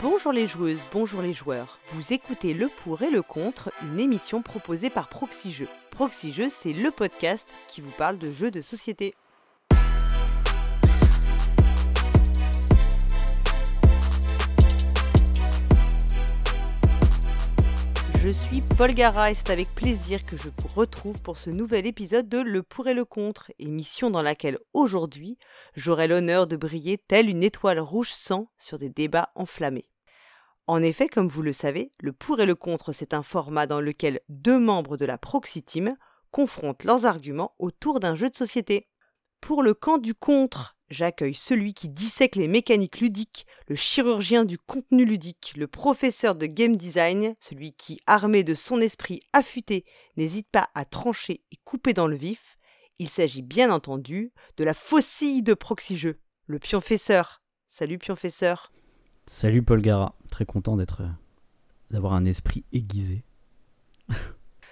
Bonjour les joueuses, bonjour les joueurs. Vous écoutez Le pour et le contre, une émission proposée par Proxy Jeux. C'est le podcast qui vous parle de jeux de société. Suis Paul Gara et c'est avec plaisir que je vous retrouve pour ce nouvel épisode de Le pour et le contre, émission dans laquelle aujourd'hui j'aurai l'honneur de briller telle une étoile rouge sang sur des débats enflammés. En effet, comme vous le savez, le pour et le contre, c'est un format dans lequel deux membres de la Proxy Team confrontent leurs arguments autour d'un jeu de société. Pour le camp du contre, j'accueille celui qui dissèque les mécaniques ludiques, le chirurgien du contenu ludique, le professeur de game design, celui qui, armé de son esprit affûté, n'hésite pas à trancher et couper dans le vif. Il s'agit bien entendu de la faucille de Proxy Jeux, le pionfesseur. Salut pionfesseur. Salut Paul Gara, très content d'être d'avoir un esprit aiguisé.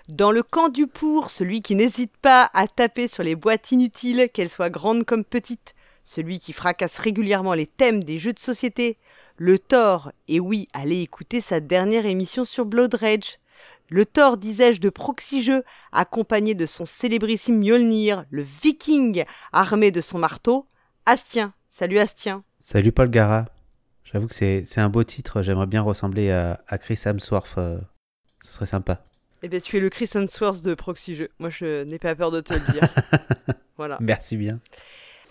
Dans le camp du pour, celui qui n'hésite pas à taper sur les boîtes inutiles, qu'elles soient grandes comme petites, celui qui fracasse régulièrement les thèmes des jeux de société, le Thor, et oui, allez écouter sa dernière émission sur Blood Rage. Le Thor, disais-je, de Proxy Jeux, accompagné de son célébrissime Mjolnir, le Viking, armé de son marteau, Astien. Salut Astien. Salut Paul Gara. J'avoue que c'est un beau titre, j'aimerais bien ressembler à, à Chris Hemsworth, euh, ce serait sympa. Eh bien, tu es le Chris Hemsworth de Proxy Jeux. Moi, je n'ai pas peur de te le dire. voilà. Merci bien.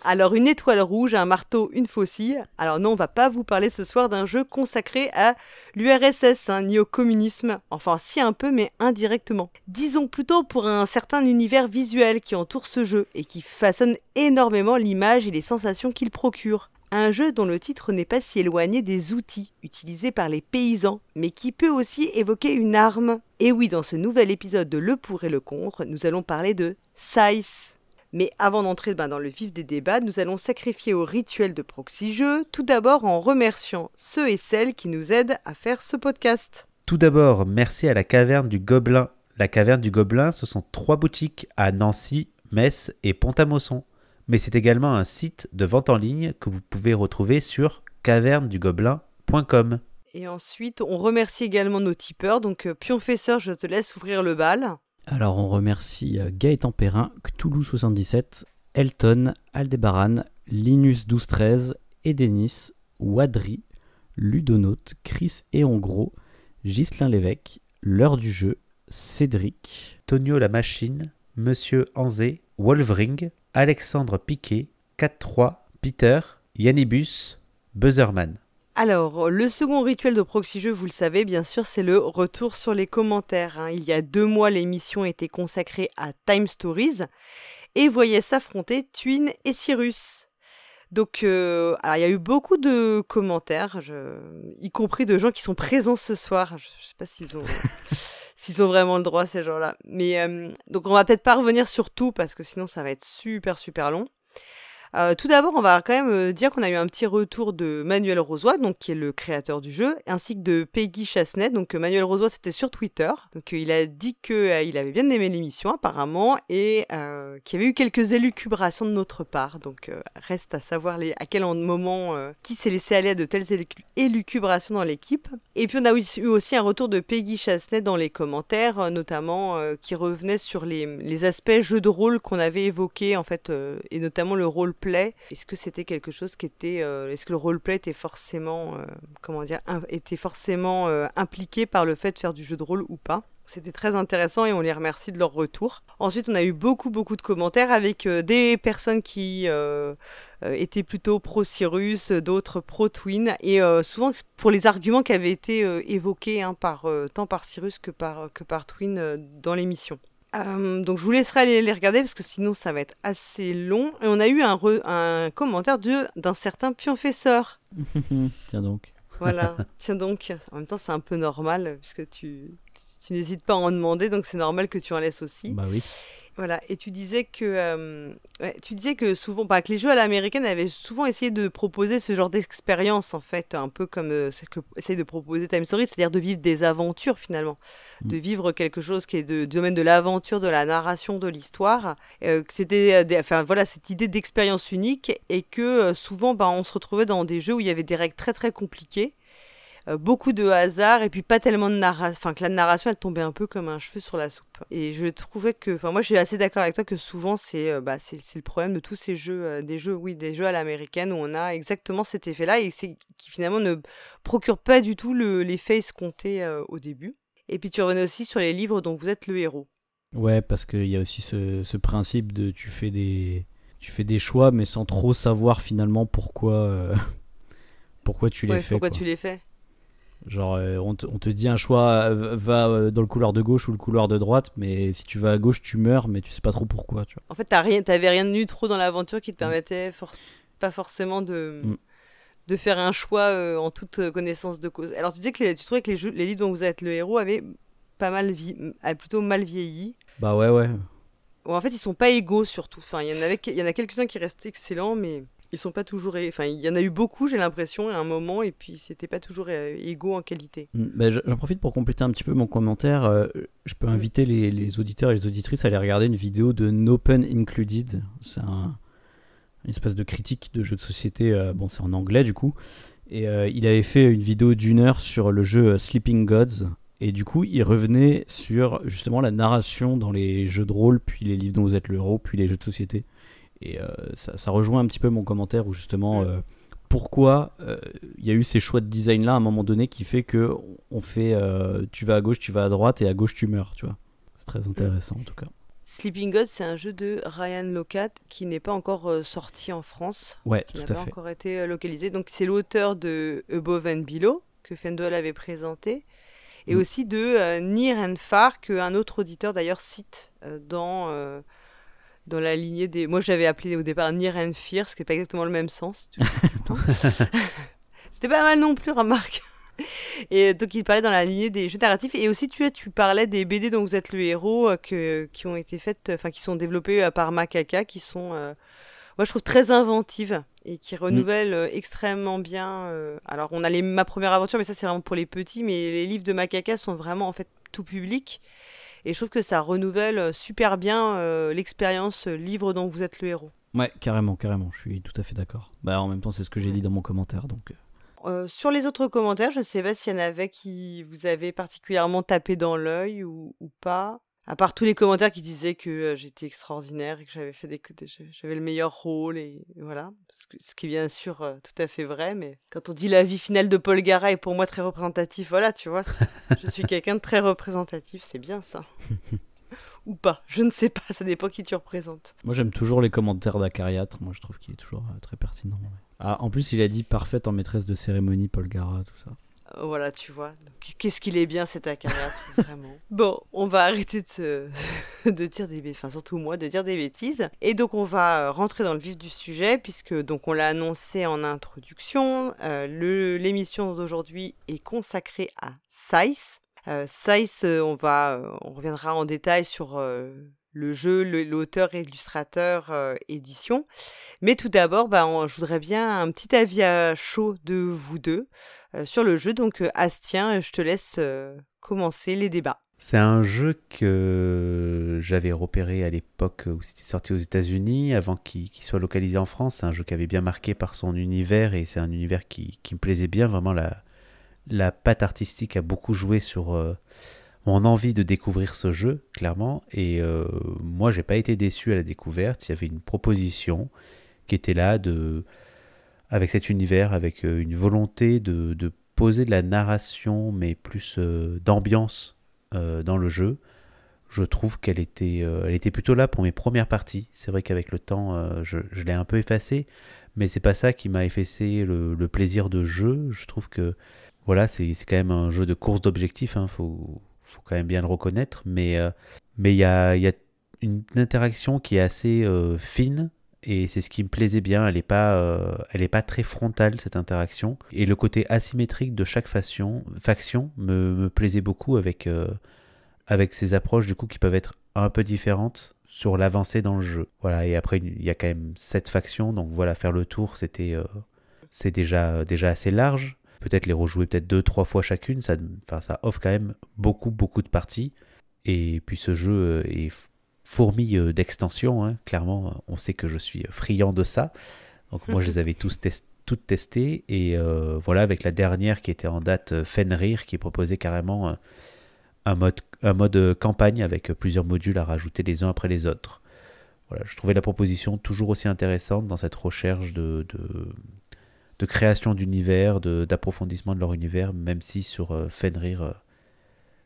Alors, une étoile rouge, un marteau, une faucille. Alors non, on va pas vous parler ce soir d'un jeu consacré à l'URSS, hein, ni au communisme. Enfin, si un peu, mais indirectement. Disons plutôt pour un certain univers visuel qui entoure ce jeu et qui façonne énormément l'image et les sensations qu'il procure. Un jeu dont le titre n'est pas si éloigné des outils utilisés par les paysans, mais qui peut aussi évoquer une arme. Et oui, dans ce nouvel épisode de Le pour et le contre, nous allons parler de Size. Mais avant d'entrer ben, dans le vif des débats, nous allons sacrifier au rituel de Proxy Jeux, tout d'abord en remerciant ceux et celles qui nous aident à faire ce podcast. Tout d'abord, merci à la Caverne du Gobelin. La Caverne du Gobelin, ce sont trois boutiques à Nancy, Metz et Pont-à-Mousson mais c'est également un site de vente en ligne que vous pouvez retrouver sur cavernedugobelin.com. Et ensuite, on remercie également nos tipeurs. Donc, euh, Pionfesseur, je te laisse ouvrir le bal. Alors, on remercie euh, Gaëtan Perrin, Cthulhu77, Elton, Aldebaran, Linus1213, Edenis, Wadri, Ludonote, Chris et Hongro, Ghislain Lévesque, L'heure du jeu, Cédric, Tonio la machine, Monsieur Anzé, Wolvering, Alexandre Piquet, 4-3, Peter, Yannibus, Buzzerman. Alors, le second rituel de Proxy Jeux, vous le savez, bien sûr, c'est le retour sur les commentaires. Hein. Il y a deux mois, l'émission était consacrée à Time Stories et voyait s'affronter Twin et Cyrus. Donc, euh, il y a eu beaucoup de commentaires, y compris de gens qui sont présents ce soir. Je ne sais pas s'ils ont s'ils ont vraiment le droit, ces gens-là. Mais euh, donc on va peut-être pas revenir sur tout parce que sinon ça va être super super long. Euh, tout d'abord, on va quand même euh, dire qu'on a eu un petit retour de Manuel Rosoy, donc qui est le créateur du jeu, ainsi que de Peggy Chasnet. Donc Manuel Rosoy, c'était sur Twitter. Donc il a dit que il avait bien aimé l'émission apparemment et qu'il y avait eu quelques élucubrations de notre part. Donc reste à savoir à quel moment qui s'est laissé aller à de telles élucubrations dans l'équipe. Et puis on a eu aussi un retour de Peggy Chasnet dans les commentaires, notamment qui revenait sur les, les aspects jeux de rôle qu'on avait évoqués en fait, et notamment le rôle est-ce que c'était quelque chose qui était, euh, est-ce que le roleplay était forcément, euh, comment dire, était forcément euh, impliqué par le fait de faire du jeu de rôle ou pas? C'était très intéressant et on les remercie de leur retour. Ensuite, on a eu beaucoup, beaucoup de commentaires avec des personnes qui étaient plutôt pro-Cyrus, d'autres pro-Twin, et souvent pour les arguments qui avaient été évoqués hein, par, tant par Cyrus que par, que par Twin dans l'émission. Euh, donc je vous laisserai aller les regarder parce que sinon ça va être assez long. Et on a eu un, un commentaire d'un certain pionfesseur. Tiens donc. Voilà, tiens donc. En même temps c'est un peu normal puisque tu, tu n'hésites pas à en demander donc c'est normal que tu en laisses aussi. Bah oui. Voilà, et tu disais que, euh, tu disais que souvent, bah, que les jeux à l'américaine avaient souvent essayé de proposer ce genre d'expérience, en fait, un peu comme euh, ce que essaye de proposer Time Story, c'est-à-dire de vivre des aventures finalement, de mm. vivre quelque chose qui est de, du domaine de l'aventure, de la narration, de l'histoire. Euh, c'était, enfin voilà, cette idée d'expérience unique et que souvent, bah, on se retrouvait dans des jeux où il y avait des règles très très compliquées beaucoup de hasard et puis pas tellement de narration, enfin que la narration elle tombait un peu comme un cheveu sur la soupe. Et je trouvais que, enfin moi je suis assez d'accord avec toi que souvent c'est euh, bah, le problème de tous ces jeux, euh, des jeux oui des jeux à l'américaine où on a exactement cet effet-là et qui finalement ne procure pas du tout l'effet escompté au début. Et puis tu revenais aussi sur les livres dont vous êtes le héros. Ouais, parce qu'il y a aussi ce, ce, principe de tu fais des tu fais des choix mais sans trop savoir finalement pourquoi pourquoi tu les fais. Pourquoi tu les fais Genre, euh, on, te, dit un choix euh, va euh, dans le couloir de gauche ou le couloir de droite, mais si tu vas à gauche, tu meurs, mais tu sais pas trop pourquoi. Tu vois. En fait, t'as rien, t'avais rien eu trop dans l'aventure qui te mm. permettait pas forcément de, mm. de faire un choix en toute connaissance de cause. Alors, tu disais que tu trouvais que les, jeux, les livres dont vous êtes le héros avaient pas mal plutôt mal vieilli. Bah ouais, ouais. en fait, ils sont pas égaux surtout. Enfin, il y en avait, il y en a quelques-uns qui restent excellents, mais ils sont pas toujours. Enfin, il y en a eu beaucoup, j'ai l'impression, à un moment, et puis c'était pas toujours euh, égaux en qualité. Bah, j'en profite pour compléter un petit peu mon commentaire. Euh, je peux inviter les, auditeurs et les auditrices à aller regarder une vidéo de Nopen Included. C'est un, une espèce de critique de jeu de société. Euh, bon, c'est en anglais du coup. Et il avait fait une vidéo d'une heure sur le jeu Sleeping Gods. Et du coup, il revenait sur justement la narration dans les jeux de rôle, puis les livres dont vous êtes le héros, puis les jeux de société. Et euh, ça, rejoint un petit peu mon commentaire où justement euh, pourquoi euh, il y a eu ces choix de design là à un moment donné qui fait que on fait tu vas à gauche, tu vas à droite et à gauche tu meurs, tu vois. C'est très intéressant en tout cas. Sleeping God, c'est un jeu de Ryan Locat qui n'est pas encore sorti en France. Ouais, qui n'a pas encore été localisé. Donc c'est l'auteur de Above and Below que Fendel avait présenté et mm. aussi de Near and Far que un autre auditeur d'ailleurs cite dans dans la lignée des. Moi, j'avais appelé au départ Near and Fear, ce qui n'est pas exactement le même sens. C'était pas mal non plus, remarque. Et donc, il parlait dans la lignée des jeux narratifs. Et aussi, tu, tu parlais des BD dont vous êtes le héros, euh, que, qui ont été faites, enfin, qui sont développées euh, par Makaka, qui sont, euh, moi, je trouve très inventives et qui mm. renouvellent extrêmement bien. alors, on a les, ma première aventure, mais ça, c'est vraiment pour les petits. Mais les livres de Makaka sont vraiment, en fait, tout public. Et je trouve que ça renouvelle euh, super bien euh, l'expérience euh, livre dont vous êtes le héros. Ouais, carrément, carrément. Je suis tout à fait d'accord. Bah, en même temps, c'est ce que j'ai dit dans mon commentaire, donc. sur les autres commentaires, je ne sais pas s'il y en avait qui vous avaient particulièrement tapé dans l'œil ou, ou, pas. À part tous les commentaires qui disaient que j'étais extraordinaire et que j'avais fait des, j'avais le meilleur rôle et voilà, ce qui est bien sûr tout à fait vrai, mais quand on dit la vie finale de Paul Gara est pour moi très représentatif, voilà, tu vois, je suis quelqu'un de très représentatif, c'est bien ça. Ou pas, je ne sais pas, ça dépend qui tu représentes. Moi j'aime toujours les commentaires d'Acariatre, moi je trouve qu'il est toujours euh, très pertinent. Ah, en plus il a dit parfaite en maîtresse de cérémonie, Paul Gara, tout ça. Voilà, tu vois. Qu'est-ce qu'il est bien cet Akariat, vraiment. Bon, on va arrêter de, de dire des bêtises, enfin surtout moi, de dire des bêtises. Et donc on va euh, rentrer dans le vif du sujet, puisque donc on l'a annoncé en introduction. Euh, l'émission d'aujourd'hui est consacrée à Size. Euh, Size, euh, on, va, on reviendra en détail sur le jeu, l'auteur, illustrateur, édition. Mais tout d'abord, bah, je voudrais bien un petit avis à chaud de vous deux sur le jeu. Donc, Astien, je te laisse commencer les débats. C'est un jeu que j'avais repéré à l'époque où c'était sorti aux États-Unis, avant qu'il soit localisé en France. C'est un jeu qui avait bien marqué par son univers et c'est un univers qui, me plaisait bien. Vraiment, la, la patte artistique a beaucoup joué sur mon envie de découvrir ce jeu, clairement. Et euh, moi, j'ai pas été déçu à la découverte. Il y avait une proposition qui était là de, avec cet univers, avec euh, une volonté de, de poser de la narration, mais plus euh, d'ambiance dans le jeu. Je trouve qu'elle était, elle était plutôt là pour mes premières parties. C'est vrai qu'avec le temps, je, l'ai un peu effacé, mais c'est pas ça qui m'a effacé le, plaisir de jeu. Je trouve que voilà, c'est quand même un jeu de course d'objectifs. Hein. Faut, faut quand même bien le reconnaître, mais euh, mais il y a, y a, une interaction qui est assez euh, fine et c'est ce qui me plaisait bien. Elle n'est pas, euh, pas très frontale cette interaction et le côté asymétrique de chaque faction, faction me, me plaisait beaucoup avec avec ces approches du coup qui peuvent être un peu différentes sur l'avancée dans le jeu. Voilà et après il y a quand même sept factions donc voilà faire le tour c'était c'est déjà déjà assez large peut-être les rejouer peut-être deux, trois fois chacune, ça, enfin, ça offre quand même beaucoup, beaucoup de parties. Et puis ce jeu euh, est fourmi euh, d'extensions, hein. clairement, on sait que je suis friand de ça. Donc moi, je les avais tous, toutes testées. Et voilà, avec la dernière qui était en date Fenrir, qui proposait carrément un mode, un mode campagne avec plusieurs modules à rajouter les uns après les autres. Voilà, je trouvais la proposition toujours aussi intéressante dans cette recherche de, de, création d'univers, d'approfondissement de, leur univers, même si sur Fenrir,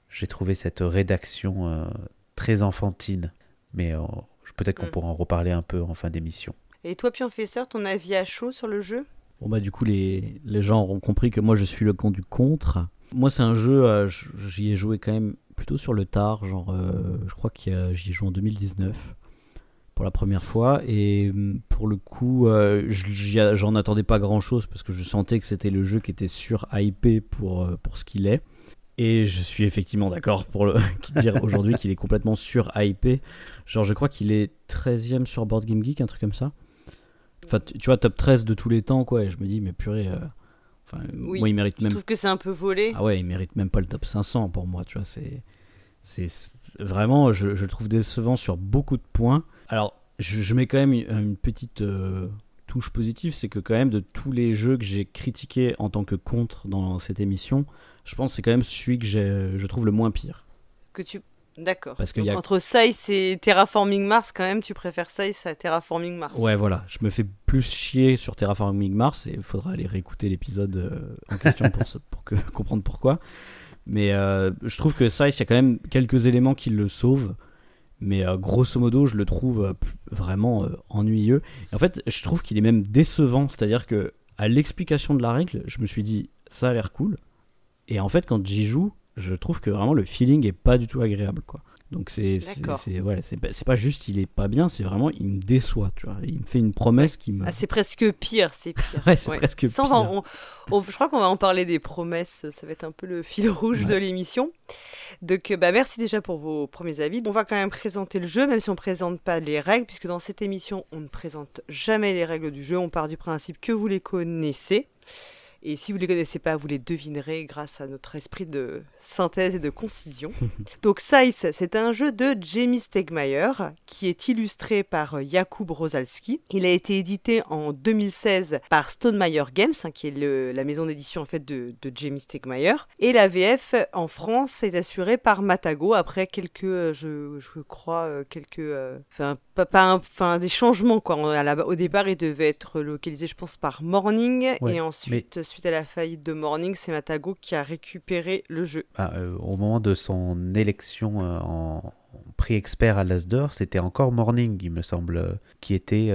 j'ai trouvé cette rédaction très enfantine. Mais peut-être qu'on mm. pourra en reparler un peu en fin d'émission. Et toi, Pionfesseur, ton avis à chaud sur le jeu? Bon bah du coup les, les gens auront compris que moi je suis le camp du contre. Moi c'est un jeu, euh, j'y ai joué quand même plutôt sur le tard, genre euh, je crois que j'y ai joué en 2019 pour la première fois et mm, pour le coup euh, j'en attendais pas grand chose parce que je sentais que c'était le jeu qui était sur hypé pour, pour ce qu'il est. Et je suis effectivement d'accord pour le, dire aujourd'hui qu'il est complètement sur hypé. Genre, je crois qu'il est 13ème sur Board Game Geek, un truc comme ça. Enfin, tu, vois, top 13 de tous les temps, quoi. Et je me dis, mais purée. Euh, enfin, moi, il mérite même. Je trouve que c'est un peu volé? Ah ouais, il mérite même pas le top 500 pour moi, tu vois. C'est. C'est vraiment, je, le trouve décevant sur beaucoup de points. Alors, je, mets quand même une, petite euh, touche positive, c'est que quand même de tous les jeux que j'ai critiqués en tant que contre dans cette émission, je pense que c'est quand même celui que je trouve le moins pire. Que tu D'accord. Parce que y a... entre Size et Terraforming Mars, quand même, tu préfères Size à Terraforming Mars. Ouais, voilà. Je me fais plus chier sur Terraforming Mars et il faudra aller réécouter l'épisode euh, en question pour, pour que, comprendre pourquoi. Mais euh, je trouve que Size, il y a quand même quelques éléments qui le sauvent. Mais euh, grosso modo, je le trouve vraiment ennuyeux. Et en fait, je trouve qu'il est même décevant. C'est-à-dire que à l'explication de la règle, je me suis dit, ça a l'air cool. Et en fait, quand j'y joue, je trouve que vraiment le feeling est pas du tout agréable. quoi. Donc c'est c'est ouais, c'est pas juste il est pas bien, c'est vraiment il me déçoit, tu vois. Il me fait une promesse qui me ah, c'est presque pire, c'est pire. ouais, c'est presque pire. je crois qu'on va en parler des promesses, ça va être un peu le fil rouge de l'émission. Donc bah merci déjà pour vos premiers avis. On va quand même présenter le jeu même si on présente pas les règles puisque dans cette émission, on ne présente jamais les règles du jeu, on part du principe que vous les connaissez. Et si vous ne les connaissez pas, vous les devinerez grâce à notre esprit de synthèse et de concision. Donc Size, c'est un jeu de Jamie Stegmaier qui est illustré par euh, Jakub Rosalski. Il a été édité en 2016 par Stonemeyer Games, hein, qui est la maison d'édition en fait de, de Jamie Stegmaier. Et la VF en France est assurée par Matago après quelques, euh, je, je crois, euh, quelques, enfin pas, enfin des changements quoi. au départ, il devait être localisé, je pense, par Morning et ensuite suite à la faillite de Morning, c'est Matago qui a récupéré le jeu. Ah, euh, au moment de son élection euh, en, prix expert à l'Asdor, c'était encore Morning, il me semble, euh, qui était.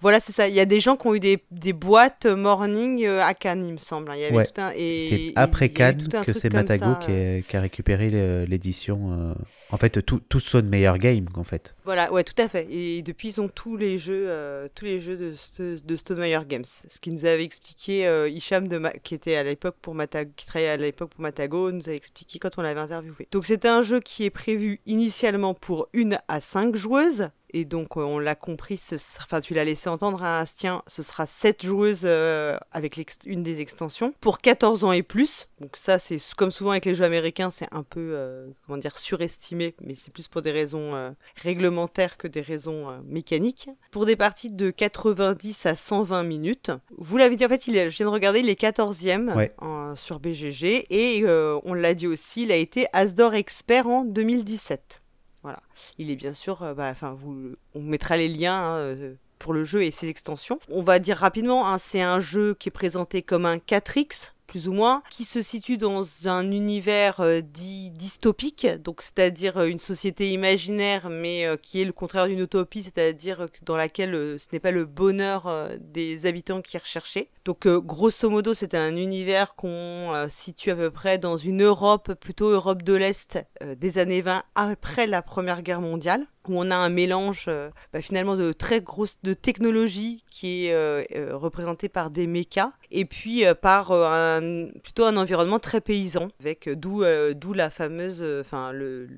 Voilà, c'est ça. Il y a des gens qui ont eu des, des boîtes Morning à Cannes, il me semble. Hein. Il y avait tout un, et, c'est après Cannes que c'est Matago qui, qui, a récupéré l'édition. En fait, tout, tout sonne meilleur game, en fait. Voilà, ouais, tout à fait. Et depuis, ils ont tous les jeux, euh, tous les jeux de, de Stonemeyer Games. Ce qui nous avait expliqué euh, Hicham, de qui était à l'époque pour Matago, qui travaillait à l'époque pour Matago, nous a expliqué quand on l'avait interviewé. Donc, c'était un jeu qui est prévu initialement pour une à cinq joueuses. Et donc, euh, on l'a compris, ce, enfin, tu l'as laissé entendre à Astien, ce sera 7 joueuses euh, avec une des extensions pour 14 ans et plus. Donc, ça, c'est comme souvent avec les jeux américains, c'est un peu, euh, comment dire, surestimé, mais c'est plus pour des raisons réglementaires que des raisons mécaniques. Pour des parties de 90 à 120 minutes. Vous l'avez dit, en fait, il je viens de regarder, il est 14e sur BGG et on l'a dit aussi, il a été Asdor Expert en 2017. Voilà. Il est bien sûr, euh, bah, enfin, vous, on mettra les liens hein, euh, pour le jeu et ses extensions. On va dire rapidement, hein, c'est un jeu qui est présenté comme un 4X, plus ou moins, qui se situe dans un univers euh, dit dystopique, donc c'est-à-dire euh, une société imaginaire, mais euh, qui est le contraire d'une utopie, c'est-à-dire dans laquelle ce n'est pas le bonheur des habitants qui est recherché. Donc grosso modo, c'est un univers qu'on situe à peu près dans une Europe, plutôt Europe de l'Est, des années 20, après la Première Guerre mondiale où on a un mélange bah, finalement de très grosse de technologie qui est représentée par des mechas et puis par un plutôt un environnement très paysan, avec euh, d'où euh, d'où la fameuse, euh, enfin le,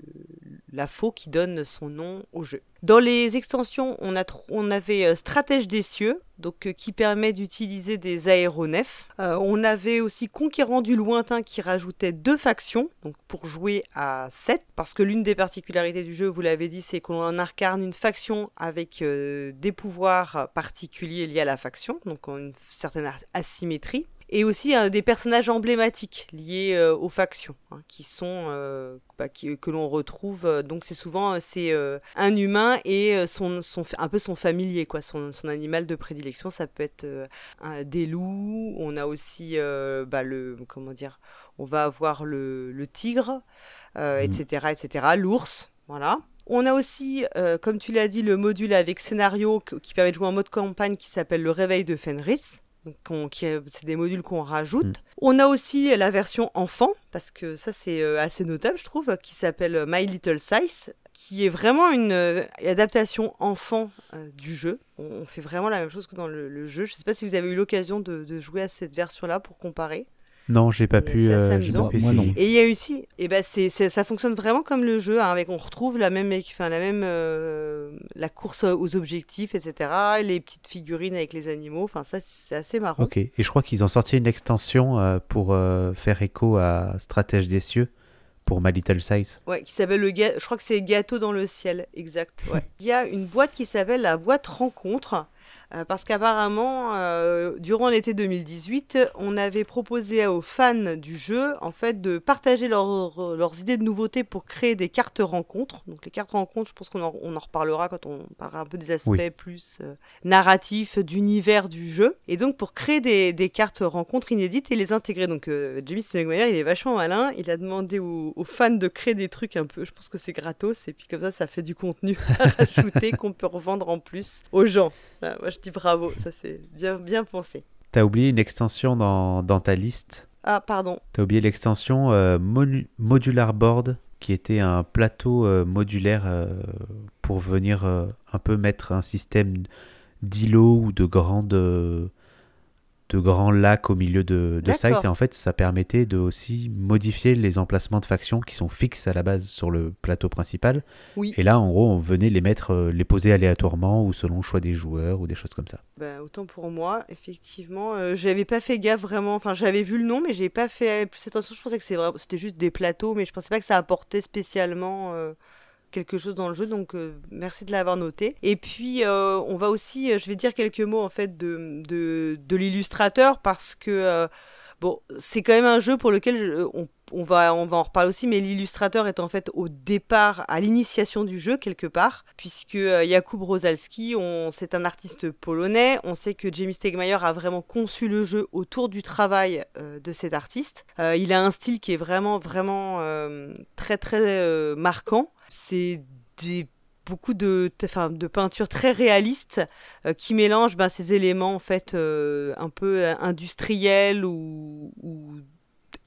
la faux qui donne son nom au jeu. Dans les extensions, on, avait euh, Stratège des cieux, donc qui permet d'utiliser des aéronefs. on avait aussi Conquérant du lointain qui rajoutait deux factions, donc pour jouer à 7, parce que l'une des particularités du jeu, vous l'avez dit, c'est qu'on incarne une faction avec des pouvoirs particuliers liés à la faction, donc une certaine asymétrie et aussi des personnages emblématiques liés euh, aux factions, hein, qui sont euh, bah, que l'on retrouve. Euh, donc c'est souvent c'est un humain et son, son, un peu son familier, quoi, son, son animal de prédilection. Ça peut être des loups. On a aussi bah, le comment dire. On va avoir le, le tigre, etc., mmh. etc. L'ours, voilà. On a aussi, comme tu l'as dit, le module avec scénario qui permet de jouer en mode campagne qui s'appelle le réveil de Fenris c'est des modules qu'on rajoute. Mm. On a aussi la version enfant, parce que ça c'est euh, assez notable je trouve, qui s'appelle My Little Size, qui est vraiment une euh, adaptation enfant euh, du jeu. On, fait vraiment la même chose que dans le, jeu. Je ne sais pas si vous avez eu l'occasion de, jouer à cette version-là pour comparer. Non, j'ai pas pu. Euh, moi, non. Et il y a aussi, et eh ben c'est, ça fonctionne vraiment comme le jeu, hein, avec on retrouve la même, enfin la même, euh, la course aux objectifs, etc. Les petites figurines avec les animaux, enfin ça c'est assez marrant. Ok. Et je crois qu'ils ont sorti une extension euh, pour faire écho à Stratège des cieux pour My Little Size. Ouais, qui s'appelle le je crois que c'est Gâteau dans le ciel, exact. Ouais. Il y a une boîte qui s'appelle la boîte rencontre euh, parce qu'apparemment, euh, durant l'été 2018, on avait proposé aux fans du jeu en fait, de partager leurs idées de nouveautés pour créer des cartes rencontres. Donc les cartes rencontres, je pense qu'on en, en, reparlera quand on parlera un peu des aspects plus euh, narratifs d'univers du jeu. Et donc pour créer des, des, cartes rencontres inédites et les intégrer. Donc Jamie Stegmaier, il est vachement malin. Il a demandé aux, aux, fans de créer des trucs un peu, je pense que c'est gratos. Et puis comme ça, ça fait du contenu à rajouter qu'on peut revendre en plus aux gens. moi, je bravo, ça c'est bien, bien pensé. T'as oublié une extension dans, dans ta liste? Ah, pardon. T'as oublié l'extension euh, Modular Board, qui était un plateau euh, modulaire euh, pour venir un peu mettre un système d'îlots ou de grandes de grands lacs au milieu de, de site et en fait ça permettait de aussi modifier les emplacements de factions qui sont fixes à la base sur le plateau principal. Oui. et là en gros on venait les mettre euh, les poser aléatoirement ou selon le choix des joueurs ou des choses comme ça. Bah, autant pour moi effectivement euh, j'avais pas fait gaffe vraiment. Enfin j'avais vu le nom mais j'ai pas fait plus attention. Je pensais que c'était juste des plateaux mais je pensais pas que ça apportait spécialement euh, quelque chose dans le jeu, donc euh, merci de l'avoir noté. Et puis, euh, on va aussi, euh, je vais dire quelques mots en fait de, de, l'illustrateur parce que, bon, c'est quand même un jeu pour lequel on, on, va, on va en reparler aussi, mais l'illustrateur est en fait au départ, à l'initiation du jeu quelque part, puisque Jakub Rosalski, c'est un artiste polonais, on sait que Jamie Stegmaier a vraiment conçu le jeu autour du travail de cet artiste. il a un style qui est vraiment, vraiment très, très marquant c'est beaucoup de, enfin, de peintures très réalistes euh, qui mélangent ben, ces éléments en fait euh, un peu euh, industriels ou,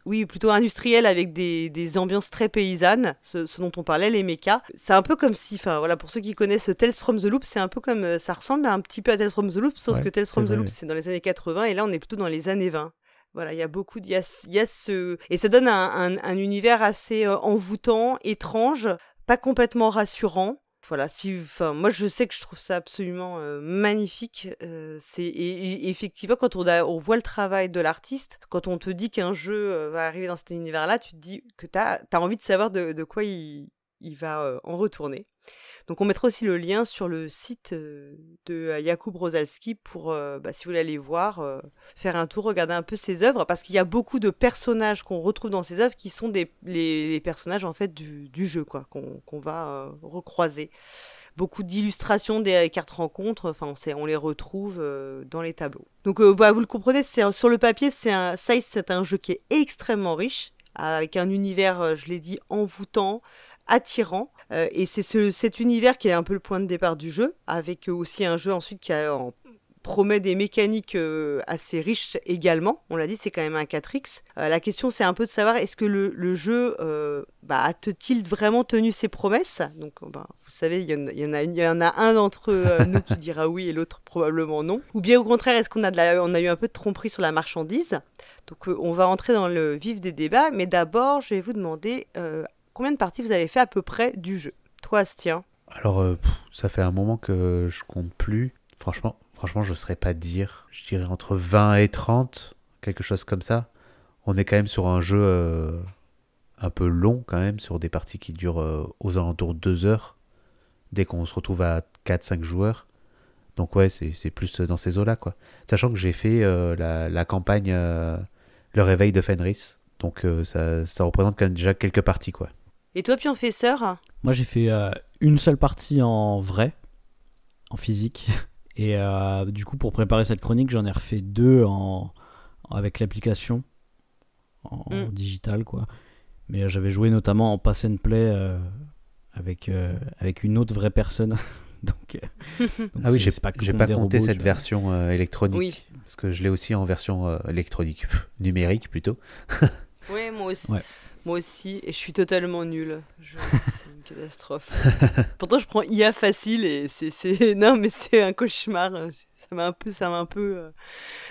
oui plutôt industriels avec des, des ambiances très paysannes ce, dont on parlait les mechas c'est un peu comme si enfin voilà pour ceux qui connaissent Tales from the Loop c'est un peu comme ça ressemble un petit peu à Tales from the Loop sauf que Tales from the Loop c'est dans les années 80 et là on est plutôt dans les années 20 voilà, il y a beaucoup de. ce... Et ça donne un, un univers assez envoûtant, étrange, pas complètement rassurant. Voilà, si, enfin, moi je sais que je trouve ça absolument euh, magnifique. Euh, c'est et, effectivement quand on, voit le travail de l'artiste, quand on te dit qu'un jeu euh, va arriver dans cet univers-là, tu te dis que tu as, envie de savoir de, de quoi il, il va en retourner. Donc on mettra aussi le lien sur le site euh, de euh, Jakub Rosalski pour, euh, bah, si vous voulez aller voir, faire un tour, regarder un peu ses œuvres, parce qu'il y a beaucoup de personnages qu'on retrouve dans ses œuvres qui sont des, les, personnages en fait du, jeu, quoi, qu'on va recroiser. Beaucoup d'illustrations des cartes rencontres, enfin on, les retrouve dans les tableaux. Donc bah, vous le comprenez, sur le papier, c'est un, c'est un jeu qui est extrêmement riche, avec un univers, je l'ai dit, envoûtant, attirant. Euh, et c'est ce, cet univers qui est un peu le point de départ du jeu, avec aussi un jeu ensuite qui promet des mécaniques euh, assez riches également. On l'a dit, c'est quand même un 4X. Euh, la question, c'est un peu de savoir est-ce que le, jeu bah, a-t-il vraiment tenu ses promesses? Donc, bah, vous savez, il y, en, a, y en a un d'entre nous qui dira oui et l'autre probablement non. Ou bien au contraire, est-ce qu'on a, on a eu un peu de tromperie sur la marchandise? Donc, on va entrer dans le vif des débats. Mais d'abord, je vais vous demander combien de parties vous avez fait à peu près du jeu? Toi, Astien? Alors, euh, ça fait un moment que je compte plus. Franchement, franchement, je ne saurais pas dire. Je dirais entre 20 et 30, quelque chose comme ça. On est quand même sur un jeu euh, un peu long, quand même, sur des parties qui durent euh, aux alentours de 2 heures, dès qu'on se retrouve à 4-5 joueurs. Donc, ouais, c'est plus dans ces eaux-là, quoi. Sachant que j'ai fait la, campagne Le réveil de Fenris. Donc, ça, ça représente quand même déjà quelques parties, quoi. Et toi, Pionfesseur Moi, j'ai fait euh, une seule partie en vrai, en physique. Et euh, du coup, pour préparer cette chronique, j'en ai refait deux en, avec l'application, en, en Mm. digital, quoi. Mais euh, j'avais joué notamment en pass and play euh, avec, euh, avec une autre vraie personne. donc, euh, donc Ah oui, j'ai pas pas compté robots, cette version euh, électronique. Oui. Parce que je l'ai aussi en version euh, électronique, numérique plutôt. Oui, moi aussi. Ouais. Moi aussi, et je suis totalement nulle. Je- C'est une catastrophe. Pourtant, je prends IA facile et c'est, non, mais c'est un cauchemar. Ça m'a un peu, ça m'a un peu, euh,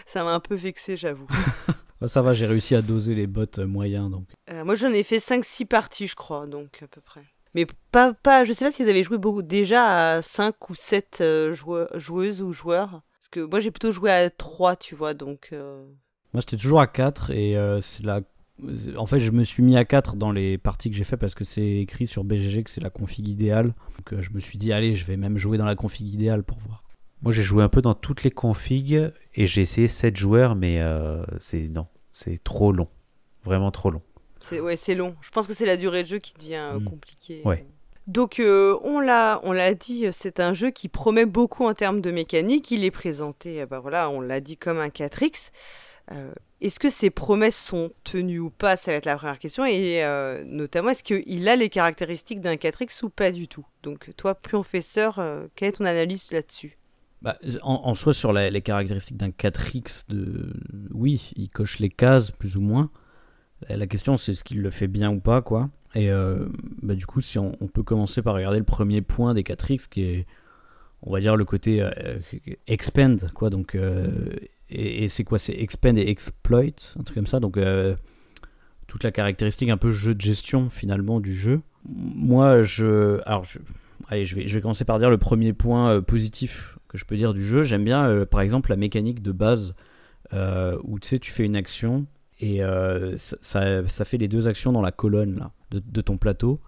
ça m'a un peu vexé, j'avoue. Ça va, j'ai réussi à doser les bots euh, moyens. Donc. Euh, moi, j'en ai fait 5-6 parties, je crois, donc à peu près. Mais pas, pas, je sais pas si vous avez joué beaucoup, déjà à 5 ou 7 euh, joue- joueuses ou joueurs. Parce que moi, j'ai plutôt joué à 3, tu vois, donc. euh, Moi, j'étais toujours à 4 et euh, c'est la... En fait, je me suis mis à 4 dans les parties que j'ai fait parce que c'est écrit sur BGG que c'est la config idéale. Donc euh, je me suis dit, allez, je vais même jouer dans la config idéale pour voir. Moi, j'ai joué un peu dans toutes les configs et j'ai essayé 7 joueurs, mais euh, c'est non, c'est trop long. Vraiment trop long. C'est ouais, c'est long. Je pense que c'est la durée de jeu qui devient euh, Mm. compliquée. Ouais. Donc euh, on l'a on l'a dit, c'est un jeu qui promet beaucoup en termes de mécanique. Il est présenté, bah voilà, on l'a dit comme un 4x. Euh, est-ce que ces promesses sont tenues ou pas Ça va être la première question. Et euh, notamment, est-ce qu'il a les caractéristiques d'un 4x ou pas du tout? Donc toi, Pionfesseur, euh, quelle est ton analyse là-dessus? Bah, en, en soi, sur les caractéristiques d'un 4X, de... oui, il coche les cases plus ou moins. La, question, c'est est-ce qu'il le fait bien ou pas, quoi. Et bah, du coup, si on, on peut commencer par regarder le premier point des 4X, qui est, on va dire, le côté expand, quoi. Donc, et, c'est quoi C'est expand et exploit, un truc comme ça. Donc, euh, toute la caractéristique un peu jeu de gestion, finalement, du jeu. Moi, je. Alors, je, Allez, je vais, je vais commencer par dire le premier point euh, positif que je peux dire du jeu. J'aime bien, euh, par exemple, la mécanique de base où tu sais, tu fais une action et ça, ça, fait les deux actions dans la colonne là, de, de ton plateau.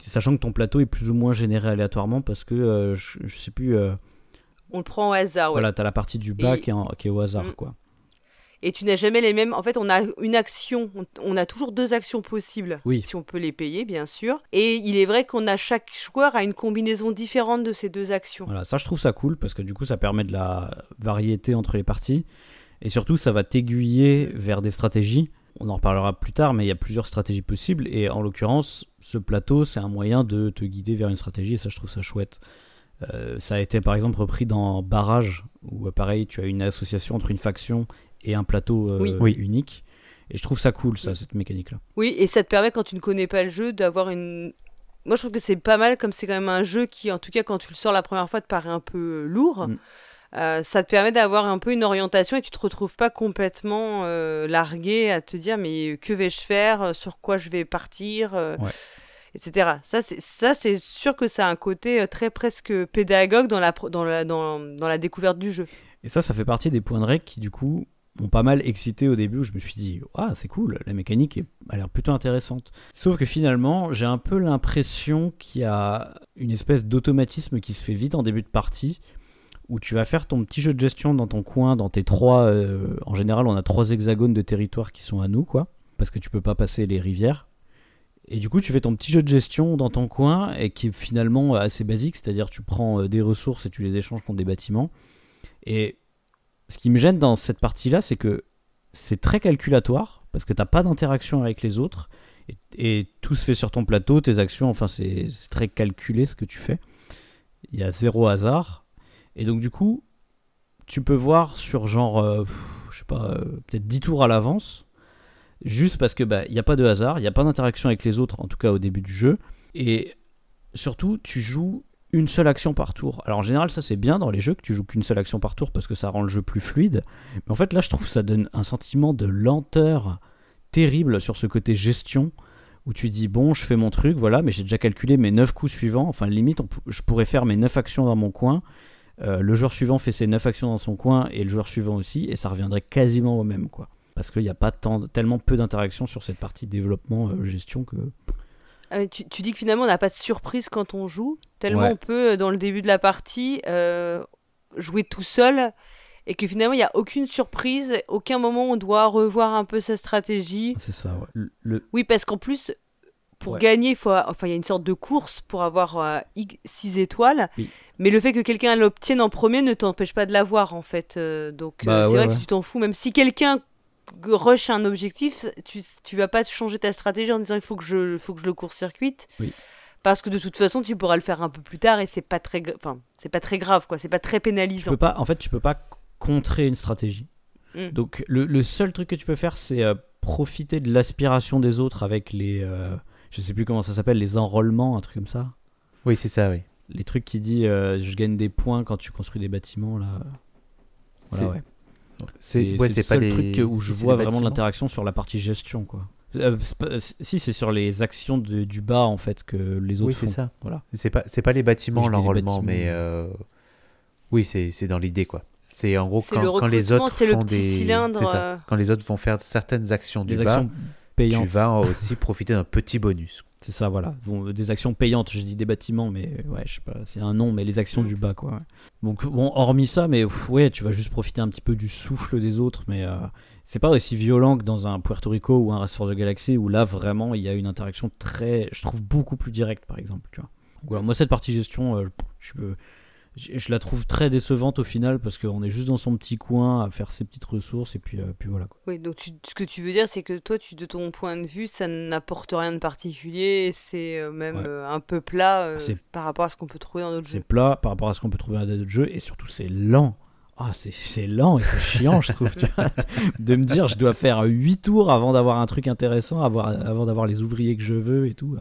sachant que ton plateau est plus ou moins généré aléatoirement parce que je, je sais plus. On le prend au hasard, ouais. Voilà, t'as la partie du bas Et- qui, est en- qui est au hasard, Mm. quoi. Et tu n'as jamais les mêmes. En fait, on a une action. On, on a toujours deux actions possibles. Oui. Si on peut les payer, bien sûr. Et il est vrai qu'on a chaque joueur a une combinaison différente de ces deux actions. Voilà, ça je trouve ça cool parce que du coup ça permet de la variété entre les parties et surtout ça va t'aiguiller vers des stratégies. On en reparlera plus tard, mais il y a plusieurs stratégies possibles et en l'occurrence ce plateau c'est un moyen de te guider vers une stratégie et ça je trouve ça chouette. Euh, ça a été par exemple repris dans Barrage où euh, pareil tu as une association entre une faction et un plateau euh, Oui. Unique et je trouve ça cool ça cette mécanique là. Oui, et ça te permet, quand tu ne connais pas le jeu, d'avoir une. Moi, je trouve que c'est pas mal, comme c'est quand même un jeu qui, en tout cas, quand tu le sors la première fois, te paraît un peu lourd. Mm. Euh, ça te permet d'avoir un peu une orientation et tu te retrouves pas complètement euh, largué à te dire mais que vais-je faire, sur quoi je vais partir, euh, Ouais. Etc. Ça c'est ça c'est sûr que ça a un côté euh, très presque pédagogue dans la dans la dans, la découverte du jeu. Et ça, ça fait partie des points de règle qui, du coup, m'ont pas mal excité au début où je me suis dit, ah, c'est cool, la mécanique a l'air plutôt intéressante. Sauf que finalement, j'ai un peu l'impression qu'il y a une espèce d'automatisme qui se fait vite en début de partie où tu vas faire ton petit jeu de gestion dans ton coin, dans tes trois. euh, en général, on a trois hexagones de territoire qui sont à nous, quoi, parce que tu peux pas passer les rivières. Et du coup, tu fais ton petit jeu de gestion dans ton coin et qui est finalement assez basique, c'est-à-dire tu prends euh, des ressources et tu les échanges contre des bâtiments. Et ce qui me gêne dans cette partie-là, c'est que c'est très calculatoire, parce que t'as pas d'interaction avec les autres, et, tout se fait sur ton plateau, tes actions, enfin c'est très calculé ce que tu fais. Il y a zéro hasard. Et donc du coup, tu peux voir sur genre, euh, je sais pas, euh, peut-être 10 tours à l'avance, juste parce que bah il n'y a pas de hasard, il n'y a pas d'interaction avec les autres, en tout cas au début du jeu. Et surtout, tu joues une seule action par tour. Alors en général, ça c'est bien dans les jeux que tu joues qu'une seule action par tour parce que ça rend le jeu plus fluide. Mais en fait, là, je trouve que ça donne un sentiment de lenteur terrible sur ce côté gestion où tu dis bon, je fais mon truc, voilà, mais j'ai déjà calculé mes 9 coups suivants. Enfin, limite, je pourrais faire mes 9 actions dans mon coin. Euh, le joueur suivant fait ses 9 actions dans son coin et le joueur suivant aussi, et ça reviendrait quasiment au même, quoi. Parce qu'il n'y a pas tant, tellement peu d'interactions sur cette partie développement, euh, gestion que. Ah, tu, tu, dis que finalement on n'a pas de surprise quand on joue, tellement on peut, dans le début de la partie, jouer tout seul et que finalement il n'y a aucune surprise, aucun moment on doit revoir un peu sa stratégie. C'est ça, ouais. Le... Oui, parce qu'en plus, pour gagner, il faut, enfin, il y a une sorte de course pour avoir 6 euh, étoiles. Mais le fait que quelqu'un l'obtienne en premier ne t'empêche pas de l'avoir, en fait. Euh, donc, euh, bah c'est vrai que tu t'en fous. Même si quelqu'un rush un objectif, tu, tu vas pas changer ta stratégie en disant il faut que je, faut que je le court-circuite. Oui. Parce que de toute façon, tu pourras le faire un peu plus tard et c'est pas très, enfin, c'est pas très grave, quoi. C'est pas très pénalisant. Tu peux pas, en fait, tu peux pas contrer une stratégie. Mm. Donc le, seul truc que tu peux faire, c'est euh, profiter de l'aspiration des autres avec les, euh, je sais plus comment ça s'appelle, les enrôlements, un truc comme ça. Oui, c'est ça, oui. Les trucs qui dit euh, je gagne des points quand tu construis des bâtiments là. Voilà, ouais. C'est ouais, le seul truc où je vois vraiment l'interaction sur la partie gestion, quoi. si c'est sur les actions du bas en fait que les autres oui, c'est ça. Voilà. C'est pas c'est pas les bâtiments l'enrôlement, mais oui c'est dans l'idée quoi. C'est en gros quand, les autres font des euh. quand les autres vont faire certaines actions du bas, payantes. tu vas aussi profiter d'un petit bonus. C'est ça, voilà. Des actions payantes, je dis des bâtiments, mais ouais, je sais pas, c'est un nom, mais les actions du bas, quoi. Donc, bon, hormis ça, mais ouais, tu vas juste profiter un petit peu du souffle des autres, mais euh, c'est pas aussi violent que dans un Puerto Rico ou un Race for the Galaxy, où là, vraiment, il y a une interaction très, je trouve, beaucoup plus directe, par exemple, tu vois. voilà, moi, cette partie gestion, euh, je peux je, la trouve très décevante au final parce qu'on est juste dans son petit coin à faire ses petites ressources et puis, euh, puis voilà. Quoi. Oui, donc ce que tu veux dire, c'est que toi, tu, de ton point de vue, ça n'apporte rien de particulier, c'est euh, même euh, un peu plat par rapport à ce qu'on peut trouver dans d'autres jeux. C'est plat par rapport à ce qu'on peut trouver dans d'autres jeux et surtout c'est lent. Ah, c'est lent et c'est chiant, je trouve, de me dire je dois faire 8 tours avant d'avoir un truc intéressant, avoir, avant d'avoir les ouvriers que je veux et tout.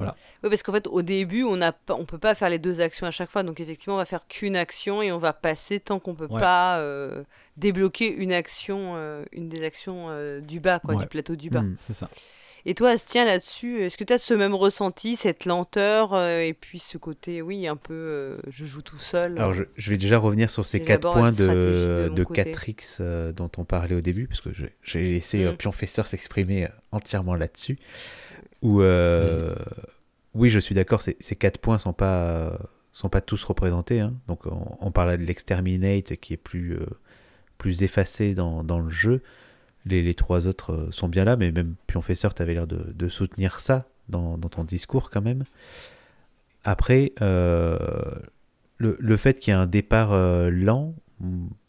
Oui, parce qu'en fait, au début, on ne on peut pas faire les deux actions à chaque fois. Donc, effectivement, on va faire qu'une action et on va passer tant qu'on peut pas euh, débloquer une action, euh, une des actions euh, du bas, quoi, du plateau du bas. Hmm, c'est ça. Et toi, Astien, là-dessus, est-ce que tu as ce même ressenti, cette lenteur, et puis ce côté, oui, un peu, je joue tout seul? Alors, je, vais déjà revenir sur ces quatre points de, de, 4X dont on parlait au début, parce que j'ai laissé mmh. Pionfesseur s'exprimer entièrement là-dessus euh, oui, je suis d'accord, ces, quatre points sont pas sont pas tous représentés. Hein. Donc on, parlait de l'exterminate qui est plus euh, plus effacé dans, dans, le jeu. Les, les, trois autres euh, sont bien là, mais même Pionfesseur, tu avais l'air de, soutenir ça dans, ton discours quand même. Après, le, le, fait qu'il y ait un départ lent,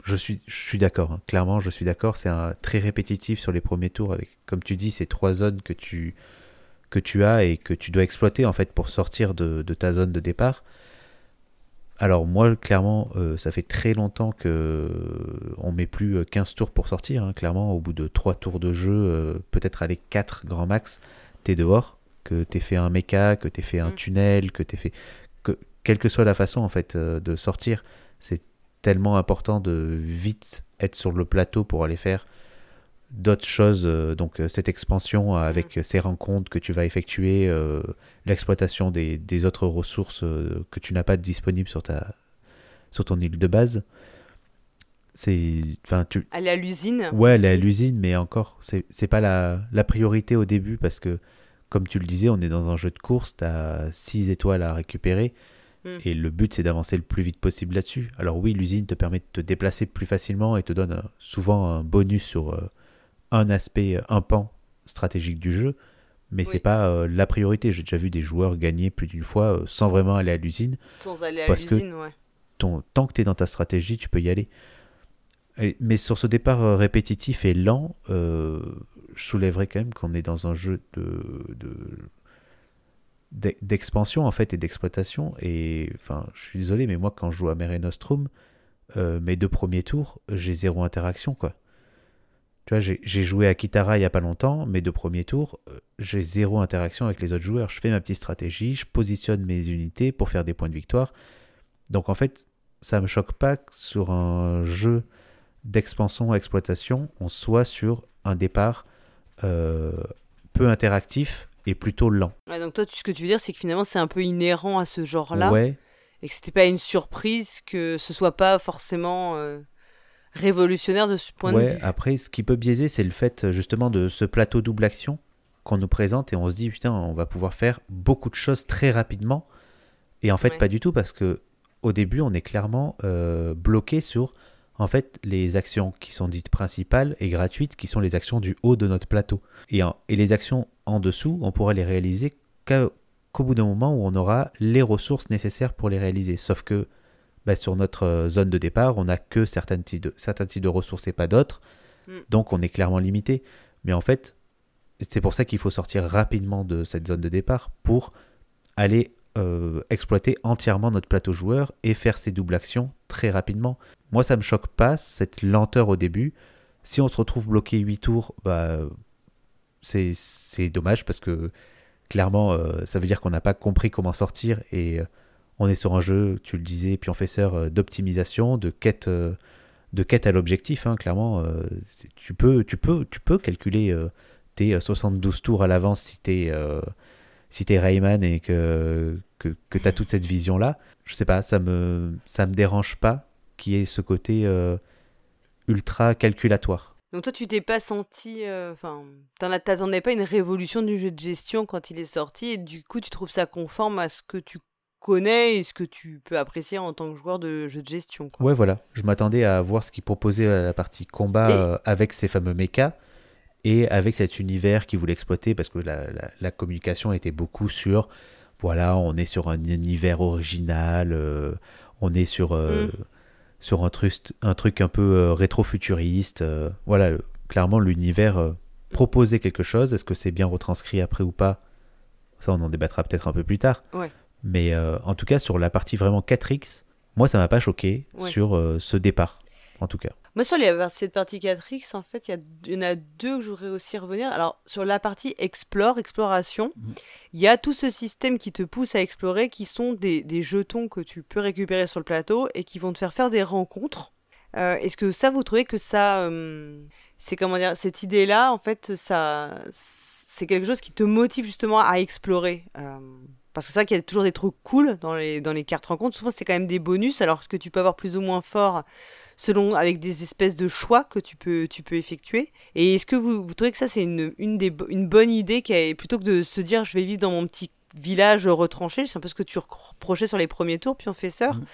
je suis, je suis d'accord. Hein. Clairement, je suis d'accord. C'est très répétitif sur les premiers tours, comme tu dis, ces trois zones que tu, que tu as et que tu dois exploiter en fait pour sortir de, ta zone de départ. Alors moi, clairement, euh, ça fait très longtemps que euh, on met plus 15 tours pour sortir. Hein. Clairement, au bout de 3 tours de jeu, euh, peut-être aller 4 grand max, t'es dehors, que t'aies fait un méca, que t'aies fait un mm. tunnel, que t'aies fait... Que, quelle que soit la façon en fait de sortir, c'est tellement important de vite être sur le plateau pour aller faire d'autres choses, euh, donc euh, cette expansion avec mm. ces rencontres que tu vas effectuer, euh, l'exploitation des, des, autres ressources que tu n'as pas disponibles sur, ta, sur ton île de base. C'est, enfin, tu... Aller à l'usine Ouais, aller à l'usine, mais encore, c'est, c'est pas la, la, priorité au début parce que, comme tu le disais, on est dans un jeu de course, tu as 6 étoiles à récupérer. Mm. Et le but, c'est d'avancer le plus vite possible là-dessus. Alors oui, l'usine te permet de te déplacer plus facilement et te donne souvent un bonus sur, un aspect, euh, un pan stratégique du jeu, mais c'est pas euh, la priorité. J'ai déjà vu des joueurs gagner plus d'une fois euh, sans vraiment aller à l'usine. Sans aller à l'usine, ouais. Ton, tant que tu es dans ta stratégie, tu peux y aller. mais sur ce départ répétitif et lent, je soulèverais quand même qu'on est dans un jeu de, d'expansion en fait et d'exploitation. Et enfin, je suis désolé, mais moi quand je joue à Mare Nostrum, mes deux premiers tours, j'ai zéro interaction quoi. Tu vois, j'ai joué à Kitara il n'y a pas longtemps, mes deux premiers tours, euh, j'ai zéro interaction avec les autres joueurs. Je fais ma petite stratégie, je positionne mes unités pour faire des points de victoire. Donc en fait, ça ne me choque pas que sur un jeu d'expansion exploitation, on soit sur un départ euh, peu interactif est plutôt lent. Ouais, donc toi, ce que tu veux dire, c'est que finalement, c'est un peu inhérent à ce genre-là. Ouais, Et que c'était pas une surprise que ce soit pas forcément euh, révolutionnaire de ce point ouais. de vue. Après, ce qui peut biaiser, c'est le fait euh, justement de ce plateau double action qu'on nous présente et on se dit putain, on va pouvoir faire beaucoup de choses très rapidement. Et en fait, Ouais. pas du tout parce que au début, on est clairement euh, bloqué sur en fait les actions qui sont dites principales et gratuites, qui sont les actions du haut de notre plateau. Et, en- et les actions en dessous, on pourra les réaliser qu'au bout d'un moment où on aura les ressources nécessaires pour les réaliser. Sauf que bah, sur notre euh, zone de départ, on n'a que certains types, de, certains types de ressources et pas d'autres. Mm. Donc on est clairement limité. Mais en fait, c'est pour ça qu'il faut sortir rapidement de cette zone de départ pour aller euh, exploiter entièrement notre plateau joueur et faire ces doubles actions très rapidement. Moi, ça me choque pas cette lenteur au début. Si on se retrouve bloqué 8 tours, bah, c'est c'est dommage parce que clairement, euh, ça veut dire qu'on n'a pas compris comment sortir et euh, on est sur un jeu, tu le disais, ça euh, d'optimisation, de quête, euh, de quête à l'objectif. hein, clairement, euh, tu peux, tu peux, tu peux calculer euh, tes euh, 72 tours à l'avance si t'es euh, si t'es Rayman et que que, que t'as toute cette vision là. Je sais pas, ça me ça me dérange pas qu'il y ait ce côté euh, ultra calculatoire. Donc toi, tu t'es pas senti... euh, Enfin, as- t'attendais pas une révolution du jeu de gestion quand il est sorti, et du coup, tu trouves ça conforme à ce que tu connais et ce que tu peux apprécier en tant que joueur de jeu de gestion. Quoi. Ouais, voilà. Je m'attendais à voir ce qu'ils proposaient à la partie combat euh, avec ces fameux mechas et avec cet univers qu'ils voulaient exploiter parce que la, la- la communication était beaucoup sur voilà, on est sur un univers original, euh, on est sur, euh, Mm. sur un, truc, un truc un peu rétro-futuriste. voilà, le- clairement, l'univers proposait quelque chose. Est-ce que c'est bien retranscrit après ou pas? Ça, on en débattra peut-être un peu plus tard. Ouais. Mais euh, en tout cas, sur la partie vraiment 4X, moi, ça m'a pas choqué Ouais. sur euh, ce départ, en tout cas. Moi, sur les, cette partie 4X, en fait, il y, y en a deux que je voudrais aussi revenir. Alors, sur la partie explore, exploration, Mhm. il y a tout ce système qui te pousse à explorer, qui sont des, des jetons que tu peux récupérer sur le plateau et qui vont te faire faire des rencontres. Euh, Est-ce que ça, vous trouvez que ça, c'est comment dire, cette idée-là, en fait, ça, c'est quelque chose qui te motive justement à explorer. Parce que c'est vrai qu'il y a toujours des trucs cool dans les, dans les cartes rencontres. Souvent, c'est quand même des bonus, alors que tu peux avoir plus ou moins fort selon avec des espèces de choix que tu peux tu peux effectuer et est-ce que vous, vous trouvez que ça c'est une, une des une bonne idée qui est, plutôt que de se dire je vais vivre dans mon petit village retranché c'est un peu ce que tu reprochais sur les premiers tours puis on fait Mhm.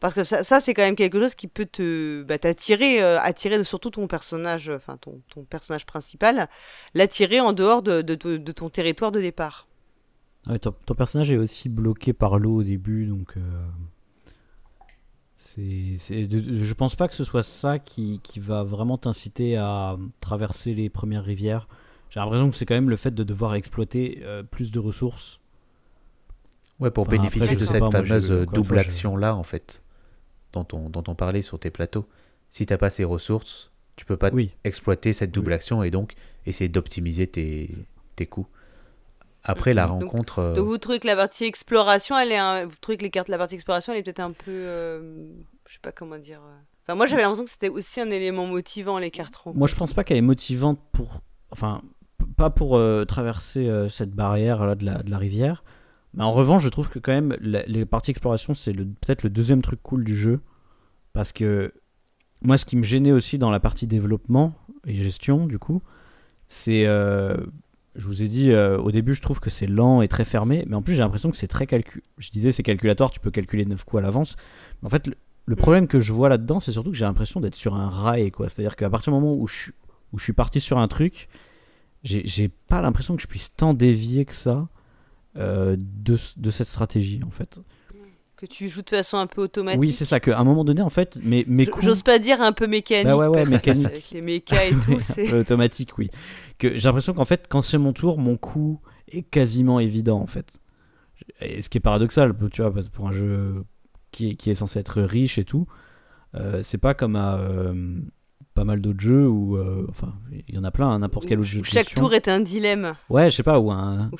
parce que ça, ça c'est quand même quelque chose qui peut te bah, t'attirer euh, attirer surtout ton personnage enfin ton, ton personnage principal l'attirer en dehors de, de- de- de ton territoire de départ Ah ton, ton personnage est aussi bloqué par l'eau au début, donc euh, c'est, je pense pas que ce soit ça qui, qui va vraiment t'inciter à traverser les premières rivières. J'ai l'impression que c'est quand même le fait de devoir exploiter euh, plus de ressources. Ouais, pour Enfin, bénéficier après, de cette pas, fameuse double action-là, en fait, dont on, dont on parlait sur tes plateaux. Si t'as pas ces ressources, tu peux pas Oui, exploiter cette double Oui. action et donc essayer d'optimiser tes, tes coûts. Après la Donc- rencontre, euh, donc vous trouvez que la partie exploration elle est un- vous trouvez que les cartes la partie exploration elle est peut-être un peu euh, je sais pas comment dire euh. enfin moi j'avais l'impression que c'était aussi un élément motivant les cartes rencontres. moi je pense pas qu'elle est motivante pour, enfin, pas pour euh, traverser euh, cette barrière là de la, de la rivière. Mais en revanche, je trouve que quand même la- les parties exploration c'est le, peut-être le deuxième truc cool du jeu parce que moi ce qui me gênait aussi dans la partie développement et gestion du coup, c'est je vous ai dit euh, au début je trouve que c'est lent et très fermé, mais en plus j'ai l'impression que c'est très calcul. Je disais c'est calculatoire, tu peux calculer 9 coups à l'avance. Mais en fait le, le Mm. problème que je vois là-dedans, c'est surtout que j'ai l'impression d'être sur un rail quoi. C'est-à-dire qu'à partir du moment où je, suis- où je suis parti sur un truc, j'ai j'ai pas l'impression que je puisse tant dévier que ça euh, de, de cette stratégie en fait. Que tu joues de façon un peu automatique Oui, c'est ça, qu'à un moment donné en fait, mes, mes coups- j'ose pas dire un peu mécanique Bah ouais, ouais, mécanique. avec les mécas et tout c'est automatique, oui. Que j'ai l'impression qu'en fait, quand c'est mon tour, mon coup est quasiment évident en fait. Et ce qui est paradoxal, tu vois, pour un jeu qui est, qui est censé être riche et tout, euh, c'est pas comme à euh, pas mal d'autres jeux où, euh, enfin, il y en a plein, hein, n'importe quel Où autre jeu chaque tour est un dilemme Ouais, je sais pas, ou un,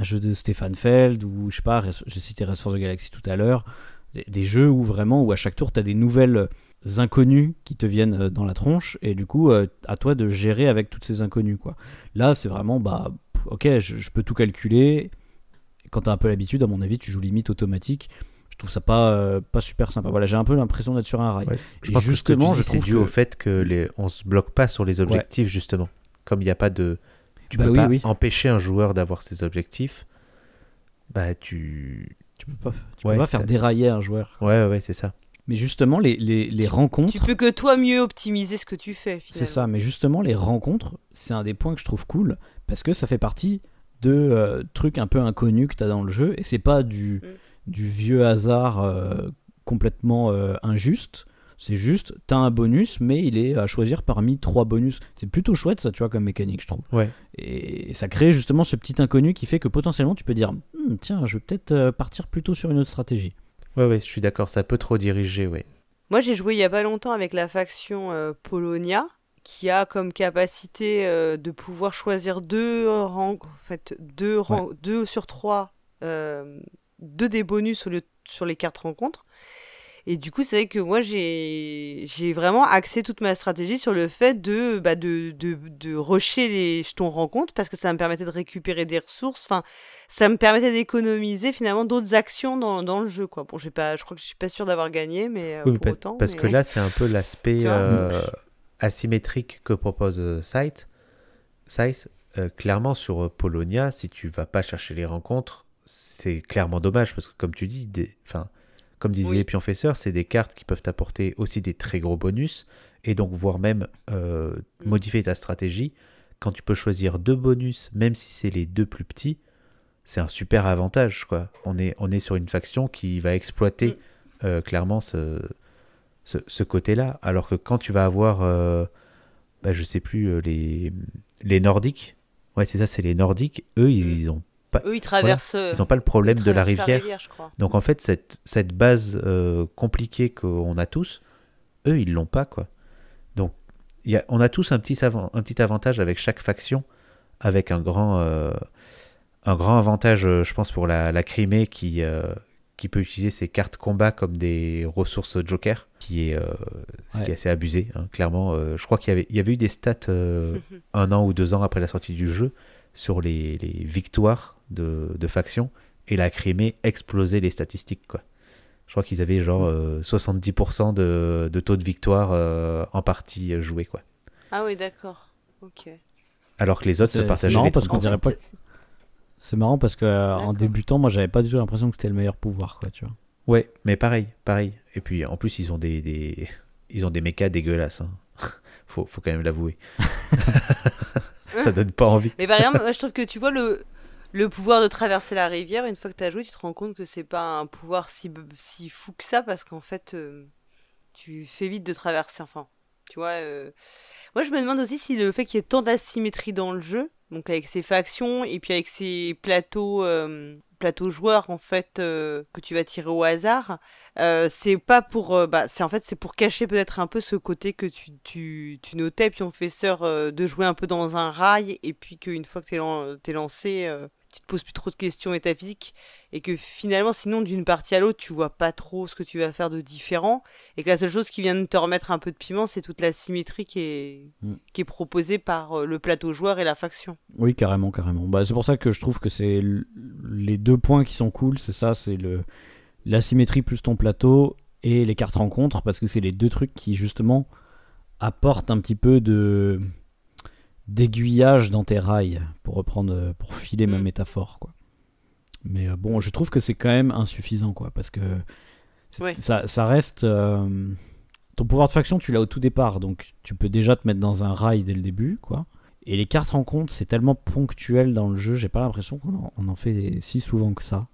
jeu de Stéphane Feld, ou je sais pas, j'ai cité Rest for the Galaxy tout à l'heure, des, des jeux où vraiment, où à chaque tour, t'as des nouvelles inconnus qui te viennent euh, dans la tronche, et du coup, euh, à toi de gérer avec toutes ces inconnus, quoi. Là, c'est vraiment, bah, ok, je, je peux tout calculer. Quand t'as un peu l'habitude, à mon avis, tu joues limite automatique. Je trouve ça pas, euh, pas super sympa. Voilà, j'ai un peu l'impression d'être sur un rail. Ouais. Je Et pense que justement, ce que tu c'est dû que- au fait que les... on se bloque pas sur les objectifs, justement. Comme il n'y a pas de. Tu Bah peux oui, pas oui. empêcher un joueur d'avoir ses objectifs. Bah, tu. Tu peux pas, tu Ouais, peux pas faire dérailler un joueur. Ouais, ouais, c'est ça. Mais justement, les, les, les rencontres. Tu peux que toi mieux optimiser ce que tu fais, finalement. C'est ça, mais justement, les rencontres, c'est un des points que je trouve cool parce que ça fait partie de euh, trucs un peu inconnus que tu as dans le jeu et c'est pas du, Mm. Du vieux hasard euh, complètement euh, injuste. C'est juste, t'as un bonus, mais il est à choisir parmi trois bonus. C'est plutôt chouette, ça, tu vois, comme mécanique, je trouve. Ouais. Et ça crée justement ce petit inconnu qui fait que potentiellement, tu peux dire, Hmm, tiens, je vais peut-être euh, partir plutôt sur une autre stratégie. Ouais, ouais, je suis d'accord. Ça peut trop diriger, ouais. Moi, j'ai joué il y a pas longtemps avec la faction euh, Polonia, qui a comme capacité euh, de pouvoir choisir deux rangs, en fait, deux, rangs, deux sur trois, euh, deux des bonus sur les cartes rencontres. Et du coup, c'est vrai que moi, j'ai vraiment axé toute ma stratégie sur le fait de, bah, de, de, de rusher les jetons rencontres parce que ça me permettait de récupérer des ressources. Enfin, ça me permettait d'économiser finalement d'autres actions dans, dans le jeu. Quoi. Bon, pas, je crois que je suis pas sûr d'avoir gagné, mais euh, Oui, pour parce, autant. parce mais- que là, c'est un peu l'aspect euh, asymétrique que propose euh, euh, clairement, sur Polonia, si tu vas pas chercher les rencontres, c'est clairement dommage parce que, comme tu dis, des, enfin, comme disait Oui. Pionfesseur, c'est des cartes qui peuvent t'apporter aussi des très gros bonus et donc voire même euh, Mm. modifier ta stratégie. Quand tu peux choisir deux bonus, même si c'est les deux plus petits, c'est un super avantage. Quoi. On, est, on est sur une faction qui va exploiter Mm. euh, clairement ce, ce, ce côté-là. Alors que quand tu vas avoir, euh, bah, je sais plus, euh, les, les Nordiques, ouais, c'est ça, c'est les Nordiques, eux, ils ont, Eux, ils traversent. ils ont pas le problème ils de la rivière. je crois. Donc en fait, cette, cette base euh, compliquée qu'on a tous, eux, ils l'ont pas, quoi. Donc, il y a, on a tous un petit, savant- un petit avantage avec chaque faction, avec un grand, euh, un grand avantage, euh, je pense, pour la, la Crimée qui, euh, qui peut utiliser ses cartes combat comme des ressources joker, qui est, euh, ce qui est assez abusé, hein, clairement. Euh, je crois qu'il y avait, il y avait eu des stats euh, un an ou deux ans après la sortie du jeu sur les, les victoires de, de factions et la Crimée explosait les statistiques quoi. Je crois qu'ils avaient genre euh, 70% de, de taux de victoire euh, en partie joué quoi. Ah oui, d'accord. Ok. Alors que les autres se partageaient marrant les parce qu'on 30%. dirait pas. C'est marrant parce que euh, en débutant, moi, j'avais pas du tout l'impression que c'était le meilleur pouvoir, quoi, tu vois. Ouais, mais pareil, pareil. Et puis en plus ils ont des, des ils ont des mechas dégueulasses. hein. faut, faut quand même l'avouer. Ça donne pas envie. Mais par moi, je trouve que tu vois le, pouvoir de traverser la rivière, une fois que tu as joué, tu te rends compte que c'est pas un pouvoir si, si fou que ça, parce qu'en fait, euh, tu fais vite de traverser. Enfin, tu vois. euh, Moi, je me demande aussi si le fait qu'il y ait tant d'asymétrie dans le jeu, donc avec ces factions et puis avec ces plateaux, euh, joueurs en fait euh, que tu vas tirer au hasard, euh, c'est pas pour, bah, c'est en fait c'est pour cacher peut-être un peu ce côté que tu, tu, tu notais, puis on fait sœur de jouer un peu dans un rail, et puis qu'une fois que t'es, lan- t'es lancé, tu te poses plus trop de questions métaphysiques, et que finalement, sinon d'une partie à l'autre, tu vois pas trop ce que tu vas faire de différent, et que la seule chose qui vient de te remettre un peu de piment, c'est toute la symétrie qui est, Mm. qui est proposée par euh, le plateau joueur et la faction. Oui, carrément, carrément. Bah, c'est pour ça que je trouve que c'est l- les deux points qui sont cool, c'est ça, c'est le l'asymétrie plus ton plateau et les cartes rencontres, parce que c'est les deux trucs qui justement apportent un petit peu de d'aiguillage dans tes rails, pour reprendre, pour filer ma Mm. métaphore, quoi. Mais euh, bon, je trouve que c'est quand même insuffisant, quoi, parce que Ouais. ça, ça reste. euh, ton pouvoir de faction, tu l'as au tout départ, donc tu peux déjà te mettre dans un rail dès le début, quoi. Et les cartes rencontres, c'est tellement ponctuel dans le jeu, j'ai pas l'impression qu'on en, on en fait si souvent que ça.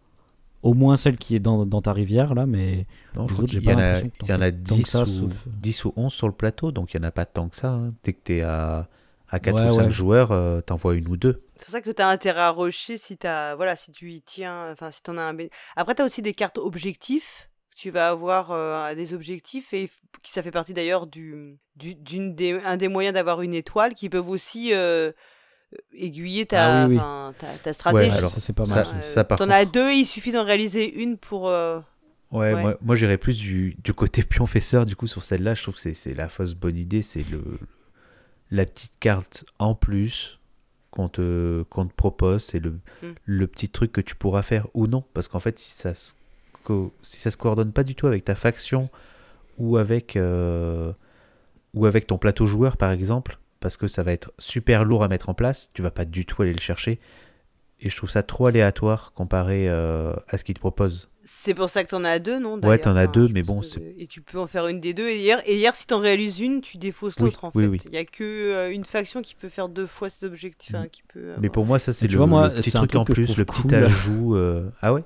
Au moins celle qui est dans, dans ta rivière, là, mais Non, je autres, j'ai qu'il y pas l'impression il y en a que 10, ça, ou, sauf- 10 ou 11 sur le plateau, donc il n'y en a pas tant que ça. hein. Dès que tu es à, à 4 Ouais, ou 5 ouais. joueurs, euh, t'en vois une ou deux. C'est pour ça que tu as intérêt à rusher si, t'as- voilà, si tu y tiens, enfin si tu en as un... Après, tu as aussi des cartes objectifs. Tu vas avoir euh, des objectifs et qui ça fait partie d'ailleurs du, du d'une des, un des moyens d'avoir une étoile qui peuvent aussi euh, aiguiller ta, Ah oui, oui. enfin, ta, ta stratégie. alors, ça c'est pas mal. Ça, T'en as deux, il suffit d'en réaliser une pour. euh, Ouais, Ouais. moi, moi j'irais plus du, du côté pionfesseur du coup sur celle-là. Je trouve que c'est- c'est la fausse bonne idée. C'est le la petite carte en plus qu'on te, qu'on te propose, c'est le, Mm. le petit truc que tu pourras faire ou non. Parce qu'en fait, si ça se, co- si ça se coordonne pas du tout avec ta faction ou avec, euh, ou avec ton plateau joueur, par exemple, parce que ça va être super lourd à mettre en place, tu vas pas du tout aller le chercher. Et je trouve ça trop aléatoire comparé euh, à ce qu'ils te proposent. C'est pour ça que t'en as deux, non Ouais, t'en as deux, mais bon, que- Et tu peux en faire une des deux. Et hier, et hier si t'en réalises une, tu défausses Oui, l'autre, en oui, fait. oui. Il y a que euh, une faction qui peut faire deux fois cet objectif. hein, Mm. qui peut Mais pour moi, ça, c'est le, vois, moi, le petit truc en plus, le petit cool. ajout. euh, Ah ouais?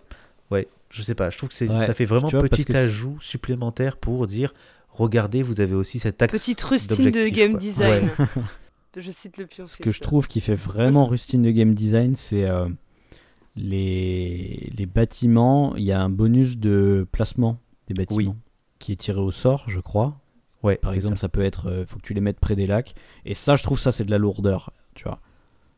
Ouais, je sais pas. Je trouve que Ouais, ça fait vraiment vois, petit ajout supplémentaire pour dire regardez, vous avez aussi cet axe. Petite rustine de game quoi. design. Ouais. Je cite le pion. Ce que je trouve qui fait vraiment rustine de game design, c'est euh, les, les bâtiments. Il y a un bonus de placement des bâtiments qui est tiré au sort, je crois. Ouais, Par exemple, ça. ça. peut être, euh, faut que tu les mettes près des lacs. Et ça, je trouve ça, c'est de la lourdeur, tu vois.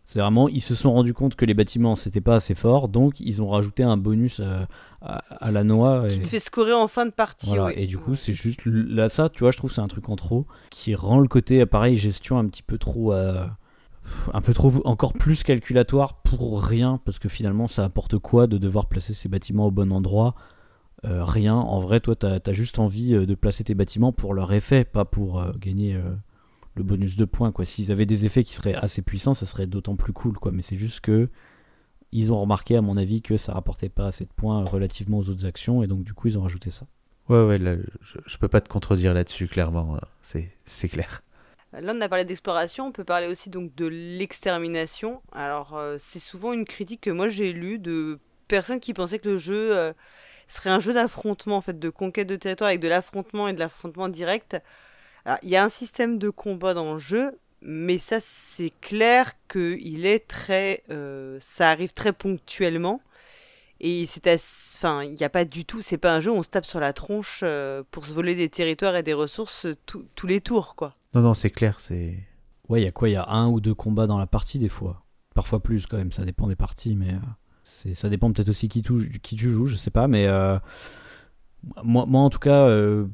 C'est vraiment, ils se sont rendus compte que les bâtiments, c'était pas assez fort, donc ils ont rajouté un bonus euh, à, à la noix. Qui et- te fait scorer en fin de partie. voilà, ouais. et du coup, Ouais. c'est juste là, ça, tu vois, je trouve c'est un truc en trop qui rend le côté, pareil, gestion un petit peu trop, euh, un peu trop, encore plus calculatoire pour rien, parce que finalement, ça apporte quoi de devoir placer ces bâtiments au bon endroit? Euh, Rien. En vrai, toi, t'as as juste envie euh, de placer tes bâtiments pour leur effet, pas pour euh, gagner le bonus de points, quoi. S'ils avaient des effets qui seraient assez puissants, ça serait d'autant plus cool, quoi. Mais c'est juste que ils ont remarqué, à mon avis, que ça rapportait pas assez de points relativement aux autres actions, et donc du coup, ils ont rajouté ça. Ouais, ouais, là, je, je peux pas te contredire là-dessus, clairement. C'est, c'est clair. Là, on a parlé d'exploration, on peut parler aussi donc de l'extermination. Alors, euh, c'est souvent une critique que moi j'ai lue de personnes qui pensaient que le jeu euh, serait un jeu d'affrontement, en fait, de conquête de territoire avec de l'affrontement et de l'affrontement direct. Il y a un système de combat dans le jeu, mais ça, c'est clair qu'il est très. euh, ça arrive très ponctuellement. Et c'est Enfin, il n'y a pas du tout. C'est pas un jeu où on se tape sur la tronche pour se voler des territoires et des ressources tous les tours, quoi. Non, non, c'est clair, c'est. Ouais, il y a quoi? Il y a un ou deux combats dans la partie des fois. Parfois plus quand même, ça dépend des parties, mais euh, c'est ça dépend peut-être aussi qui, tou- qui tu joues, je sais pas, mais euh, moi, moi en tout cas, euh,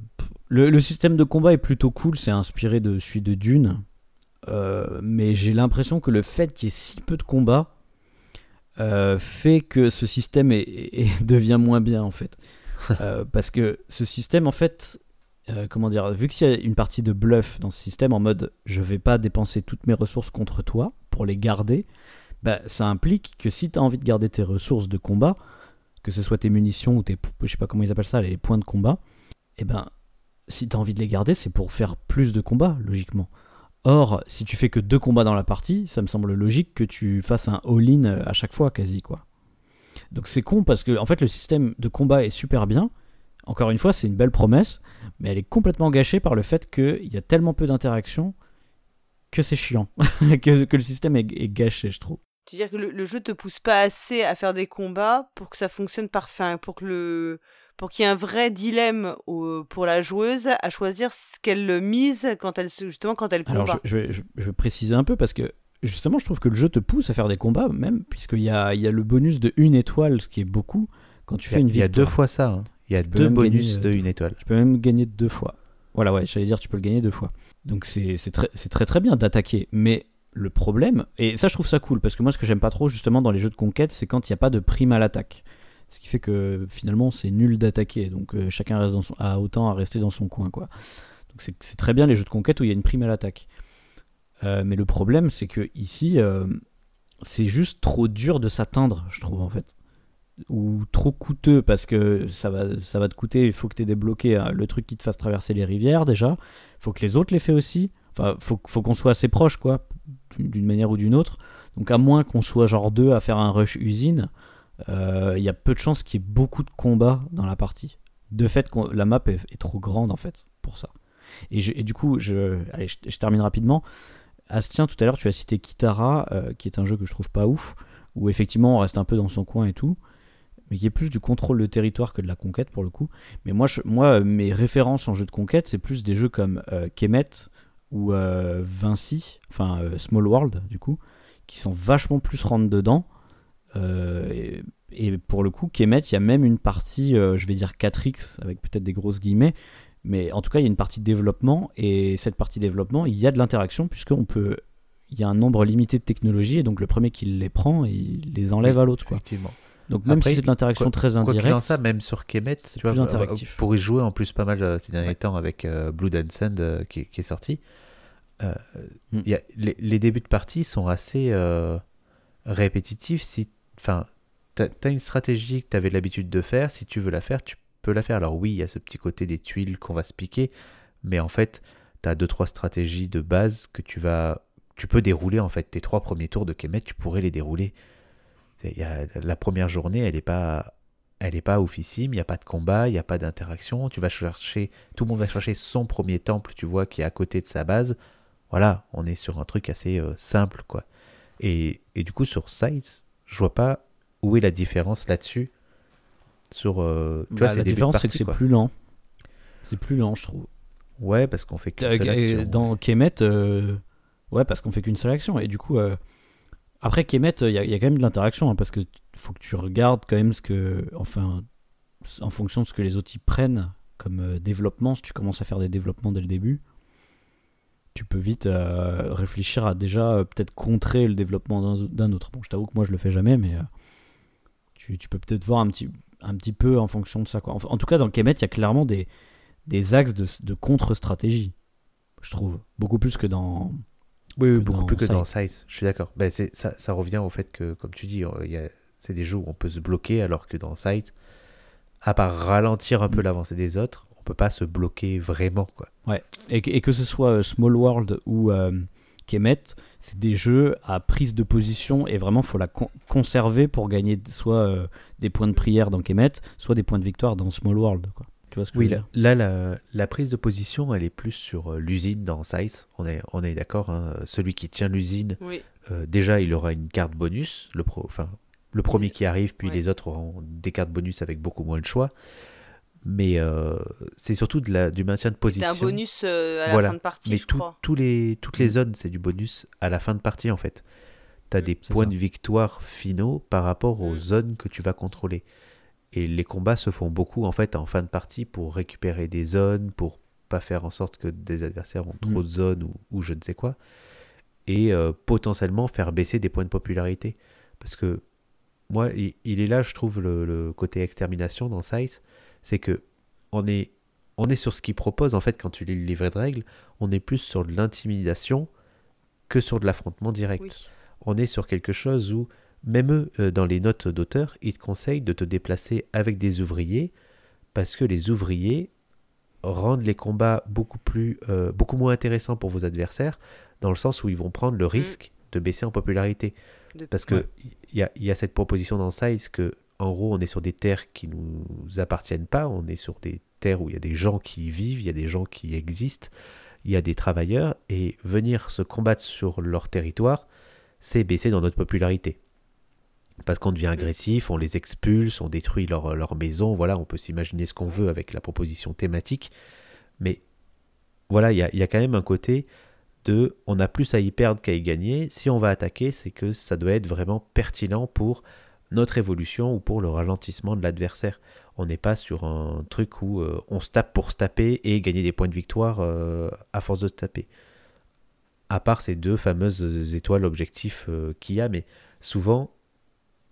le, le système de combat est plutôt cool, c'est inspiré de celui de Dune, euh, mais j'ai l'impression que le fait qu'il y ait si peu de combats fait que ce système est, est- devient moins bien en fait. Parce que ce système en fait euh, comment dire, vu qu'il y a une partie de bluff dans ce système en mode je vais pas dépenser toutes mes ressources contre toi pour les garder, bah, ça implique que si tu as envie de garder tes ressources de combat, que ce soit tes munitions ou tes, je sais pas comment appellent ça, les points de combat, et ben si tu as envie de les garder, c'est pour faire plus de combats, logiquement. Or, si tu fais que deux combats dans la partie, ça me semble logique que tu fasses un all-in euh, à chaque fois, quasi, quoi. Donc c'est con parce que, en fait, le système de combat est super bien. Encore une fois, c'est une belle promesse, mais elle est complètement gâchée par le fait qu'il y a tellement peu d'interactions que c'est chiant, que, que le système est, est gâché, je trouve. Tu veux dire que le, le jeu te pousse pas assez à faire des combats pour que ça fonctionne parfait, pour que le pour qu'il y ait un vrai dilemme au- pour la joueuse à choisir ce qu'elle mise quand elle justement quand elle combat. Alors, je, je vais, je- je vais préciser un peu parce que justement, je trouve que le jeu te pousse à faire des combats, même puisqu'il y a, il y a le bonus de une étoile, ce qui est beaucoup quand tu fais une il y a deux victoire. fois ça. hein. Il y a deux bonus gagner, de euh, une étoile. Tu peux même gagner deux fois. Voilà, ouais, j'allais dire, tu peux le gagner deux fois. Donc c'est très, très très bien d'attaquer. Mais le problème, et ça je trouve ça cool, parce que moi ce que j'aime pas trop justement dans les jeux de conquête, c'est quand il n'y a pas de prime à l'attaque. Ce qui fait que finalement c'est nul d'attaquer. Donc euh, chacun reste dans son, a autant à rester dans son coin. quoi. Donc c'est c'est très bien les jeux de conquête où il y a une prime à l'attaque. Euh, mais le problème c'est que ici, euh, c'est juste trop dur de s'atteindre, je trouve en fait ou trop coûteux parce que ça va, ça va te coûter, il faut que tu aies débloqué euh, le truc qui te fasse traverser les rivières déjà, il faut que les autres les fassent aussi, enfin faut, faut qu'on soit assez proche quoi, d'une manière ou d'une autre, donc à moins qu'on soit genre deux à faire un rush usine, euh, il y a peu de chances qu'il y ait beaucoup de combats dans la partie, de fait la map est, trop grande en fait pour ça. Et, du coup, je, allez, je termine rapidement. Astien, tout à l'heure, tu as cité Kitara, euh, qui est un jeu que je trouve pas ouf, où effectivement on reste un peu dans son coin et tout mais qui est plus du contrôle de territoire que de la conquête pour le coup. Mais moi, je- moi mes références en jeu de conquête, c'est plus des jeux comme euh, Kemet ou euh, Vinci, enfin euh, Small World du coup, qui sont vachement plus rentre dedans. Et, et pour le coup, Kemet, il y a même une partie, je vais dire 4X, avec peut-être des grosses guillemets, mais en tout cas, il y a une partie développement, et cette partie développement, il y a de l'interaction, puisqu'on peut. il y a un nombre limité de technologies et donc le premier qui les prend, il les enlève à l'autre. Quoi. Effectivement. Donc même Après, si c'est de l'interaction quoi- très Quoi qu'il en indirecte, soit, même sur Kemet, tu vois, euh, interactif. pour y jouer en plus pas mal euh, ces derniers Ouais. temps avec euh, Blood and Sand euh, qui, qui est sorti, euh, Mm. y a- les, les débuts de partie sont assez répétitifs. Si, enfin, t'as as une stratégie que tu avais l'habitude de faire, si tu veux la faire, tu peux la faire. Alors oui, il y a ce petit côté des tuiles qu'on va se piquer, mais en fait, tu as deux trois stratégies de base que tu vas, tu peux dérouler en fait. Tes trois premiers tours de Kemet, tu pourrais les dérouler. Il y a- la première journée, elle n'est pas, elle est pas oufissime. Il n'y a pas de combat, il n'y a pas d'interaction. Tu vas chercher, tout le monde va chercher son premier temple, tu vois, qui est à côté de sa base. Voilà, on est sur un truc assez euh, simple, quoi. Et, et du coup, sur Site, je vois pas où est la différence là-dessus. Sur, euh, tu Bah, vois, la différence, c'est que c'est plus lent. C'est plus lent, je trouve. Ouais, parce qu'on fait qu'une Euh, seule action. Dans Kemet, euh, ouais, parce qu'on fait qu'une seule action. Et du coup, après Kemet, il y, a- quand même de l'interaction, hein, parce que faut que tu regardes quand même ce que, enfin, en fonction de ce que les y prennent comme euh, développement, si tu commences à faire des développements dès le début, tu peux vite euh, réfléchir à déjà euh, peut-être contrer le développement d'un- autre. Bon, je t'avoue que moi je le fais jamais, mais tu, peux peut-être voir un petit, un petit peu en fonction de ça. Quoi. En, tout cas, dans Kemet, il y a clairement des, axes de contre-stratégie, je trouve. Beaucoup plus que dans. Oui, beaucoup plus que dans Scythe, je suis d'accord. Ben, c'est- ça, ça revient au fait que, comme tu dis, euh, il y a- c'est des jeux où on peut se bloquer, alors que dans Scythe, à part ralentir un peu Mm. l'avancée des autres, on peut pas se bloquer vraiment. Quoi. Et, que- et que ce soit euh, Small World ou euh, Kemet, c'est des jeux à prise de position et vraiment faut la con- conserver pour gagner soit euh, des points de prière dans Kemet, soit des points de victoire dans Small World. Quoi. Tu vois ce que Oui, je veux là, dire? là, la, la prise de position, elle est plus sur euh, l'usine dans Scythe. On est, on est d'accord. hein, Celui qui tient l'usine, Oui. euh, déjà, il aura une carte bonus. Le, pro, enfin, le premier qui arrive, puis Ouais. les autres auront des cartes bonus avec beaucoup moins de choix. Mais euh, c'est surtout de la, du maintien de C'est position. un bonus euh, à la Voilà. fin de partie, Mais je tout- crois. tous les, toutes les zones, c'est du bonus à la fin de partie en fait. Tu as Mm. des C'est points ça. de victoire finaux par rapport aux Mm. zones que tu vas contrôler. Et les combats se font beaucoup en fait en fin de partie pour récupérer des zones, pour pas faire en sorte que des adversaires ont trop Mm. de zones ou, ou je ne sais quoi. Et euh, potentiellement faire baisser des points de popularité. Parce que moi, il, il est là, je trouve, le, le côté extermination dans Scythe, c'est que on est, on est sur ce qu'il propose en fait quand tu lis le livret de règles, on est plus sur de l'intimidation que sur de l'affrontement direct. Oui. On est sur quelque chose où, même eux, dans les notes d'auteur, ils te conseillent de te déplacer avec des ouvriers parce que les ouvriers rendent les combats beaucoup, plus, euh, beaucoup moins intéressants pour vos adversaires dans le sens où ils vont prendre le risque de baisser en popularité. De- Parce que Ouais. il y, a, il y a cette proposition dans Size que, en gros, on est sur des terres qui nous appartiennent pas, on est sur des terres où il y a des gens qui y vivent, il y a des gens qui existent, il y a des travailleurs, et venir se combattre sur leur territoire, c'est baisser dans notre popularité. Parce qu'on devient agressif, on les expulse, on détruit leur, maison, voilà, on peut s'imaginer ce qu'on veut avec la proposition thématique, mais voilà, il y a, il y a quand même un côté de on a plus à y perdre qu'à y gagner. Si on va attaquer, c'est que ça doit être vraiment pertinent pour notre évolution ou pour le ralentissement de l'adversaire. On n'est pas sur un truc où euh, on se tape pour se taper et gagner des points de victoire euh, à force de se taper. À part ces deux fameuses étoiles objectifs euh, qu'il y a, mais souvent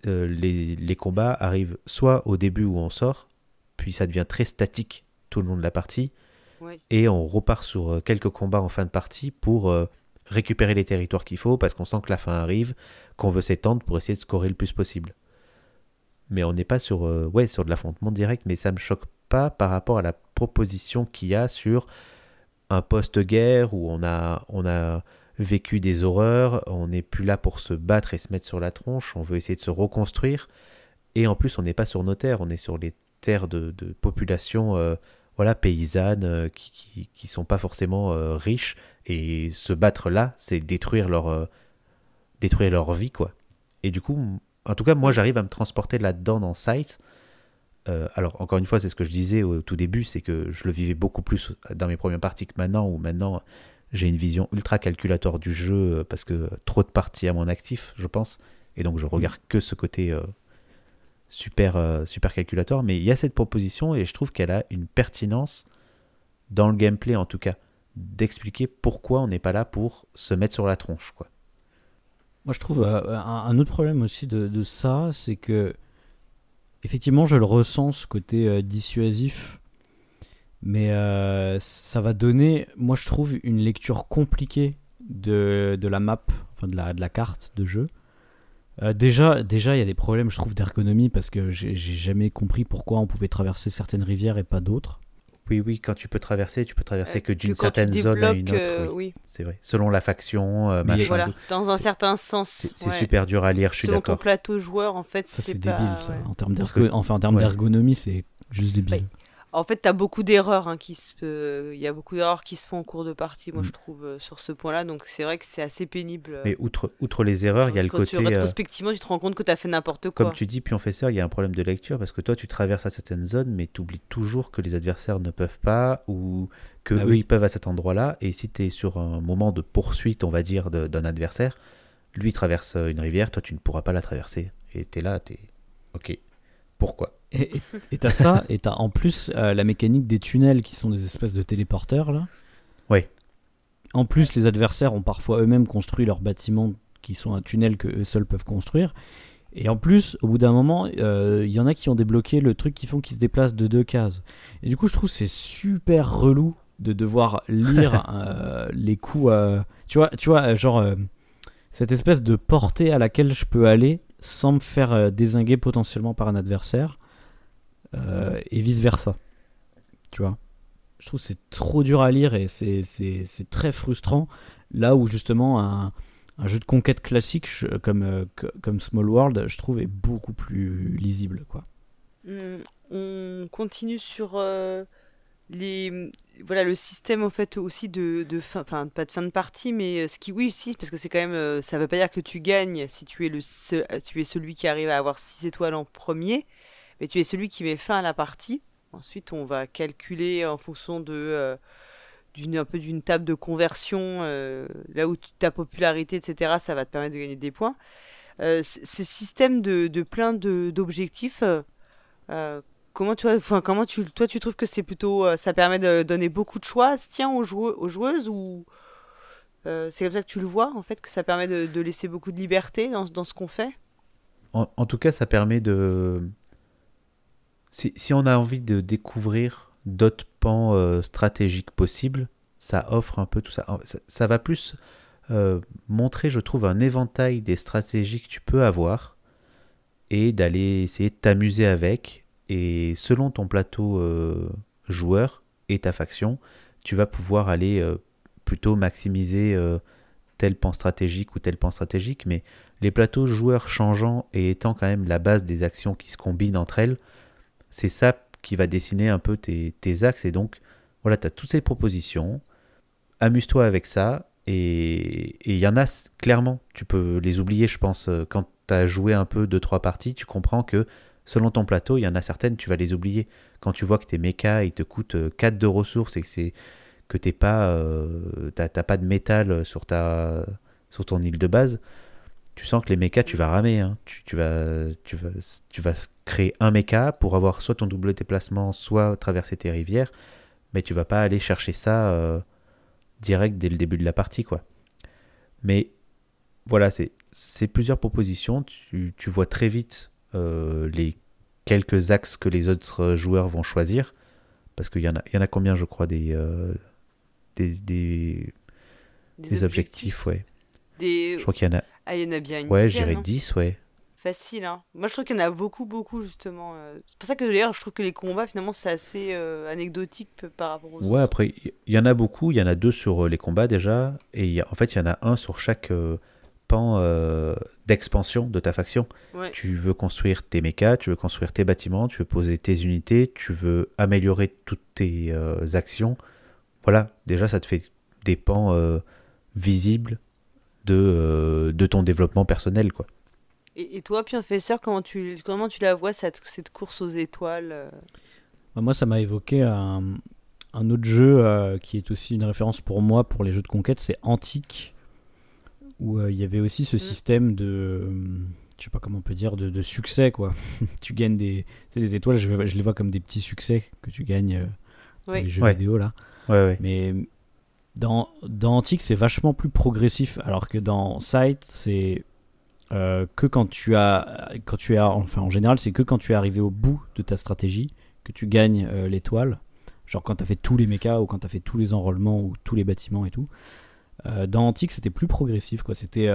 euh, les, les combats arrivent soit au début où on sort, puis ça devient très statique tout le long de la partie, et on repart sur euh, quelques combats en fin de partie pour euh, récupérer les territoires qu'il faut parce qu'on sent que la fin arrive, qu'on veut s'étendre pour essayer de scorer le plus possible. Mais on n'est pas sur, euh, ouais, sur de l'affrontement direct, mais ça me choque pas par rapport à la proposition qu'il y a sur un post-guerre où on a, on a vécu des horreurs, on n'est plus là pour se battre et se mettre sur la tronche, on veut essayer de se reconstruire, et en plus on n'est pas sur nos terres, on est sur les terres de, de population euh, voilà, paysannes euh, qui, qui, qui sont pas forcément euh, riches et se battre là, c'est détruire leur détruire leur vie quoi. Et du coup, en tout cas, moi j'arrive à me transporter là-dedans dans Sight. Alors encore une fois, c'est ce que je disais au tout début, c'est que je le vivais beaucoup plus dans mes premières parties que maintenant, où maintenant j'ai une vision ultra calculatoire du jeu euh, parce que trop de parties à mon actif, je pense, et donc je regarde que ce côté euh, super, euh, super calculatoire. Mais il y a cette proposition et je trouve qu'elle a une pertinence dans le gameplay en tout cas, d'expliquer pourquoi on n'est pas là pour se mettre sur la tronche. Quoi. Moi, je trouve euh, un, un autre problème aussi de, de ça, c'est que effectivement, je le ressens ce côté dissuasif, mais euh, ça va donner, moi, je trouve une lecture compliquée de, de la map, enfin de la, de la carte de jeu. Euh, déjà, déjà, il y a des problèmes, je trouve, d'ergonomie parce que j'ai jamais compris pourquoi on pouvait traverser certaines rivières et pas d'autres. Oui, oui, quand tu peux traverser, tu peux traverser Euh, que d'une certaine zone à une autre. euh, oui. oui. C'est vrai. Selon la faction, euh, Mais machin. Voilà, dans un certain sens. C'est ouais. super dur à lire, je suis Selon ton d'accord. plateau joueur, en fait, Ça, c'est c'est débile, pas- ça. ouais. En termes Parce d'ergo- que- enfin, en termes ouais. d'ergonomie, c'est juste débile. En fait, t'as beaucoup d'erreurs hein, qui se, euh, il y a beaucoup d'erreurs qui se font en cours de partie, moi Mm. je trouve euh, sur ce point-là. Donc c'est vrai que c'est assez pénible. euh, Mais outre, outre les erreurs, il y a le quand côté. tu, euh, rétrospectivement, tu te rends compte que t'as fait n'importe quoi. Comme tu dis, Pionfesseur, il y a un problème de lecture parce que toi, tu traverses à certaines zones, mais tu oublies toujours que les adversaires ne peuvent pas ou que Ah eux, oui. ils peuvent à cet endroit-là. Et si tu es sur un moment de poursuite, on va dire, d'un adversaire, lui il traverse une rivière, toi, tu ne pourras pas la traverser. Et tu es là, tu es. Ok. Pourquoi Et t'as ça, et t'as en plus euh, la mécanique des tunnels qui sont des espèces de téléporteurs là. Ouais. En plus, les adversaires ont parfois eux-mêmes construit leurs bâtiments qui sont un tunnel que eux seuls peuvent construire. Et en plus, au bout d'un moment, euh, il y en a qui ont débloqué le truc qui font qu'ils se déplacent de deux cases. Et du coup, je trouve c'est super relou de devoir lire euh, les coups. euh, tu vois, tu vois, euh, genre euh, cette espèce de portée à laquelle je peux aller sans me faire euh, désinguer potentiellement par un adversaire euh, et vice versa. Tu vois? Je trouve c'est trop dur à lire et c'est- très frustrant. Là où justement un, un jeu de conquête classique comme, euh, comme Small World, je trouve, est beaucoup plus lisible. Quoi. Hum, on continue sur les voilà le système en fait aussi de, de fin pas de fin de partie mais euh, ce qui oui parce que c'est quand même euh, ça veut pas dire que tu gagnes si tu es le tu es celui qui arrive à avoir 6 étoiles en premier mais tu es celui qui met fin à la partie. Ensuite on va calculer en fonction de euh, d'une un peu d'une table de conversion là où ta popularité etc ça va te permettre de gagner des points. Ce système de, de plein d'objectifs comment tu, enfin, comment toi, tu trouves que c'est plutôt, euh, ça permet de donner beaucoup de choix, tiens, aux, aux joueuses ou euh, c'est comme ça que tu le vois, en fait, que ça permet de, laisser beaucoup de liberté dans, dans ce qu'on fait? En, tout cas, ça permet de. Si, on a envie de découvrir d'autres pans euh, stratégiques possibles, ça offre un peu tout ça. Ça, va plus montrer, je trouve, un éventail des stratégies que tu peux avoir et d'aller essayer de t'amuser avec. Et selon ton plateau euh, joueur et ta faction, tu vas pouvoir aller euh, plutôt maximiser euh, tel pan stratégique ou tel pan stratégique. Mais les plateaux joueurs changeants et étant quand même la base des actions qui se combinent entre elles, c'est ça qui va dessiner un peu tes, axes. Et donc, voilà, tu as toutes ces propositions. Amuse-toi avec ça. Et il y en a, clairement, tu peux les oublier, je pense. Quand tu as joué un peu 2-3 parties, tu comprends que selon ton plateau, il y en a certaines, tu vas les oublier. Quand tu vois que tes mechas, ils te coûtent euh, 4 de ressources et que c'est que t'es pas, euh, t'as pas de métal sur, ta, ton île de base, tu sens que les mechas, tu vas ramer. hein. Tu, vas, créer un mecha pour avoir soit ton double déplacement, soit traverser tes rivières, mais tu vas pas aller chercher ça euh, direct dès le début de la partie. quoi. Mais voilà, c'est plusieurs propositions. Tu, vois très vite euh, les quelques axes que les autres joueurs vont choisir. Parce qu'il y, en a- il y en a combien, je crois, des, euh, des, des, des objectifs, ouais. Des... Je crois qu'il y en a, Ah, il y en a bien une ouais, dizaine, dirais hein. 10, ouais. Facile, hein. Moi, je trouve qu'il y en a beaucoup, beaucoup, justement. euh. C'est pour ça que, d'ailleurs, je trouve que les combats, finalement, c'est assez euh, anecdotique par rapport aux Ouais, autres. après, il y en a beaucoup. Il y en a deux sur euh, les combats déjà. Et il y a- en fait, il y en a un sur chaque euh, pan euh, d'expansion de ta faction. Ouais. Tu veux construire tes mechas, tu veux construire tes bâtiments, tu veux poser tes unités, tu veux améliorer toutes tes euh, actions. Voilà, déjà, ça te fait des pans euh, visibles de, euh, de ton développement personnel, quoi. Et, et toi, Pionfesseur, comment tu, comment tu la vois, cette, cette course aux étoiles Bah, Moi, ça m'a évoqué un, un autre jeu euh, qui est aussi une référence pour moi pour les jeux de conquête, c'est Antique, où euh, il y avait aussi ce système de, euh, je sais pas comment on peut dire, de, de succès quoi. tu gagnes des, tu sais, les étoiles, je, je les vois comme des petits succès que tu gagnes euh, dans Oui. les jeux Ouais. vidéo là. Ouais, ouais. Mais dans, dans Antique, c'est vachement plus progressif, alors que dans Sight, c'est euh, que quand tu as, quand tu as, enfin en général, c'est que quand tu es arrivé au bout de ta stratégie que tu gagnes euh, l'étoile. Genre quand tu as fait tous les mechas ou quand tu as fait tous les enrôlements ou tous les bâtiments et tout. Euh, dans Antique, c'était plus progressif quoi. C'était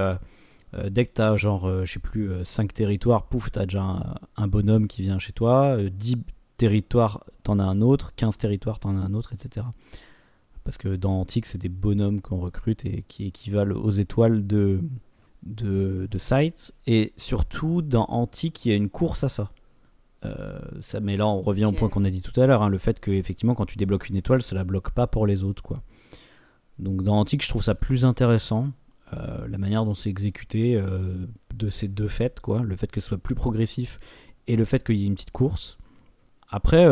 dès que tu as genre, je sais plus, 5 territoires, pouf, tu as déjà un, un, bonhomme qui vient chez toi. 10 territoires, t'en as un autre. 15 territoires, t'en as un autre, etc. Parce que dans Antique, c'est des bonhommes qu'on recrute et qui équivalent aux étoiles de, de, de sites. Et surtout, dans Antique, il y a une course à ça. Euh, ça mais là, on revient au point qu'on a dit tout à l'heure, hein, le fait que effectivement, quand tu débloques une étoile, ça la bloque pas pour les autres, quoi. Donc dans Antique, je trouve ça plus intéressant, euh, la manière dont c'est exécuté euh, de ces deux faits, quoi. Le fait que ce soit plus progressif et le fait qu'il y ait une petite course. Après,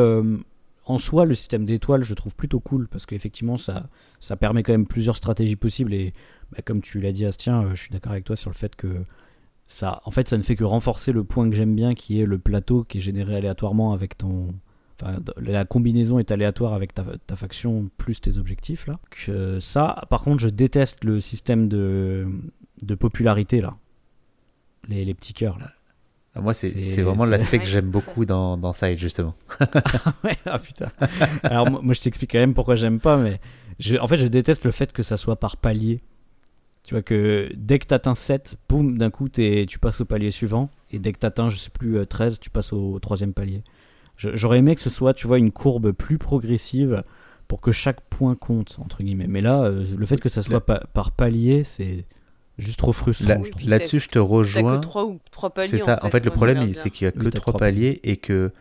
en soi, le système d'étoiles, je trouve plutôt cool parce qu'effectivement, ça, ça permet quand même plusieurs stratégies possibles. Et bah, comme tu l'as dit, Astien, euh, je suis d'accord avec toi sur le fait que ça, en fait, ça ne fait que renforcer le point que j'aime bien, qui est le plateau qui est généré aléatoirement avec ton. La combinaison est aléatoire avec ta, ta faction plus tes objectifs là. Que ça, par contre, je déteste le système de, de popularité là. Les, les petits cœurs là. Ah, moi, c'est vraiment l'aspect que j'aime beaucoup dans, dans Side, justement. ouais, ah putain. Alors, moi, je t'explique quand même pourquoi j'aime pas, mais je, en fait, je déteste le fait que ça soit par palier. Tu vois que dès que tu atteins 7, boum, d'un coup, es, tu passes au palier suivant. Et dès que tu atteins, je sais plus, 13, euh, tu passes au, troisième palier. J'aurais aimé que ce soit, tu vois, une courbe plus progressive pour que chaque point compte, entre guillemets. Mais là, euh, le fait que ça soit par palier, c'est juste trop frustrant. Là-dessus, je te rejoins. Que 3 ou 3 paliers. C'est ça. En fait, le problème, c'est qu'il y a que 3 paliers et que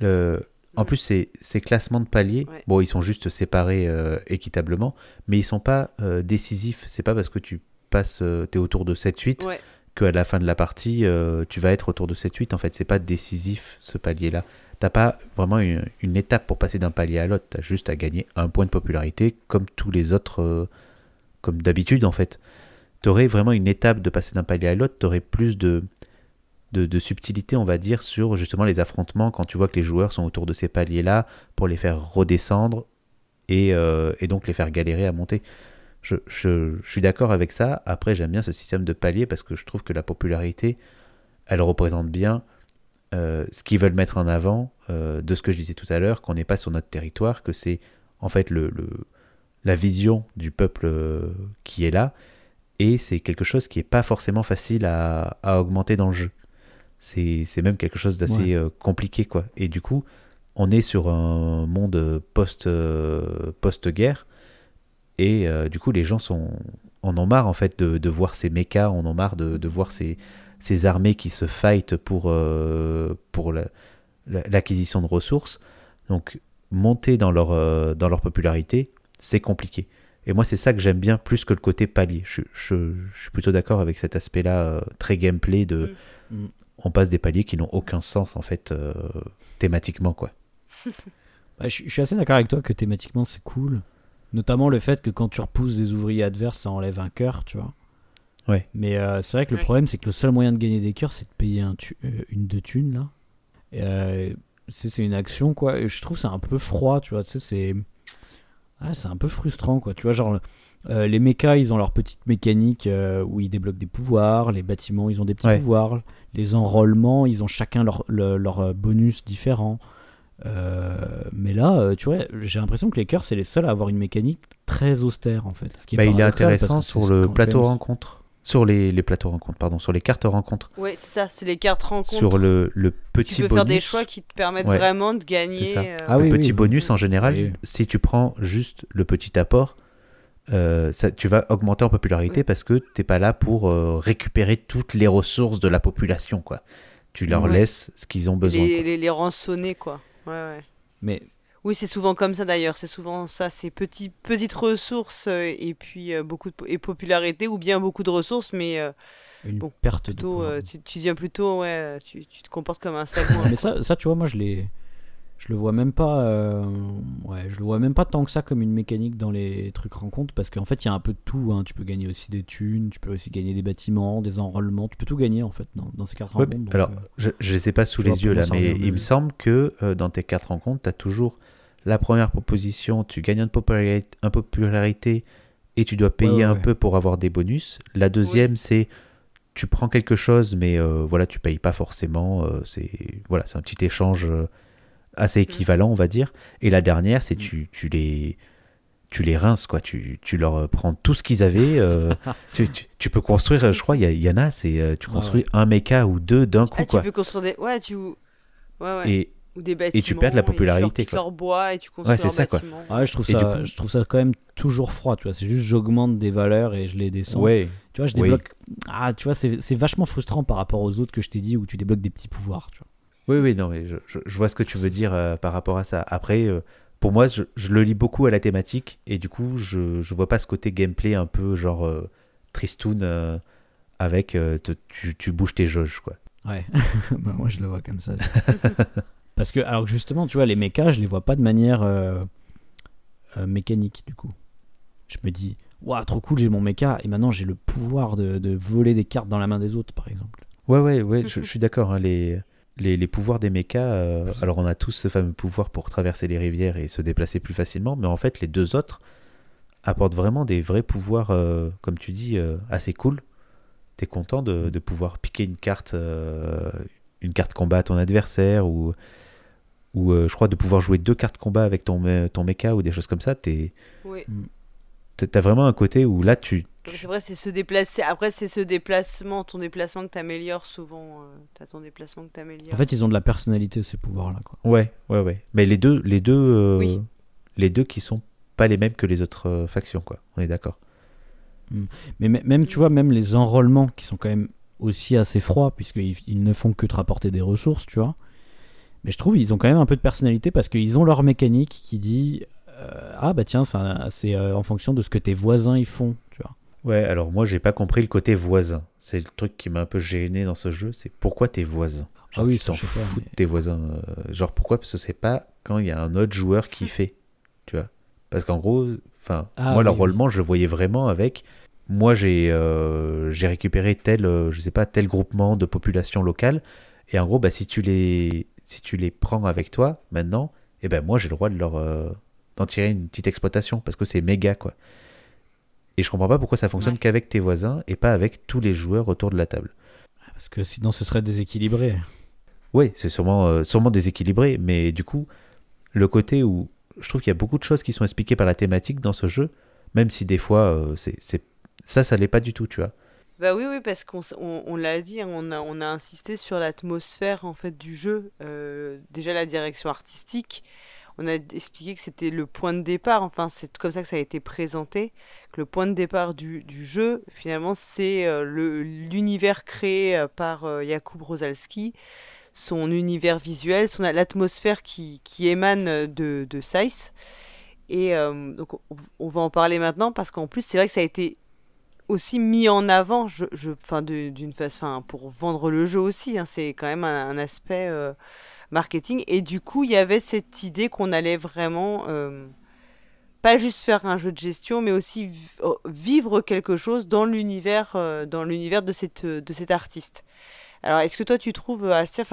le. En plus, ces, ces classements de paliers, bon, ils sont juste séparés euh, équitablement, mais ils sont pas euh, décisifs. C'est pas parce que tu passes, euh, tu es autour de 7-8 ouais. qu'à la fin de la partie, tu vas être autour de 7-8. En fait, c'est pas décisif ce palier-là. T'as pas vraiment une, étape pour passer d'un palier à l'autre. Tu as juste à gagner un point de popularité comme tous les autres, comme d'habitude en fait tu aurais vraiment une étape de passer d'un palier à l'autre, tu aurais plus de, de, subtilité, on va dire, sur justement les affrontements quand tu vois que les joueurs sont autour de ces paliers-là pour les faire redescendre et, euh, et, donc les faire galérer à monter. Je suis d'accord avec ça. Après, j'aime bien ce système de paliers parce que je trouve que la popularité, elle représente bien euh, ce qu'ils veulent mettre en avant euh, de ce que je disais tout à l'heure, qu'on n'est pas sur notre territoire, que c'est en fait le, le, la vision du peuple qui est là et c'est quelque chose qui n'est pas forcément facile à, augmenter dans le jeu. C'est même quelque chose d'assez euh, compliqué, quoi. Et du coup, on est sur un monde post, euh, post-guerre, et euh, du coup, les gens sont, en ont marre, en fait, de, voir ces mechas, on en ont marre de, voir ces, ces, armées qui se fight pour, pour l'acquisition de ressources. Donc, monter dans leur, dans leur popularité, c'est compliqué. Et moi, c'est ça que j'aime bien plus que le côté palier. Je, suis plutôt d'accord avec cet aspect-là euh, très gameplay de. Mm. On passe des paliers qui n'ont aucun sens en fait euh, thématiquement quoi. Bah, je, suis assez d'accord avec toi que thématiquement c'est cool. Notamment le fait que quand tu repousses des ouvriers adverses, ça enlève un cœur, tu vois. Ouais. Mais euh, c'est vrai que le problème, c'est que le seul moyen de gagner des cœurs, c'est de payer un une de thunes, là. c'est une action, quoi. Et je trouve c'est un peu froid, tu vois. Tu sais, c'est ah, c'est un peu frustrant, quoi. Tu vois, genre, euh, les mechas, ils ont leur petite mécanique euh, où ils débloquent des pouvoirs. Les bâtiments, ils ont des petits pouvoirs. Les enrôlements, ils ont chacun leur, leur, euh, bonus différent. mais là, tu vois, j'ai l'impression que les cœurs, c'est les seuls à avoir une mécanique très austère, en fait. Ce qui est bah, il est intéressant sur le plateau rencontre. Sur les, les, plateaux rencontres, pardon, sur les cartes rencontres. Oui, c'est ça, c'est les cartes rencontres. Sur le, le petit bonus. Tu peux faire des choix qui te permettent vraiment de gagner. Euh, ah, le petit bonus, en général, si tu prends juste le petit apport, euh, ça, tu vas augmenter en popularité parce que tu n'es pas là pour euh, récupérer toutes les ressources de la population, quoi. Tu leur laisses ce qu'ils ont besoin. Les, les, les rançonner, quoi. Ouais, ouais. Mais oui, c'est souvent comme ça d'ailleurs. C'est souvent ça, c'est petit, petites ressources euh, et puis euh, beaucoup de et popularité ou bien beaucoup de ressources, mais euh, une perte plutôt, de tu, tu viens plutôt, ouais, tu, tu te comportes comme un sagouin. mais ça, ça, tu vois, moi je l'ai, je le vois même pas, ouais, je le vois même pas tant que ça comme une mécanique dans les trucs rencontres parce qu'en fait il y a un peu de tout. Hein. Tu peux gagner aussi des thunes, tu peux aussi gagner des bâtiments, des enrôlements, tu peux tout gagner en fait dans, dans ces cartes rencontres. alors, je, je les ai pas sous les yeux là, mais il me semble que dans tes cartes rencontres, tu as toujours la première proposition, tu gagnes en popularité, et tu dois payer un peu pour avoir des bonus. La deuxième, c'est tu prends quelque chose, mais euh, voilà, tu payes pas forcément. euh, c'est voilà, c'est un petit échange euh, assez équivalent, on va dire. Et la dernière, c'est tu, tu les tu les rinces quoi. Tu, tu leur euh, prends tout ce qu'ils avaient. euh, tu, tu, tu peux construire, je crois, il y, en a, c'est tu construis un méca ou deux d'un coup Ah, tu quoi. peux construire des. Ouais, tu. Ouais, ouais. Et Ou des bâtiments. tu perds de la et tu leur popularité, quoi. bois et tu construis Ouais, c'est leur ça, quoi. bâtiment. Ah Ouais, je trouve Et ça, coup- je trouve ça quand même toujours froid, tu vois. C'est juste j'augmente des valeurs et je les descends. ouais, Tu vois, je Oui. débloque. Ah, tu vois, c'est c'est vachement frustrant par rapport aux autres que je t'ai dit où tu débloques des petits pouvoirs, tu vois. Oui, oui, non, mais je, je- je vois ce que tu veux dire euh, par rapport à ça. Après, euh, pour moi, je, je le lis beaucoup à la thématique et du coup, je, je vois pas ce côté gameplay un peu genre euh, Tristoun euh, avec euh, te- tu, tu bouges tes jauges, quoi. Ouais, Bah, moi je le vois comme ça. Parce que, alors que justement, tu vois, les mechas, je les vois pas de manière euh, euh, mécanique, du coup. Je me dis, waouh, trop cool, j'ai mon mecha, et maintenant j'ai le pouvoir de, de voler des cartes dans la main des autres, par exemple. Ouais, ouais, ouais, je, je suis d'accord. hein, les, les, les pouvoirs des mechas, euh, alors on a tous ce fameux pouvoir pour traverser les rivières et se déplacer plus facilement, mais en fait, les deux autres apportent vraiment des vrais pouvoirs, euh, comme tu dis, euh, assez cool. T'es content de, de pouvoir piquer une carte, euh, une carte combat à ton adversaire, ou, ou euh, je crois de pouvoir jouer deux cartes combat avec ton, me- ton mecha, ou des choses comme ça. T'es- Oui. t'as t'as vraiment un côté où là, tu, C'est vrai, c'est se déplacer. Après, c'est ce déplacement, ton déplacement que t'améliores souvent. euh, T'as ton déplacement que t'améliores. En fait, ils ont de la personnalité, ces pouvoirs-là, quoi. Ouais, ouais, ouais. Mais les deux, les deux, euh, Oui. les deux qui sont pas les mêmes que les autres euh, factions, quoi. On est d'accord. Mais m- même, tu vois, même les enrôlements qui sont quand même aussi assez froids, puisqu'ils ils ne font que te rapporter des ressources, tu vois. Mais je trouve ils ont quand même un peu de personnalité parce qu'ils ont leur mécanique qui dit euh, Ah bah tiens, c'est euh, en fonction de ce que tes voisins ils font, tu vois. Ouais, alors moi, j'ai pas compris le côté voisin. C'est le truc qui m'a un peu gêné dans ce jeu. C'est pourquoi t'es voisin? Genre, Ah oui, tu t'en fous mais- de tes voisins. euh, genre, pourquoi? Parce que c'est pas quand il y a un autre joueur qui fait, tu vois. Parce qu'en gros, enfin, Ah moi, oui, l'enrôlement, je le voyais vraiment avec. Moi, j'ai euh, j'ai récupéré tel, euh, je sais pas, tel groupement de population locale. Et en gros, bah, si tu les, si tu les prends avec toi maintenant, et ben moi, j'ai le droit de leur euh, d'en tirer une petite exploitation parce que c'est méga, quoi. Et je comprends pas pourquoi ça fonctionne Ouais. qu'avec tes voisins et pas avec tous les joueurs autour de la table. Parce que sinon ce serait déséquilibré. Oui, c'est sûrement, euh, sûrement déséquilibré, mais du coup, le côté où je trouve qu'il y a beaucoup de choses qui sont expliquées par la thématique dans ce jeu, même si des fois, euh, c'est, c'est- ça, ça l'est pas du tout, tu vois. Bah oui, oui, parce qu'on on, l'a dit, hein, on a, on a insisté sur l'atmosphère en fait du jeu. Euh, déjà la direction artistique, on a expliqué que c'était le point de départ. Enfin, c'est comme ça que ça a été présenté. Que le point de départ du, du jeu, finalement, c'est euh, l'univers créé euh, par Jakub Rosalski, son univers visuel, son l'atmosphère qui, qui émane de de Seiss. Et donc on, on va en parler maintenant parce qu'en plus c'est vrai que ça a été aussi mis en avant, je, je, d'une façon, pour vendre le jeu aussi. hein, c'est quand même un, aspect euh, marketing. Et du coup, il y avait cette idée qu'on allait vraiment euh, pas juste faire un jeu de gestion, mais aussi oh, vivre quelque chose dans l'univers, euh, dans l'univers de cette, de cet artiste. Alors, est-ce que toi, tu trouves, Astia,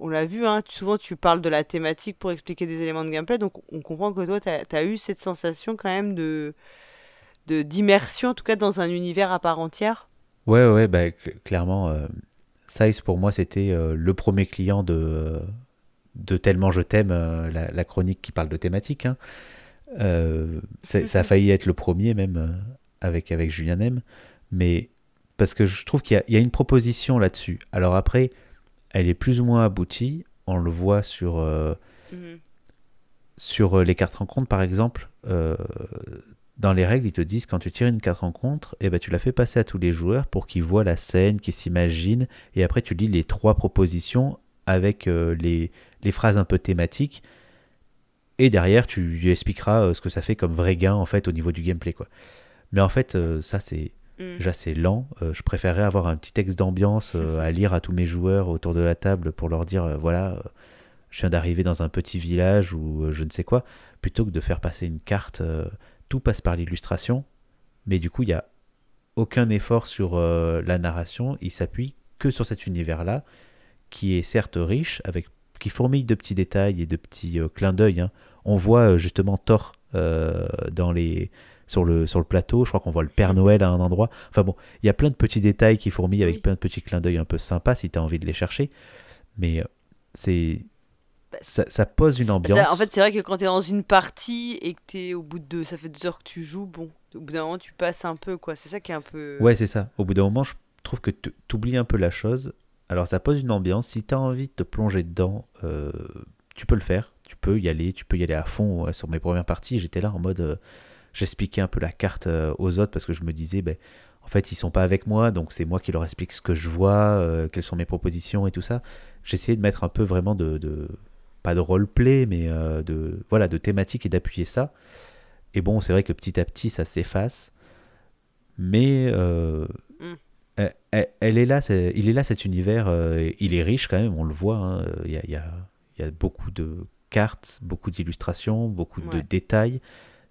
on l'a vu, hein, souvent tu parles de la thématique pour expliquer des éléments de gameplay, donc on comprend que toi, tu as, eu cette sensation quand même de d'immersion, en tout cas dans un univers à part entière? Ouais, ouais, bah, cl- clairement, euh, Size pour moi c'était euh, le premier client de, de Tellement Je t'aime, euh, la, la chronique qui parle de thématique. hein. Ça a failli être le premier même avec, avec Julien M. Mais parce que je trouve qu'il y y a une proposition là-dessus. Alors après, elle est plus ou moins aboutie. On le voit sur, euh, sur les cartes rencontres, par exemple, euh, dans les règles, ils te disent quand tu tires une carte rencontre, eh ben, tu la fais passer à tous les joueurs pour qu'ils voient la scène, qu'ils s'imaginent, et après tu lis les trois propositions avec euh, les, les phrases un peu thématiques, et derrière tu lui expliqueras euh, ce que ça fait comme vrai gain en fait au niveau du gameplay. Quoi. Mais en fait, euh, ça c'est Mm. déjà c'est lent. Je préférerais avoir un petit texte d'ambiance à lire à tous mes joueurs autour de la table pour leur dire voilà, je viens d'arriver dans un petit village ou je ne sais quoi, plutôt que de faire passer une carte. Tout passe par l'illustration, mais du coup il y a aucun effort sur euh, la narration. Il s'appuie que sur cet univers-là, qui est certes riche, avec qui fourmille de petits détails et de petits euh, clins d'œil. hein. On voit euh, justement Thor euh, dans les sur le, sur le plateau. Je crois qu'on voit le Père Noël à un endroit. Enfin bon, il y a plein de petits détails qui fourmillent avec Oui. plein de petits clins d'œil un peu sympas si tu as envie de les chercher. Mais c'est. Ça, ça pose une ambiance. Ça, en fait, c'est vrai que quand t'es dans une partie et que t'es au bout de deux, ça fait deux heures que tu joues, bon, au bout d'un moment, tu passes un peu, quoi. C'est ça qui est un peu. Ouais, c'est ça. Au bout d'un moment, je trouve que tu oublies un peu la chose. Alors, ça pose une ambiance. Si tu as envie de te plonger dedans, euh, tu peux le faire. Tu peux y aller. Tu peux y aller à fond. Ouais, sur mes premières parties, j'étais là en mode. euh, J'expliquais un peu la carte euh, aux autres parce que je me disais, ben, en fait, ils sont pas avec moi, donc c'est moi qui leur explique ce que je vois, euh, quelles sont mes propositions et tout ça. J'essayais de mettre un peu vraiment de. de- pas de roleplay, mais euh, de, voilà, de thématique et d'appuyer ça. Et bon, c'est vrai que petit à petit, ça s'efface. Mais euh, Mm. elle, est là, il est là cet univers, euh, il est riche quand même, on le voit. hein. Il y, a, il y a- il y a beaucoup de cartes, beaucoup d'illustrations, beaucoup de détails.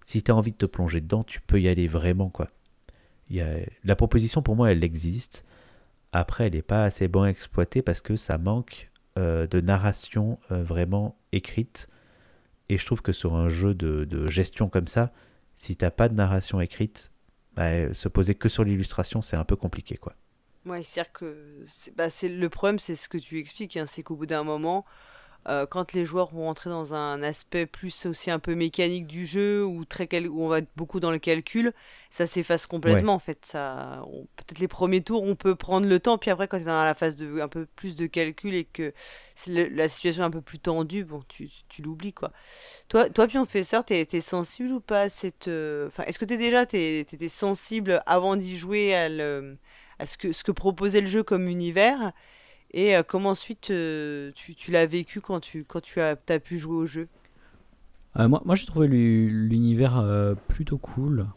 Si tu as envie de te plonger dedans, tu peux y aller vraiment. quoi. Il y a, la proposition, pour moi, elle existe. Après, elle n'est pas assez bien exploitée parce que ça manque euh, de narration euh, vraiment écrite. Et je trouve que sur un jeu de, de gestion comme ça, si t'as pas de narration écrite, bah, se poser que sur l'illustration, c'est un peu compliqué, quoi. Ouais, c'est-à-dire que bah, le problème, c'est ce que tu expliques, hein, c'est qu'au bout d'un moment, euh, quand les joueurs vont entrer dans un aspect plus aussi un peu mécanique du jeu, ou très cal- où on va être beaucoup dans le calcul, ça s'efface complètement en fait. Ça, peut-être les premiers tours, on peut prendre le temps, puis après quand tu es dans la phase de un peu plus de calcul et que c'est le- la situation est un peu plus tendue, bon, tu, tu l'oublies quoi. Toi, toi Pionfesseur, t'es t'es sensible ou pas à cette, euh, enfin, est-ce que t'es déjà t'es- t'étais sensible avant d'y jouer à le à ce que, ce que proposait le jeu comme univers et euh, comment ensuite euh, tu, tu l'as vécu quand tu, quand tu as, t'as pu jouer au jeu? Euh, moi, moi j'ai trouvé l'u- l'univers euh, plutôt cool.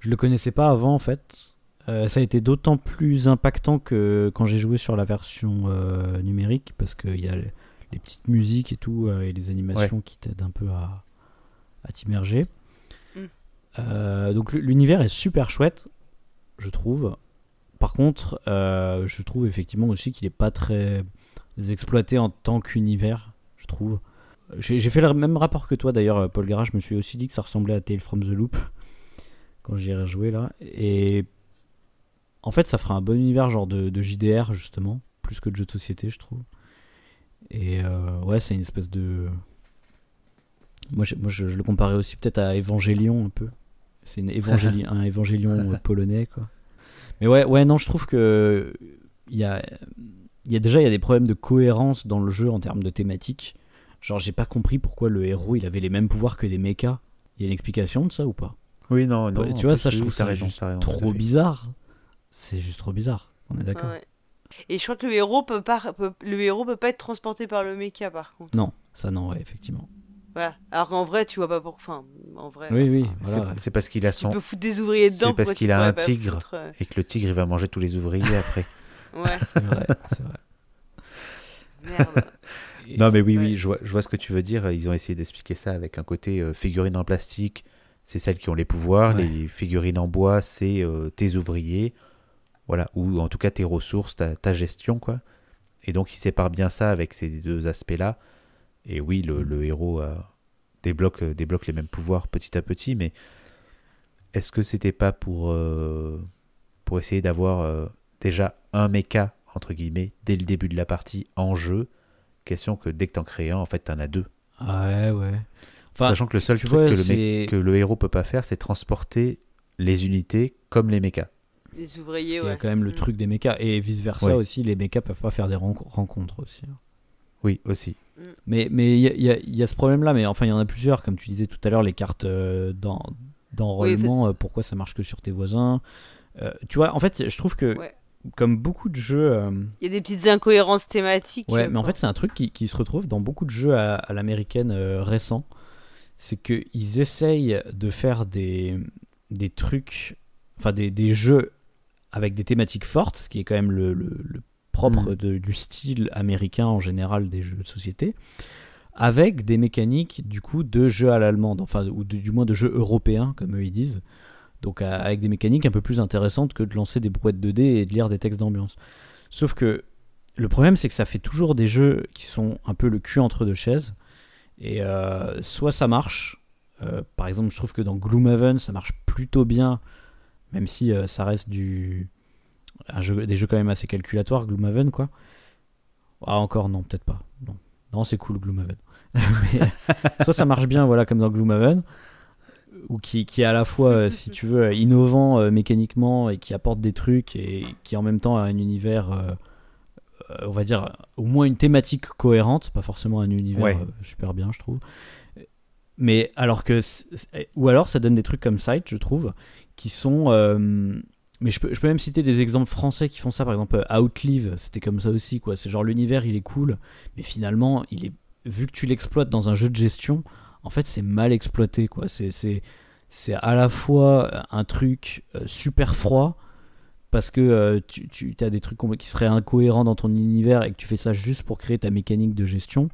Je le connaissais pas avant en fait. Euh, ça a été d'autant plus impactant que quand j'ai joué sur la version euh, numérique parce qu'il y a les, les petites musiques et tout euh, et les animations qui t'aident un peu à, à t'immerger. Mm. Euh, donc l'univers est super chouette, je trouve. Par contre, euh, je trouve effectivement aussi qu'il est pas très exploité en tant qu'univers, je trouve. J'ai fait le même rapport que toi d'ailleurs, euh, Paul Garage. Je me suis aussi dit que ça ressemblait à Tale from the Loop quand j'y ai rejoué là. Et en fait, ça fera un bon univers genre de, de JDR justement, plus que de jeu de société, je trouve. Et euh, ouais, c'est une espèce de. Moi, je, moi, je, je le comparais aussi peut-être à Evangelion un peu. C'est une évangéli- un Évangélion polonais quoi. Mais ouais, ouais, non, je trouve que il y a, il y a déjà il y a des problèmes de cohérence dans le jeu en termes de thématique. Genre, j'ai pas compris pourquoi le héros il avait les mêmes pouvoirs que des mechas. Il y a une explication de ça ou pas? Oui, non, non. En Tu vois, ça, je trouve ça raison, juste raison, trop fait. bizarre. C'est juste trop bizarre. On est d'accord Ouais. Et je crois que le héros peut pas, peut- le héros peut pas être transporté par le mecha par contre. Non, ça non, ouais, effectivement. Voilà. Alors qu'en vrai, tu vois pas pourquoi. Enfin, en vrai. Oui, oui, enfin, voilà. C'est- C'est parce qu'il a Tu son. peux foutre des ouvriers c'est dedans. parce pourquoi tu qu'il a un tigre. foutre, euh, Et que le tigre, il va manger tous les ouvriers après. Ouais, C'est vrai, c'est vrai. merde. Et- Non, mais oui, Ouais. oui, je vois, je vois ce que tu veux dire. Ils ont essayé d'expliquer ça avec un côté euh, figurines en plastique, c'est celles qui ont les pouvoirs. Ouais. Les figurines en bois, c'est euh, tes ouvriers. Voilà, ou en tout cas tes ressources, ta, ta gestion, quoi. Et donc, ils séparent bien ça avec ces deux aspects-là. Et oui, le, le héros euh, débloque, euh, débloque les mêmes pouvoirs petit à petit, mais est-ce que c'était pas pour, euh, pour essayer d'avoir euh, déjà un mecha, entre guillemets, dès le début de la partie en jeu? Question que dès que t'en crées un, en fait, t'en as deux. Ouais, ouais. Enfin, Sachant que le seul truc vois, que, le que le héros peut pas faire, c'est transporter les unités comme les mechas. Les ouvriers, y ouais. a quand même le Mm. truc des mechas. Et vice versa Ouais. aussi, les mechas peuvent pas faire des ren- rencontres aussi. hein. Oui, aussi. Mais mais il y, a- y a- y a ce problème-là, mais enfin il y en a plusieurs, comme tu disais tout à l'heure, les cartes euh, d'en- d'enrôlement, euh, pourquoi ça marche que sur tes voisins. Euh, tu vois, en fait, je trouve que Ouais. comme beaucoup de jeux, euh, Il y a des petites incohérences thématiques. ouais, mais en fait c'est un truc qui, qui se retrouve dans beaucoup de jeux à, à l'américaine euh, récents, c'est qu'ils essayent de faire des des trucs, enfin des, des jeux avec des thématiques fortes, ce qui est quand même le, le- le propre de- du style américain en général des jeux de société, avec des mécaniques du coup de jeux à l'allemande, enfin ou de- du moins de jeux européens comme eux ils disent. Donc à- avec des mécaniques un peu plus intéressantes que de lancer des brouettes de dés et de lire des textes d'ambiance. Sauf que le problème c'est que ça fait toujours des jeux qui sont un peu le cul entre deux chaises. Et euh, soit ça marche, Euh, par exemple, je trouve que dans Gloomhaven, ça marche plutôt bien, même si euh, ça reste du un jeu, des jeux quand même assez calculatoires, Gloomhaven, quoi. Ah, encore, non, peut-être pas. Non, non c'est cool, Gloomhaven. Mais, soit ça marche bien, voilà, comme dans Gloomhaven, ou qui, qui est à la fois, euh, si tu veux, innovant euh, mécaniquement et qui apporte des trucs et qui en même temps a un univers, euh, on va dire, au moins une thématique cohérente, pas forcément un univers Ouais. euh, super bien, je trouve. Mais alors que, ou alors ça donne des trucs comme Sight, je trouve, qui sont. Euh, mais je peux, je peux même citer des exemples français qui font ça. Par exemple, Outlive, c'était comme ça aussi. quoi. C'est genre l'univers, il est cool, mais finalement, il est vu que tu l'exploites dans un jeu de gestion, en fait, c'est mal exploité. quoi. C'est à la fois un truc euh, super froid parce que euh, tu, tu as des trucs qui seraient incohérents dans ton univers et que tu fais ça juste pour créer ta mécanique de gestion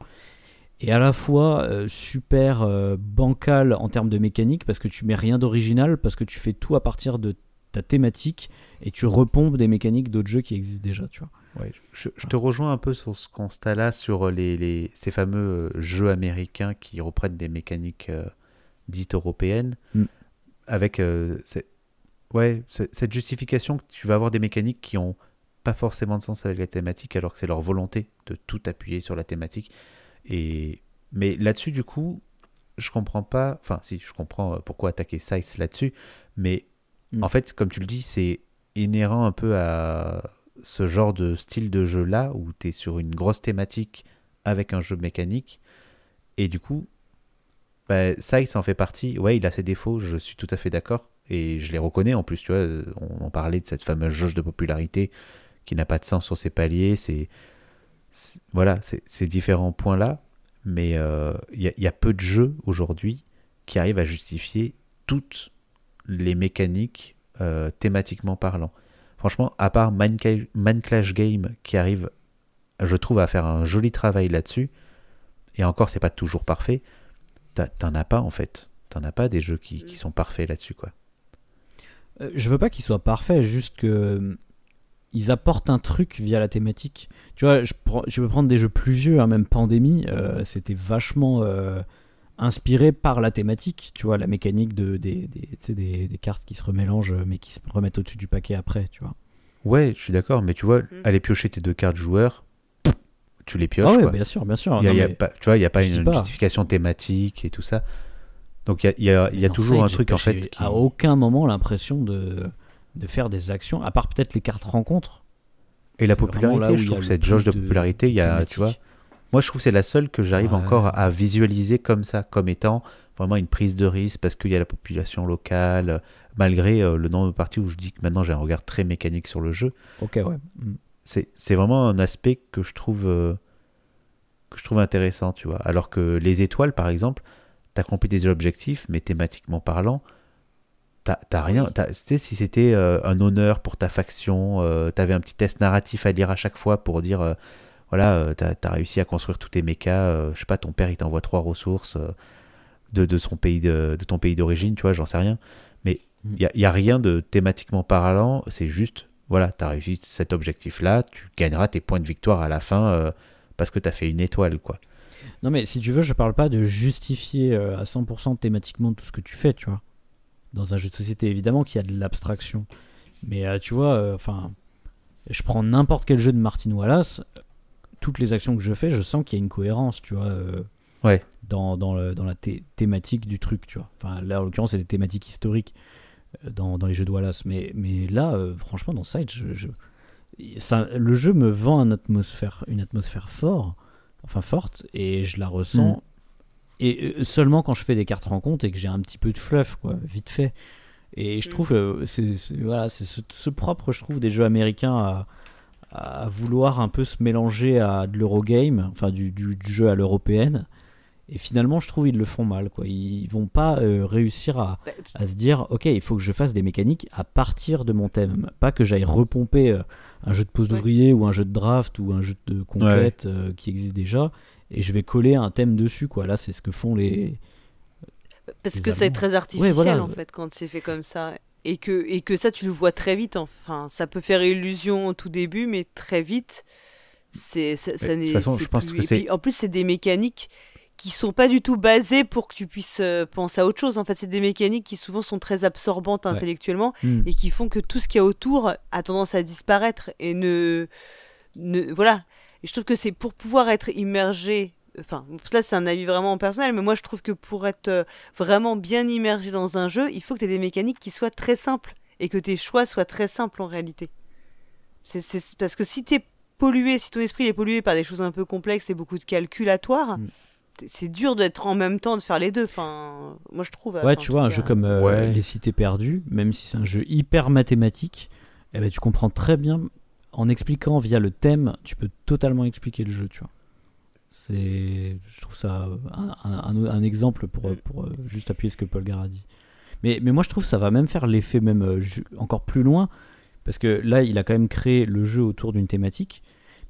et à la fois euh, super euh, bancal en termes de mécanique parce que tu mets rien d'original parce que tu fais tout à partir de ta thématique et tu repompes des mécaniques d'autres jeux qui existent déjà tu vois Ouais, je, je te rejoins un peu sur ce constat-là, sur les, les- ces fameux euh, jeux américains qui reprennent des mécaniques euh, dites européennes, Mm. avec euh, ouais, cette justification que tu vas avoir des mécaniques qui ont pas forcément de sens avec la thématique, alors que c'est leur volonté de tout appuyer sur la thématique. Et mais là-dessus, du coup, je comprends pas. Enfin, si, je comprends pourquoi attaquer Size là-dessus, mais Mm. en fait, comme tu le dis, c'est inhérent un peu à ce genre de style de jeu-là, où tu es sur une grosse thématique avec un jeu mécanique. Et du coup, bah, Size en fait partie. Ouais, il a ses défauts, je suis tout à fait d'accord. Et je les reconnais en plus, tu vois. On parlait de cette fameuse jauge de popularité qui n'a pas de sens sur ses paliers. C'est. Voilà, ces différents points-là. Mais euh, il y, il y a peu de jeux aujourd'hui qui arrivent à justifier toutes les mécaniques euh, thématiquement parlant. Franchement, à part Minecraft Man Clash Game qui arrive, je trouve, à faire un joli travail là-dessus, et encore, c'est pas toujours parfait, t'en as pas en fait. T'en as pas des jeux qui, qui sont parfaits là-dessus, quoi. Euh, je veux pas qu'ils soient parfaits, juste que euh, ils apportent un truc via la thématique. Tu vois, je, prends- je peux prendre des jeux plus vieux, hein, même Pandémie, euh, c'était vachement euh, inspiré par la thématique. Tu vois, la mécanique de, des, des, tu sais, des, des cartes qui se remélangent, mais qui se remettent au-dessus du paquet après, tu vois. Ouais, je suis d'accord, mais tu vois, Mm. aller piocher tes deux cartes joueurs, tu les pioches, ah ouais, quoi. bien sûr, bien sûr. Il y a- Non, y a pas, tu vois, il n'y a pas une, pas. justification thématique et tout ça. Donc il y a, il y a- toujours un truc en fait qui... à aucun moment l'impression de, de faire des actions, à part peut-être les cartes rencontres. Et la popularité, je trouve cette jauge de de popularité, il y a, tu vois, moi je trouve que c'est la seule que j'arrive Ouais. encore à visualiser comme ça, comme étant vraiment une prise de risque parce qu'il y a la population locale, malgré euh, le nombre de parties où je dis que maintenant j'ai un regard très mécanique sur le jeu. Ok, ouais. Mm. C'est vraiment un aspect que je trouve euh, que je trouve intéressant, tu vois. Alors que les étoiles, par exemple, t'as accompli des objectifs, mais thématiquement parlant, t'as rien. t'as- Tu sais, si c'était euh, un honneur pour ta faction, euh, t'avais un petit test narratif à lire à chaque fois pour dire, voilà, euh, t'as as réussi à construire tous tes mechas. euh, je sais pas, ton père il t'envoie trois ressources euh, de, de son pays de, de ton pays d'origine, tu vois, j'en sais rien. Mais Mm. il y a, y a rien de thématiquement parlant. C'est juste, voilà, t'as réussi cet objectif-là, tu gagneras tes points de victoire à la fin. euh, parce que t'as fait une étoile, quoi. Non, mais si tu veux, je parle pas de justifier à 100% thématiquement tout ce que tu fais, tu vois. Dans un jeu de société, évidemment qu'il y a de l'abstraction. Mais euh, tu vois, euh, enfin, je prends n'importe quel jeu de Martin Wallace, toutes les actions que je fais, je sens qu'il y a une cohérence, tu vois. euh, Ouais. Dans, dans, le- dans la thé- thématique du truc, tu vois. Enfin, là, en l'occurrence, c'est des thématiques historiques euh, dans, dans les jeux de Wallace. Mais, mais là, euh, franchement, dans Side, je, je- ça, le jeu me vend une atmosphère, une atmosphère enfin forte, et je la ressens. Mm. Et seulement quand je fais des cartes rencontres et que j'ai un petit peu de fluff, quoi, vite fait. Et je Mm. trouve que c'est voilà, ce, ce propre, je trouve, des jeux américains à, à vouloir un peu se mélanger à de l'Eurogame, enfin du, du, du jeu à l'européenne. Et finalement, je trouve ils le font mal, quoi. Ils vont pas euh, réussir à, Bah, à se dire ok il faut que je fasse des mécaniques à partir de mon thème pas que j'aille repomper euh, un jeu de pose Ouais. d'ouvrier ou un jeu de draft ou un jeu de conquête euh, qui existe déjà et je vais coller un thème dessus quoi là c'est ce que font les Parce Les que c'est très artificiel Ouais, voilà. en fait quand c'est fait comme ça. Et que, et que ça, tu le vois très vite. Enfin, ça peut faire illusion au tout début, mais très vite, c'est ça, ça n'est- je pense plus- que c'est- en plus, c'est des mécaniques qui sont pas du tout basées pour que tu puisses euh, penser à autre chose. En fait, c'est des mécaniques qui souvent sont très absorbantes intellectuellement Hmm. et qui font que tout ce qu'il y a autour a tendance à disparaître et ne, ne voilà. Et je trouve que c'est pour pouvoir être immergé. Enfin, là c'est un avis vraiment personnel, mais moi je trouve que pour être euh, vraiment bien immergé dans un jeu, il faut que tu aies des mécaniques qui soient très simples et que tes choix soient très simples en réalité. C'est parce que si t'es pollué, si ton esprit est pollué par des choses un peu complexes et beaucoup de calculatoires, Mm. c'est dur d'être en même temps de faire les deux. Enfin, moi je trouve. Ouais, enfin, tu vois, un cas. jeu comme euh, Ouais. Les Cités Perdues, même si c'est un jeu hyper mathématique, eh ben, tu comprends très bien, en expliquant via le thème, tu peux totalement expliquer le jeu, tu vois. C'est, je trouve ça un, un- un exemple pour, euh, pour euh, juste appuyer ce que Paul Gare a dit. Mais, mais moi, je trouve que ça va même faire l'effet même euh, encore plus loin, parce que là, il a quand même créé le jeu autour d'une thématique.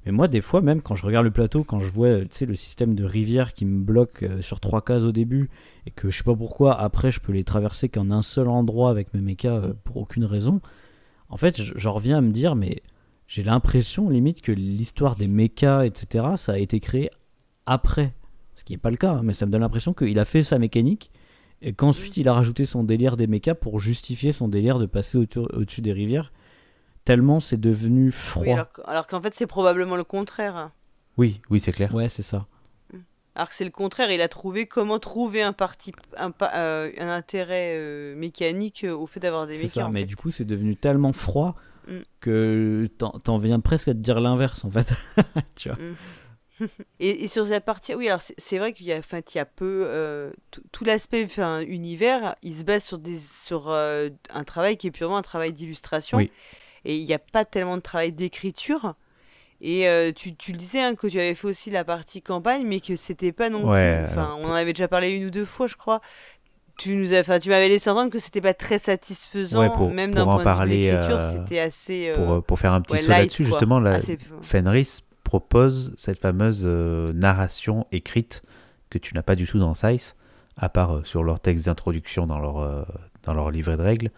Mais moi, des fois, même quand je regarde le plateau, quand je vois le système de rivière qui me bloque euh, sur trois cases au début, et que je sais pas pourquoi, après, je peux les traverser qu'en un seul endroit avec mes mechas pour aucune raison, en fait, j'en reviens à me dire, mais j'ai l'impression, limite, que l'histoire des mechas, etc., ça a été créé après. Ce qui n'est pas le cas, hein, mais ça me donne l'impression qu'il a fait sa mécanique, et qu'ensuite, il a rajouté son délire des mechas pour justifier son délire de passer autour- au-dessus des rivières, tellement c'est devenu froid. Oui, alors, que- alors qu'en fait c'est probablement le contraire. Oui, oui, c'est clair. Ouais, c'est ça. Alors que c'est le contraire, il a trouvé comment trouver un parti, un, euh, un intérêt euh, mécanique euh, au fait d'avoir des C'est mécas. ça, en mais fait. du coup, c'est devenu tellement froid Mm. que t'en t'en viens presque à te dire l'inverse, en fait. tu vois. Et, et sur cette partie, oui, alors c'est vrai qu'il y a, enfin, il y a peu euh, tout- l'aspect, enfin, univers, il se base sur des, sur euh, un travail qui est purement un travail d'illustration, Oui. et il n'y a pas tellement de travail d'écriture. Et euh, tu, tu le disais hein, que tu avais fait aussi la partie campagne, mais que c'était pas non Ouais, plus. Enfin, on en avait déjà parlé une ou deux fois, je crois. Tu nous as, tu m'avais laissé entendre que c'était pas très satisfaisant, Ouais, pour- même d'un point parler, de vue d'écriture, c'était assez. Pour, pour faire un petit ouais, saut là-dessus, justement, la, Fenris propose cette fameuse euh, narration écrite que tu n'as pas du tout dans Size, à part euh, sur leur texte d'introduction dans leur, euh, dans leur livret de règles.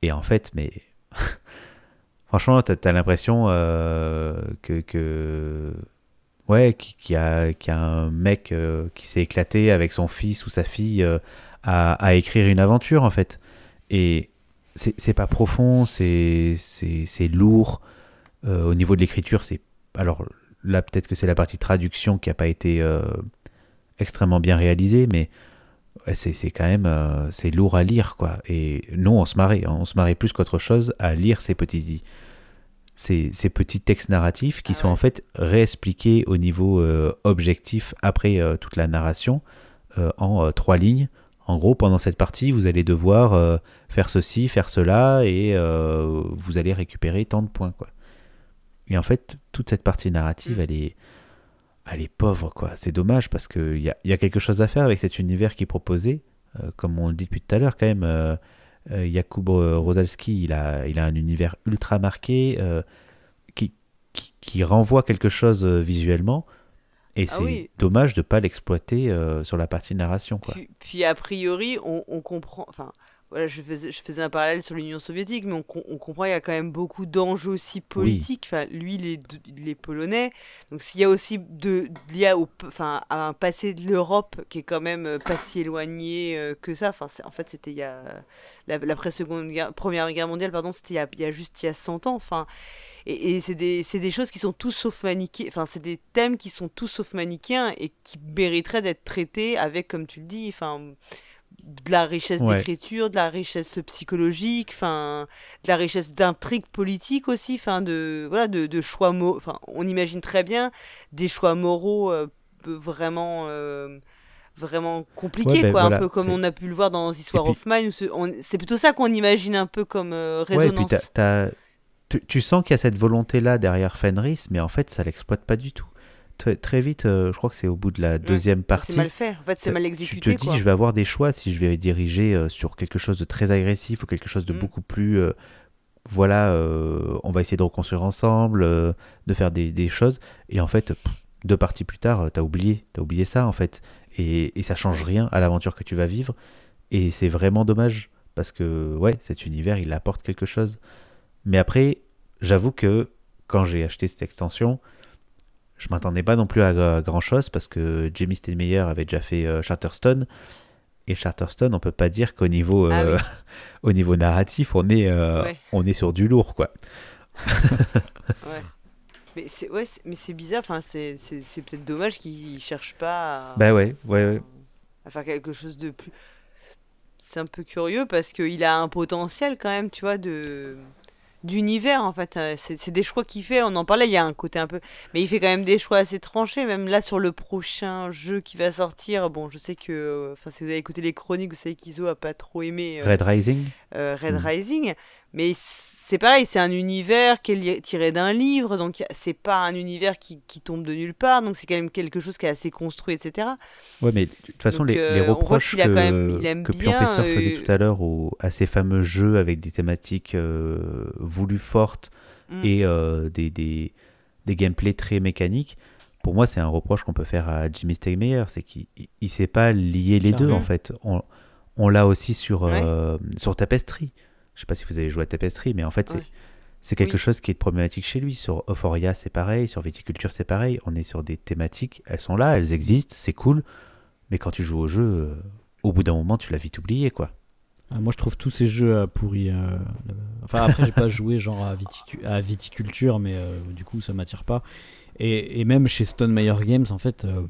Et en fait, mais franchement, t'as as, l'impression que, que ouais, qu'il y, a, y a un mec qui s'est éclaté avec son fils ou sa fille à, à écrire une aventure en fait. Et c'est pas profond, c'est lourd. Au niveau de l'écriture, c'est alors là peut-être que c'est la partie traduction qui a pas été euh, extrêmement bien réalisée, mais c'est quand même euh, c'est lourd à lire quoi. Et nous on se marrait, hein, on se marrait plus qu'autre chose à lire ces petits ces, ces petits textes narratifs qui Ah sont en fait réexpliqués au niveau euh, objectif après toute la narration en trois lignes. En gros, pendant cette partie, vous allez devoir faire ceci, faire cela, et vous allez récupérer tant de points, quoi. Et en fait, toute cette partie narrative, Mm. elle est, elle est pauvre, quoi. C'est dommage parce qu'il y a, y a quelque chose à faire avec cet univers qui est proposé. Euh, comme on le dit depuis tout à l'heure, quand même, euh, euh, Jakub Rosalski, il a, il a un univers ultra marqué qui, qui, qui renvoie quelque chose visuellement. Et Ah c'est oui. dommage de ne pas l'exploiter sur la partie narration, quoi. Puis, puis a priori, on, on comprend. Enfin, voilà, je faisais, je faisais un parallèle sur l'Union soviétique, mais on, com- on comprend qu'il y a quand même beaucoup d'enjeux aussi politiques. Enfin, lui, il est, d- il est polonais. Donc, s'il y a aussi de, lié au, enfin, à un passé de l'Europe qui est quand même euh, pas si éloigné euh, que ça. Enfin, c'est- en fait, c'était il y a la, guerre, première guerre mondiale, pardon, c'était il y a, il y a juste il y a 100 ans. Enfin, et, et c'est des, c'est des choses qui sont tous sauf manichéens. Enfin, c'est des thèmes qui sont tous sauf manichéens et qui mériteraient d'être traités avec, comme tu le dis, enfin, de la richesse Ouais. d'écriture, de la richesse psychologique, enfin, de la richesse d'intrigue politique aussi, enfin, de, voilà, de, de choix. Enfin, on imagine très bien des choix moraux euh, vraiment. euh, vraiment compliqués Ouais, ben quoi voilà, un peu comme on a pu le voir dans War puis- of Mine c'est plutôt ça qu'on imagine un peu comme euh, Ouais, et puis résonance tu, tu sens qu'il y a cette volonté-là derrière Fenris, mais en fait, ça l'exploite pas du tout. Très, très vite, euh, je crois que c'est au bout de la deuxième partie. c'est mal fait en fait c'est mal tu exécuté te dis, quoi. je vais avoir des choix si je vais diriger euh, sur quelque chose de très agressif ou quelque chose de Mm. beaucoup plus. euh, voilà, on va essayer de reconstruire ensemble, de faire des, des choses. Et en fait, pff, deux parties plus tard, t'as oublié, t'as oublié ça en fait. Et, et ça change rien à l'aventure que tu vas vivre. Et c'est vraiment dommage parce que ouais, cet univers, il apporte quelque chose. Mais après, j'avoue que quand j'ai acheté cette extension, je m'attendais pas non plus à, grand chose parce que Jamie Steinmeier avait déjà fait euh, Charterstone. Et Charterstone, on peut pas dire qu'au niveau, Ah euh, oui. au niveau narratif, on est, euh, Ouais. on est sur du lourd, quoi. Ouais. Mais c'est ouais, bizarre. Enfin, c'est peut-être dommage qu'ils cherchent pas. À, Bah ouais, ouais, ouais. à faire quelque chose de plus. C'est un peu curieux parce qu'il a un potentiel quand même, tu vois, de d'univers en fait. Euh, C'est des choix qu'il fait. On en parlait. Il y a un côté un peu, mais il fait quand même des choix assez tranchés. Même là sur le prochain jeu qui va sortir. Bon, je sais que, euh, enfin, si vous avez écouté les chroniques, vous savez qu'Iso a pas trop aimé. euh, Red Rising euh, Red Mm. Rising. Mais c'est pareil, c'est un univers qui est tiré d'un livre, donc c'est pas un univers qui, qui tombe de nulle part, donc c'est quand même quelque chose qui est assez construit, etc. Ouais, mais de toute façon, Donc, les, euh, les reproches quand même- que, il que bien, Professeur faisait euh, tout à l'heure à ces fameux jeux avec des thématiques euh, voulues fortes Mm. et euh, des, des, des gameplays très mécaniques, pour moi, c'est un reproche qu'on peut faire à Jimmy Stegmeyer, c'est qu'il il- il sait pas lier les deux, en fait. On, on l'a aussi sur, euh, sur Tapestry. Je sais pas si vous avez joué à Tapestry, mais en fait, c'est Ouais. c'est quelque Oui. chose qui est problématique chez lui. Sur Euphoria, c'est pareil. Sur Viticulture, c'est pareil. On est sur des thématiques, elles sont là, elles existent, c'est cool. Mais quand tu joues au jeu, euh, au bout d'un moment, tu l'as vite oublié, quoi. Ah, moi, je trouve tous ces jeux euh, pourris. euh, Enfin, après, j'ai pas joué genre à, viticu- à viticulture, mais euh, du coup, ça m'attire pas. Et, et même chez Stone Meyer Games, en fait, euh,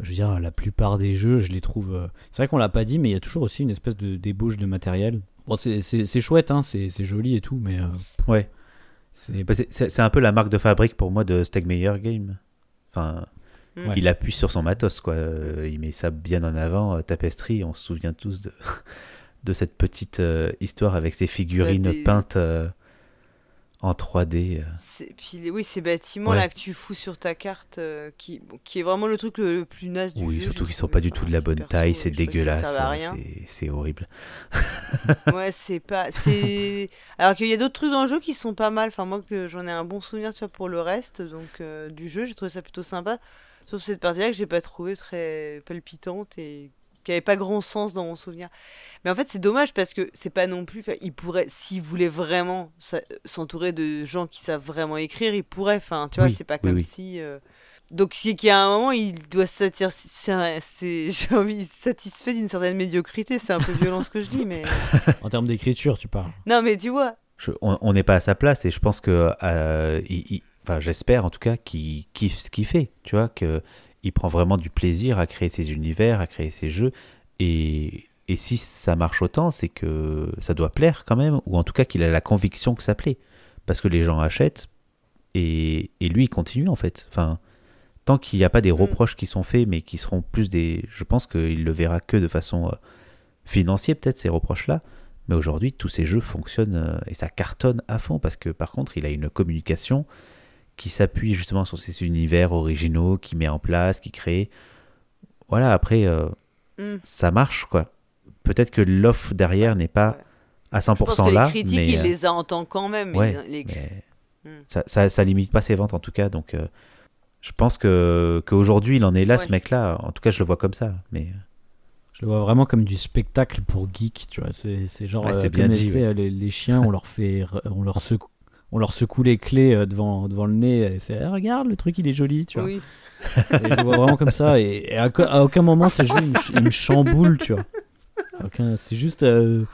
je veux dire, la plupart des jeux, je les trouve. euh, C'est vrai qu'on l'a pas dit, mais il y a toujours aussi une espèce de débauche de matériel. Bon, c'est- chouette, hein, c'est c'est joli et tout, mais euh, Ouais. c'est Bah, un peu la marque de fabrique pour moi de Stegmeyer Game. Enfin, Mm. Ouais. il appuie sur son matos, quoi. Euh, Il met ça bien en avant. Euh, Tapestry, on se souvient tous de, de cette petite euh, histoire avec ces figurines des- peintes euh, en 3D. euh. C'est- Puis oui, ces bâtiments Ouais. là que tu fous sur ta carte, euh, qui, qui est vraiment le truc le, le plus naze du Oui, jeu. surtout qu'ils sont pas du tout de la bonne perso, taille, c'est dégueulasse, hein, c'est horrible. Ouais, c'est pas. C'est. Alors qu'il y a d'autres trucs dans le jeu qui sont pas mal. Enfin, moi, que j'en ai un bon souvenir, tu vois, pour le reste donc, euh, du jeu, j'ai trouvé ça plutôt sympa. Sauf cette partie-là que j'ai pas trouvé très palpitante et qui avait pas grand sens dans mon souvenir. Mais en fait, c'est dommage parce que c'est pas non plus. il pourrait, s'il voulait vraiment s'entourer de gens qui savent vraiment écrire, il pourrait. Enfin, tu vois, Oui, c'est pas oui, comme oui. si. euh, Donc, c'est qu'il y a un moment, il doit se satisfait d'une certaine médiocrité. C'est un peu violent ce que je dis, mais. en termes d'écriture, tu parles. Non, mais tu vois, Je- on on n'est pas à sa place et je pense que, euh, il- il- enfin, j'espère en tout cas qu'il kiffe ce qu'il fait, tu vois, que il prend vraiment du plaisir à créer ses univers, à créer ses jeux et, et si ça marche autant, c'est que ça doit plaire quand même ou en tout cas qu'il a la conviction que ça plaît parce que les gens achètent et, et lui il continue en fait. Enfin, tant qu'il n'y a pas des reproches qui sont faits mais qui seront plus des, je pense qu'il le verra que de façon euh, financière peut-être ces reproches là. Mais aujourd'hui, tous ces jeux fonctionnent euh, et ça cartonne à fond parce que par contre, il a une communication qui s'appuie justement sur ces univers originaux, qui met en place, qui crée. Voilà, après, euh, Hmm. ça marche quoi. Peut-être que l'offre derrière n'est pas à Je pense 100% que là, les critiques, mais, il euh, les a entend quand même. mais ouais, les- mais ça, ça, ça limite pas ses ventes en tout cas. Donc, euh, je pense que qu'aujourd'hui, il en est là, ce mec-là. En tout cas, je le vois comme ça. Mais euh, Je le vois vraiment comme du spectacle pour geek, tu vois. C'est genre, Ouais, euh, bien dit, ouais. les, les chiens, on leur fait, on leur secoue, on leur secoue les clés euh, devant, devant le nez. et C'est, Ah, regarde, le truc, il est joli, tu vois. Oui. Et je le vois vraiment comme ça. Et, et à, aucun moment, ce jeu, il me, ch- il me chamboule, tu vois. Aucun- c'est juste, euh,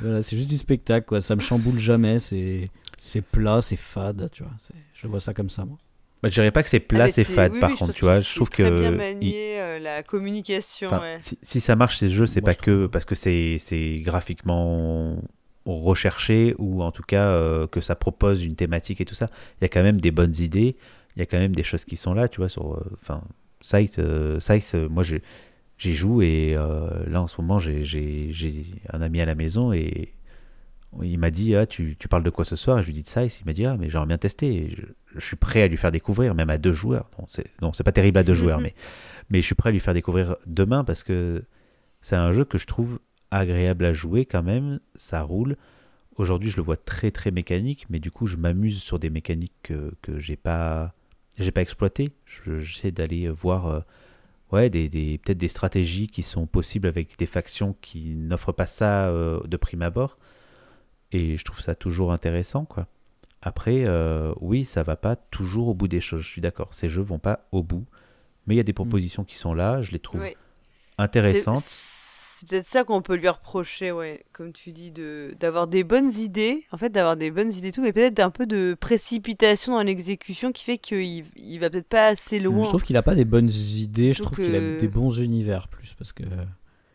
voilà, c'est juste du spectacle, quoi. Ça me chamboule jamais. C'est, c'est plat, c'est fade, tu vois. C'est- Je vois ça comme ça, moi. bah, je dirais pas que c'est plat, Ah, c'est fade oui, par oui, contre. Tu vois, je trouve très bien que il- manier euh, la communication. Enfin, ouais. si, si ça marche ces jeux, c'est Moi, pas je que parce que c'est c'est graphiquement recherché ou en tout cas euh, que ça propose une thématique et tout ça. Il y a quand même des bonnes idées, il y a quand même des choses qui sont là, tu vois. Sur, euh, enfin, euh, Scythe, euh, moi je- j'y joue et là en ce moment j'ai- un ami à la maison et il m'a dit ah tu, tu parles de quoi ce soir? Et je lui dis de Scythe il m'a dit ah mais j'aimerais bien tester je, je suis prêt à lui faire découvrir même à deux joueurs non c'est non c'est pas terrible à deux joueurs mais mais je suis prêt à lui faire découvrir demain parce que c'est un jeu que je trouve agréable à jouer quand même, ça roule. Aujourd'hui, je le vois très très mécanique, mais du coup, je m'amuse sur des mécaniques que, que j'ai pas j'ai pas exploité. Je- J'essaie d'aller voir euh, ouais, des, des- peut-être des stratégies qui sont possibles avec des factions qui n'offrent pas ça euh, de prime abord. Et je trouve ça toujours intéressant, quoi. Après, euh, oui, ça va pas toujours au bout des choses. Je suis d'accord. Ces jeux vont pas au bout, mais il y a des propositions qui sont là. Je les trouve intéressantes. C'est peut-être ça qu'on peut lui reprocher, ouais, comme tu dis, de d'avoir des bonnes idées, en fait, d'avoir des bonnes idées et tout, mais peut-être un peu de précipitation dans l'exécution qui fait qu'il il va peut-être pas assez loin. Je trouve qu'il a pas des bonnes idées, je Donc, trouve qu'il a euh, des bons univers plus parce que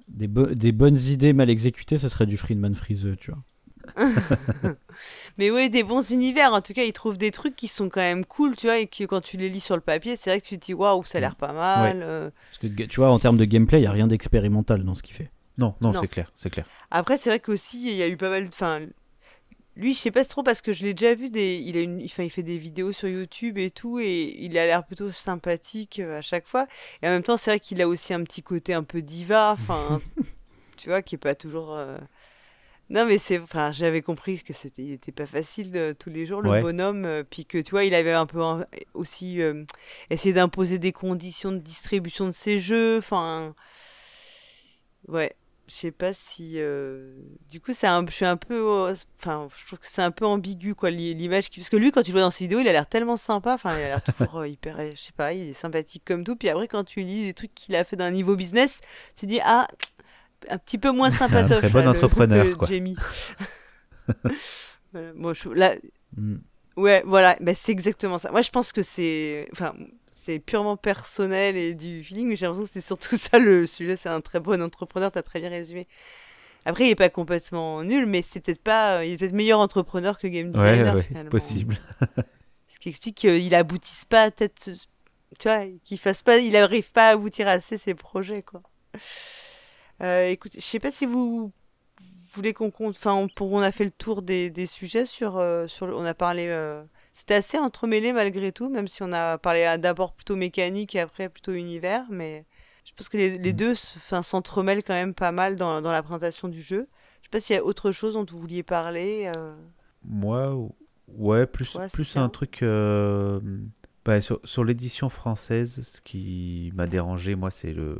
des, bo- des bonnes idées mal exécutées, ce serait du Friedman Freeze, tu vois. Mais oui, des bons univers. En tout cas, il trouve des trucs qui sont quand même cool, tu vois, et que quand tu les lis sur le papier, c'est vrai que tu te dis waouh, ça a l'air pas mal. euh. Parce que tu vois, en termes de gameplay, il y a rien d'expérimental dans ce qu'il fait. Non, non, Non. c'est clair, c'est clair. Après, c'est vrai qu'aussi, il y a eu pas mal. Enfin, lui, je sais pas trop parce que je l'ai déjà vu. Des... Il, a une... enfin, il fait des vidéos sur YouTube et tout, et il a l'air plutôt sympathique euh, à chaque fois. Et en même temps, c'est vrai qu'il a aussi un petit côté un peu diva, enfin, tu vois, qui est pas toujours. euh, Non, mais c'est. Enfin, j'avais compris que c'était, il était pas facile de... tous les jours, le Ouais. bonhomme, euh, puis que tu vois, il avait un peu aussi euh, essayé d'imposer des conditions de distribution de ses jeux, enfin. Ouais. Je sais pas si. euh, Du coup, c'est un... je suis un peu. euh, Enfin, je trouve que c'est un peu ambigu, quoi, l'i- l'image. qui- Parce que lui, quand tu le vois dans ses vidéos, il a l'air tellement sympa. Enfin, il a l'air toujours euh, hyper. Je sais pas, il est sympathique comme tout. Puis après, quand tu lis des trucs qu'il a fait d'un niveau business, tu dis, ah, un petit peu moins C'est un sympatoche. très bon là, le- entrepreneur, le quoi. Jamie. Voilà. Bon, je- là, Mm. Ouais, voilà, bah, c'est exactement ça. Moi, je pense que c'est, enfin, c'est purement personnel et du feeling, mais j'ai l'impression que c'est surtout ça le sujet. C'est un très bon entrepreneur, t'as très bien résumé. Après, il est pas complètement nul, mais c'est peut-être pas, il est peut-être meilleur entrepreneur que game Ouais, designer ouais, finalement. possible. Ce qui explique qu'il aboutisse pas, peut-être, tu vois, qu'il fasse pas, il arrive pas à aboutir assez ses projets, quoi. Euh, écoute, je sais pas si vous voulez qu'on compte, enfin, on, pour, on a fait le tour des, des sujets sur, euh, sur, le- on a parlé, euh, c'était assez entremêlé malgré tout, même si on a parlé d'abord plutôt mécanique et après plutôt univers, mais je pense que les, les Mm. deux, s'entremêlent quand même pas mal dans, dans la présentation du jeu. Je sais pas s'il y a autre chose dont vous vouliez parler. euh. Moi, ouais, plus, Ouais, plus un truc. euh, bah, sur sur l'édition française, ce qui m'a dérangé, moi, c'est le.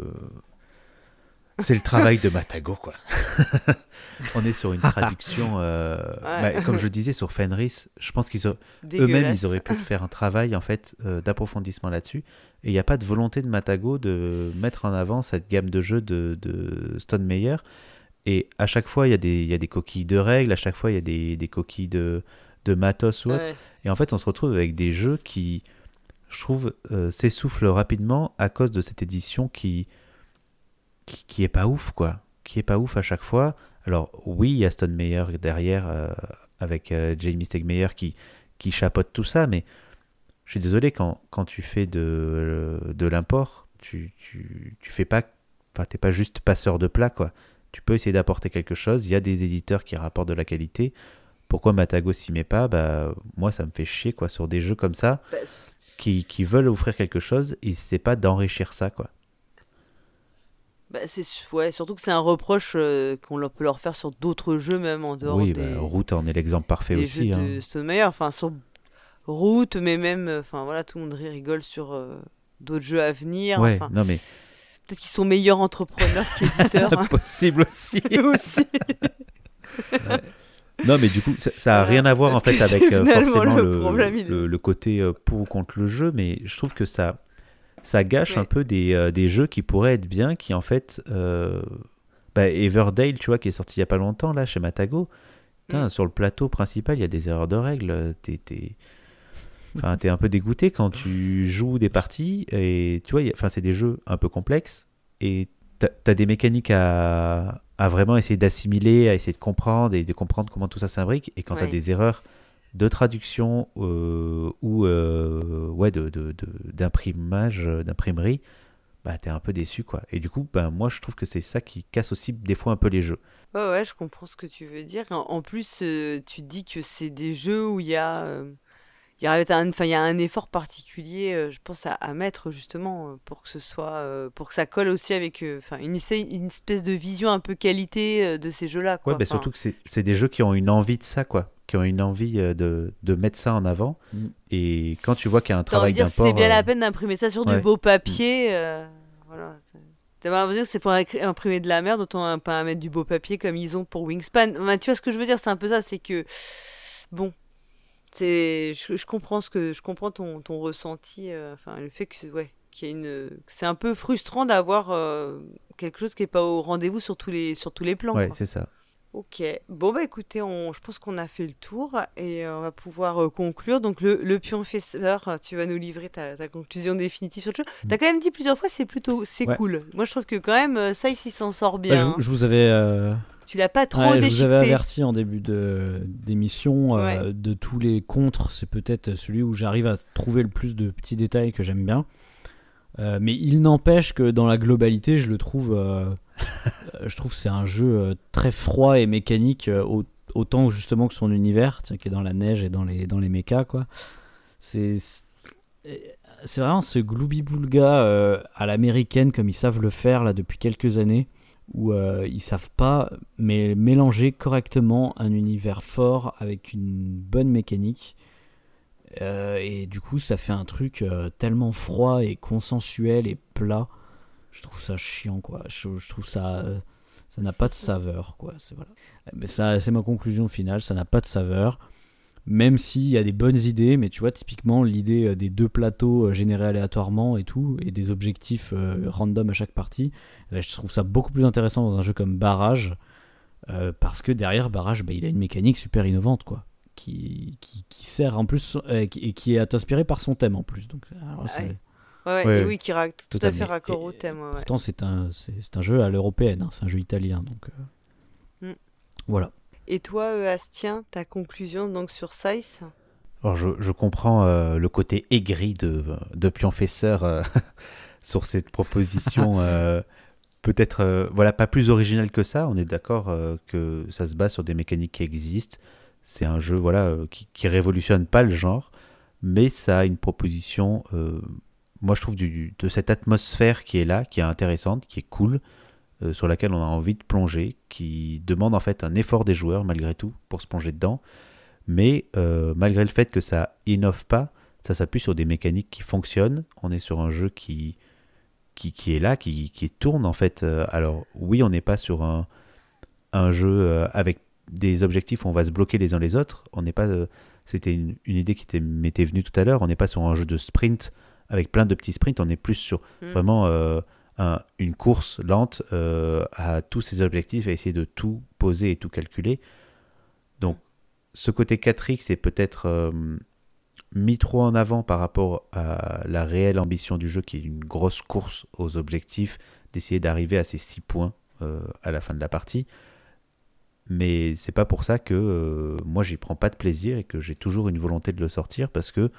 C'est le travail de Matago, quoi. On est sur une traduction. euh, Ouais. bah, comme je le disais sur Fenris, je pense qu'ils eux-mêmes, ils auraient pu faire un travail en fait euh, d'approfondissement là-dessus. Et il n'y a pas de volonté de Matago de mettre en avant cette gamme de jeux de, de Stone Meyer. Et à chaque fois, il y, a des- il y a des coquilles de règles, à chaque fois, il y a des, des coquilles de, de matos ou autre. Ouais. Et en fait, on se retrouve avec des jeux qui, je trouve, euh, s'essoufflent rapidement à cause de cette édition qui, qui, qui est pas ouf, quoi. Qui est pas ouf à chaque fois. Alors, oui, il y a Stone Meyer derrière, euh, avec euh, Jamie Stegmeyer qui, qui chapeaute tout ça, mais je suis désolé, quand, quand tu fais de, de l'import, tu, tu, tu fais pas. Enfin, t'es pas juste passeur de plat, quoi. Tu peux essayer d'apporter quelque chose. Il y a des éditeurs qui rapportent de la qualité. Pourquoi Matago s'y met pas? Bah, moi, ça me fait chier, quoi, sur des jeux comme ça Bah, qui, qui veulent offrir quelque chose, et c'est pas d'enrichir ça, quoi. Bah, c'est ouais, surtout que c'est un reproche euh, qu'on leur- peut leur faire sur d'autres jeux même en dehors oui, des, bah, Route en est l'exemple parfait des aussi. jeux hein. de. Enfin sur Route, mais même, euh, enfin voilà, tout le monde rigole sur euh, d'autres jeux à venir. Ouais, non mais peut-être qu'ils sont meilleurs entrepreneurs qu'éditeurs. hein, possible aussi. aussi. non mais du coup, ça, ça a Voilà. rien à voir en fait avec euh, forcément le le, côté pour ou contre le jeu, mais je trouve que ça, ça gâche Ouais. un peu des, euh, des jeux qui pourraient être bien, qui en fait, euh, bah, Everdale, tu vois, qui est sorti il y a pas longtemps là chez Matago. Putain, Mm. Sur le plateau principal, il y a des erreurs de règles. T'es, t'es... Enfin, t'es un peu dégoûté quand tu joues des parties et tu vois, a- enfin, c'est des jeux un peu complexes et t'as, des mécaniques à, à vraiment essayer d'assimiler, à essayer de comprendre et de comprendre comment tout ça s'imbrique. Et quand t'as des erreurs de traduction euh, ou euh, ouais, de, de, de- d'imprimage, euh, d'imprimerie, bah t'es un peu déçu quoi. Et du coup, bah, moi je trouve que c'est ça qui casse aussi des fois un peu les jeux. Ouais, ouais, je comprends ce que tu veux dire. En, plus, tu dis que c'est des jeux où il y a, il y a un, enfin, il y a un effort particulier, euh, je pense, à, à mettre justement euh, pour que ce soit, euh, pour que ça colle aussi avec, euh, enfin, une, espèce de vision un peu qualité de ces jeux-là, quoi. Ouais, bah, surtout que c'est, c'est des jeux qui ont une envie de ça quoi, qui ont une envie de, de mettre ça en avant. Mm. Et quand tu vois qu'il y a un travail d'import, c'est bien euh, la peine d'imprimer ça sur ouais. du beau papier, euh, voilà. c'est- T'as l'impression que c'est pour imprimer de la merde, autant pas mettre du beau papier comme ils ont pour Wingspan. Enfin, tu vois ce que je veux dire, c'est un peu ça, c'est que, bon, c'est, je, comprends ce que je comprends ton, ton ressenti, euh, enfin le fait que ouais, qu'il y a une, c'est un peu frustrant d'avoir euh, quelque chose qui est pas au rendez-vous sur tous les sur tous les plans. Ouais, c'est ça. Ok, bon bah écoutez, on, je pense qu'on a fait le tour et on va pouvoir conclure. Donc le, le pion fesseur, tu vas nous livrer ta, ta conclusion définitive sur le jeu. Tu as mm. quand même dit plusieurs fois c'est plutôt c'est cool. Moi je trouve que quand même ça ici s'en sort bah, bien. je, vous avais tu l'as pas trop ouais, Je vous avais averti en début d'émission de, de tous les contres. C'est peut-être celui où j'arrive à trouver le plus de petits détails que j'aime bien. Euh, mais il n'empêche que dans la globalité, je le trouve, euh, je trouve c'est un jeu euh, très froid et mécanique, autant justement que son univers, qui est dans la neige et dans les dans les mechas quoi. C'est c'est vraiment ce gloubi-boulga à l'américaine comme ils savent le faire là depuis quelques années où euh, ils savent pas mais mélanger correctement un univers fort avec une bonne mécanique. Euh, et du coup, ça fait un truc euh, tellement froid et consensuel et plat. Je trouve ça chiant, quoi. Je, je trouve ça. ça n'a pas de saveur, quoi. C'est voilà. C'est ma conclusion finale. Ça n'a pas de saveur même s'il y a des bonnes idées, mais tu vois, typiquement, l'idée euh, des deux plateaux euh, générés aléatoirement et tout, et des objectifs euh, random à chaque partie, je trouve ça beaucoup plus intéressant dans un jeu comme Barrage, parce que derrière Barrage, bah, il a une mécanique super innovante, quoi. Qui, qui, sert en plus, et qui est inspiré par son thème en plus. Donc, ouais. oui, qui est tout, à fait raccord au thème. pourtant, c'est un, c'est, un jeu à l'européenne, hein, c'est un jeu italien, donc mm. voilà. Et toi, euh, Astien, ta conclusion donc sur Size Alors je, je comprends euh, le côté aigri de, de euh, sur cette proposition. Peut-être, voilà, pas plus original que ça. On est d'accord que ça se base sur des mécaniques qui existent. C'est un jeu, voilà, qui, qui révolutionne pas le genre, mais ça a une proposition. moi, je trouve de cette atmosphère qui est là, qui est intéressante, qui est cool. Euh, sur laquelle on a envie de plonger, qui demande en fait un effort des joueurs malgré tout pour se plonger dedans. Mais euh, malgré le fait que ça innove pas, ça s'appuie sur des mécaniques qui fonctionnent. On est sur un jeu qui, qui, qui est là, qui, qui, tourne en fait. Euh, alors oui, on n'est pas sur un, un jeu avec des objectifs où on va se bloquer les uns les autres. On n'est pas. C'était une, une, idée qui m'était venue tout à l'heure. On n'est pas sur un jeu de sprint avec plein de petits sprints. On est plus sur mm. vraiment une course lente euh, à tous ses objectifs, à essayer de tout poser et tout calculer. Donc, ce côté 4X est peut-être euh, mis trop en avant par rapport à la réelle ambition du jeu, qui est une grosse course aux objectifs, d'essayer d'arriver à ces 6 points euh, à la fin de la partie. Mais c'est pas pour ça que moi j'y prends pas de plaisir et que j'ai toujours une volonté de le sortir parce que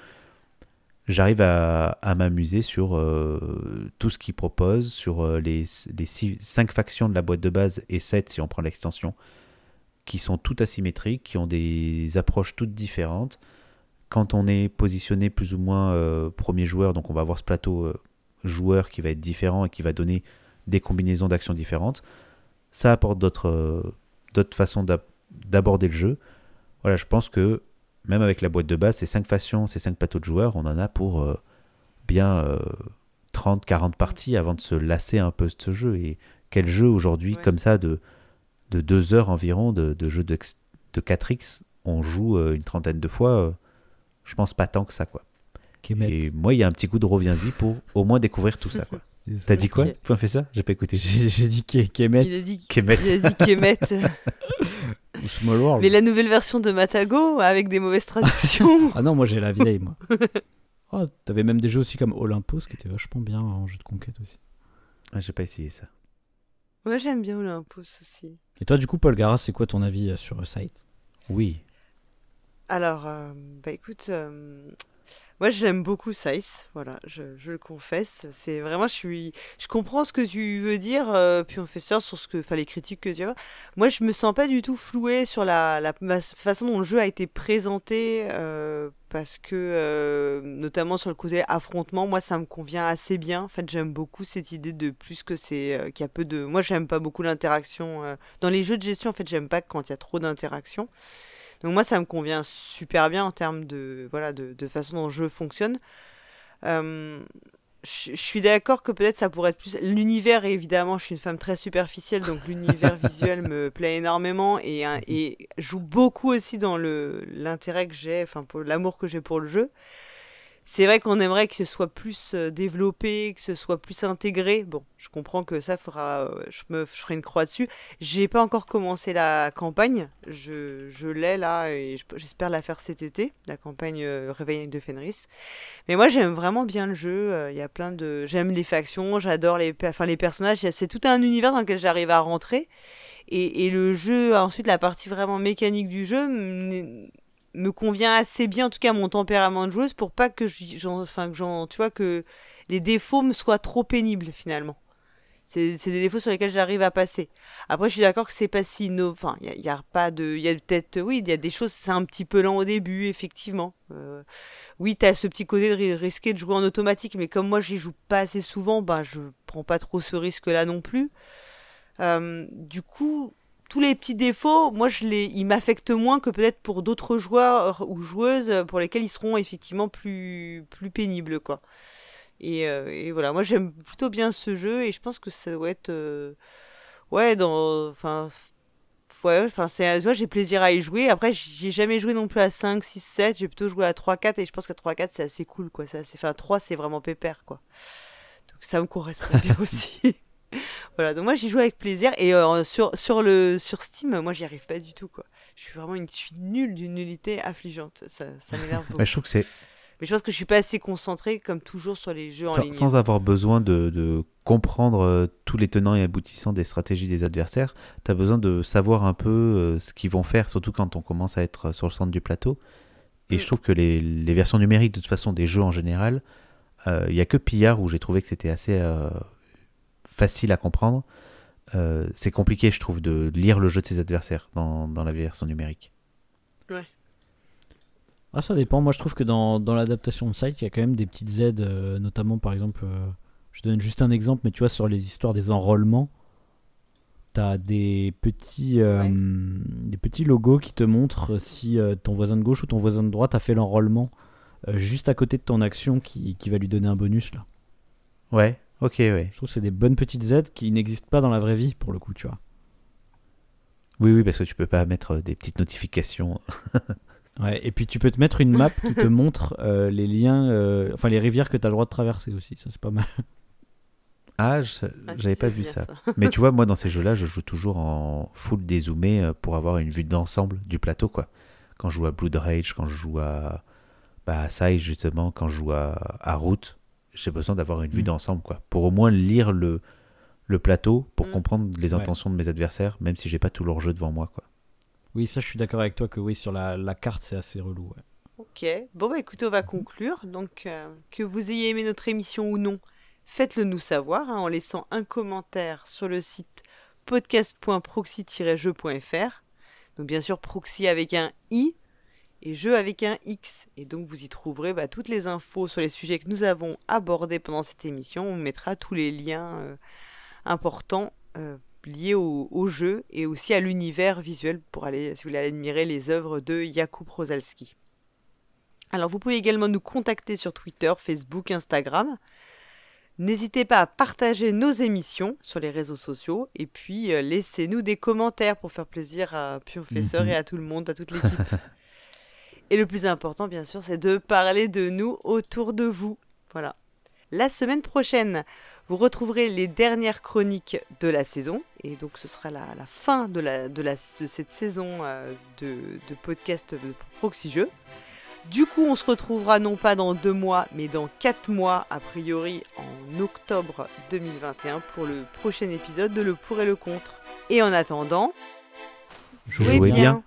j'arrive à, m'amuser sur euh, tout ce qu'il propose, sur euh, les, les 5 factions de la boîte de base et 7 si on prend l'extension, qui sont toutes asymétriques, qui ont des approches toutes différentes. Quand on est positionné plus ou moins euh, premier joueur, donc on va avoir ce plateau joueur qui va être différent et qui va donner des combinaisons d'actions différentes, ça apporte d'autres façons d'aborder le jeu. Voilà, je pense que même avec la boîte de base, ces 5 factions, ces 5 plateaux de joueurs, on en a pour euh, bien 30, euh, 40 parties avant de se lasser un peu de ce jeu. Et quel jeu aujourd'hui, comme ça, de, de 2 heures environ, de, de jeu de, de 4X, on joue euh, une trentaine de fois Je pense pas tant que ça, quoi. Et moi, il y a un petit coup de reviens-y pour au moins découvrir tout ça, quoi. T'as dit quoi? Tu as fait ça? J'ai pas écouté. J'ai dit Kemet. Il a dit Kemet. Il a dit Kemet. Mais la nouvelle version de Matago avec des mauvaises traductions. ah non, moi j'ai la vieille, moi. Oh, T'avais même des jeux aussi comme Olympus qui étaient vachement bien en jeu de conquête aussi. Ah, j'ai pas essayé ça. Moi j'aime bien Olympus aussi. Et toi, du coup, Paul Garas, c'est quoi ton avis euh, sur le site? Oui. Alors, euh, bah écoute, euh, moi, j'aime beaucoup Size, voilà, je, le confesse. C'est vraiment, je suis, je comprends ce que tu veux dire, euh, puis on fait sur ce que, enfin, les critiques que tu as. Moi, je me sens pas du tout floué sur la, la, façon dont le jeu a été présenté, euh, parce que, euh, notamment sur le côté affrontement, moi, ça me convient assez bien. En fait, j'aime beaucoup cette idée de plus que c'est, qu'il y a peu de. Moi, j'aime pas beaucoup l'interaction dans les jeux de gestion. En fait, j'aime pas quand il y a trop d'interaction. Donc moi, ça me convient super bien en termes de, voilà, de, façon dont le jeu fonctionne. Euh, je, suis d'accord que peut-être ça pourrait être plus. L'univers, évidemment, je suis une femme très superficielle, donc l'univers visuel me plaît énormément et, et joue beaucoup aussi dans l'intérêt que j'ai, enfin, pour l'amour que j'ai pour le jeu. C'est vrai qu'on aimerait que ce soit plus euh, développé, que ce soit plus intégré. Bon, je comprends que ça fera, euh, je me ferai une croix dessus. J'ai pas encore commencé la campagne. Je, je l'ai là et j'espère la faire cet été, la campagne euh, Réveil de Fenris. Mais moi, j'aime vraiment bien le jeu. Il y a plein de, j'aime les factions, j'adore les, enfin les personnages. C'est tout un univers dans lequel j'arrive à rentrer. Et, et, le jeu, ensuite, la partie vraiment mécanique du jeu me convient assez bien, en tout cas mon tempérament de joueuse, pour pas que j'en, enfin que j'en, tu vois, que les défauts me soient trop pénibles finalement. C'est, des défauts sur lesquels j'arrive à passer. Après, je suis d'accord que c'est pas si Enfin, il y, a pas de, il y a peut-être, oui, il y a des choses, c'est un petit peu lent au début, effectivement. Euh, oui, t'as ce petit côté de risquer de jouer en automatique, mais comme moi j'y joue pas assez souvent, ben je prends pas trop ce risque-là non plus. Euh, du coup, tous les petits défauts, moi, je les, ils m'affectent moins que peut-être pour d'autres joueurs ou joueuses pour lesquels ils seront effectivement plus, plus pénibles, quoi. Et, euh, voilà, moi, j'aime plutôt bien ce jeu et je pense que ça doit être, euh, ouais, dans, enfin, ouais, enfin, c'est, j'ai plaisir à y jouer. Après, j'ai jamais joué non plus à 5, 6, 7. J'ai plutôt joué à 3, 4 et je pense qu'à 3, 4, c'est assez cool, quoi. C'est enfin, 3, c'est vraiment pépère, quoi. Donc ça me correspond bien aussi. voilà, donc moi j'y joue avec plaisir et euh, sur, sur, le, sur Steam, moi j'y arrive pas du tout quoi. Je suis vraiment une, je suis nulle d'une nullité affligeante, ça, ça m'énerve beaucoup. je trouve que c'est. Mais je pense que je suis pas assez concentré comme toujours sur les jeux en ligne. Sans avoir besoin de, de comprendre euh, tous les tenants et aboutissants des stratégies des adversaires, tu as besoin de savoir un peu euh, ce qu'ils vont faire, surtout quand on commence à être sur le centre du plateau. Et je mm. trouve que les, les, versions numériques, de toute façon, des jeux en général, il y a que Pillard où j'ai trouvé que c'était assez facile à comprendre. Euh, c'est compliqué, je trouve, de lire le jeu de ses adversaires dans, dans la version numérique. Ouais. Ah, ça dépend. Moi, je trouve que dans, dans l'adaptation de site, il y a quand même des petites aides, euh, notamment par exemple, euh, je donne juste un exemple, mais tu vois, sur les histoires des enrôlements, tu as des petits, des petits logos qui te montrent si ton voisin de gauche ou ton voisin de droite a fait l'enrôlement juste à côté de ton action qui, qui va lui donner un bonus là. Ouais, Ok, ouais. Je trouve que c'est des bonnes petites aides qui n'existent pas dans la vraie vie, pour le coup, tu vois. Oui, oui, parce que tu peux pas mettre euh, des petites notifications. ouais, et puis tu peux te mettre une map qui te montre euh, les liens, euh, enfin les rivières que tu as le droit de traverser aussi, ça c'est pas mal. Ah, ah j'avais pas vu ça. Mais tu vois, moi dans ces jeux-là, je joue toujours en full dézoomé pour avoir une vue d'ensemble du plateau, quoi. Quand je joue à Blood Rage, quand je joue à, bah, à justement, quand je joue à, à Route, j'ai besoin d'avoir une vue mm. d'ensemble, quoi. Pour au moins lire le, le plateau, pour mm. comprendre les intentions de mes adversaires, même si j'ai pas tout leur jeu devant moi, quoi. Oui, ça, je suis d'accord avec toi que oui, sur la, la carte, c'est assez relou. Ok. Bon, bah écoutez, on va conclure. Donc, euh, que vous ayez aimé notre émission ou non, faites-le nous savoir hein, en laissant un commentaire sur le site podcast.proxy-jeu.fr. Donc, bien sûr, proxy avec un i et jeu avec un X. Et donc vous y trouverez bah, toutes les infos sur les sujets que nous avons abordés pendant cette émission. On mettra tous les liens euh, importants euh, liés au, jeu et aussi à l'univers visuel pour aller, si vous voulez, admirer les œuvres de Jakub Rosalski. Alors vous pouvez également nous contacter sur Twitter, Facebook, Instagram. N'hésitez pas à partager nos émissions sur les réseaux sociaux et puis euh, laissez-nous des commentaires pour faire plaisir à Professeur et à tout le monde, à toute l'équipe. Et le plus important, bien sûr, c'est de parler de nous autour de vous. Voilà. La semaine prochaine, vous retrouverez les dernières chroniques de la saison. Et donc, ce sera la, fin de, cette saison euh, de, de, podcast de Proxy Jeux. Du coup, on se retrouvera non pas dans deux mois, mais dans quatre mois, a priori en octobre 2021, pour le prochain épisode de Le Pour et le Contre. Et en attendant, jouez, bien.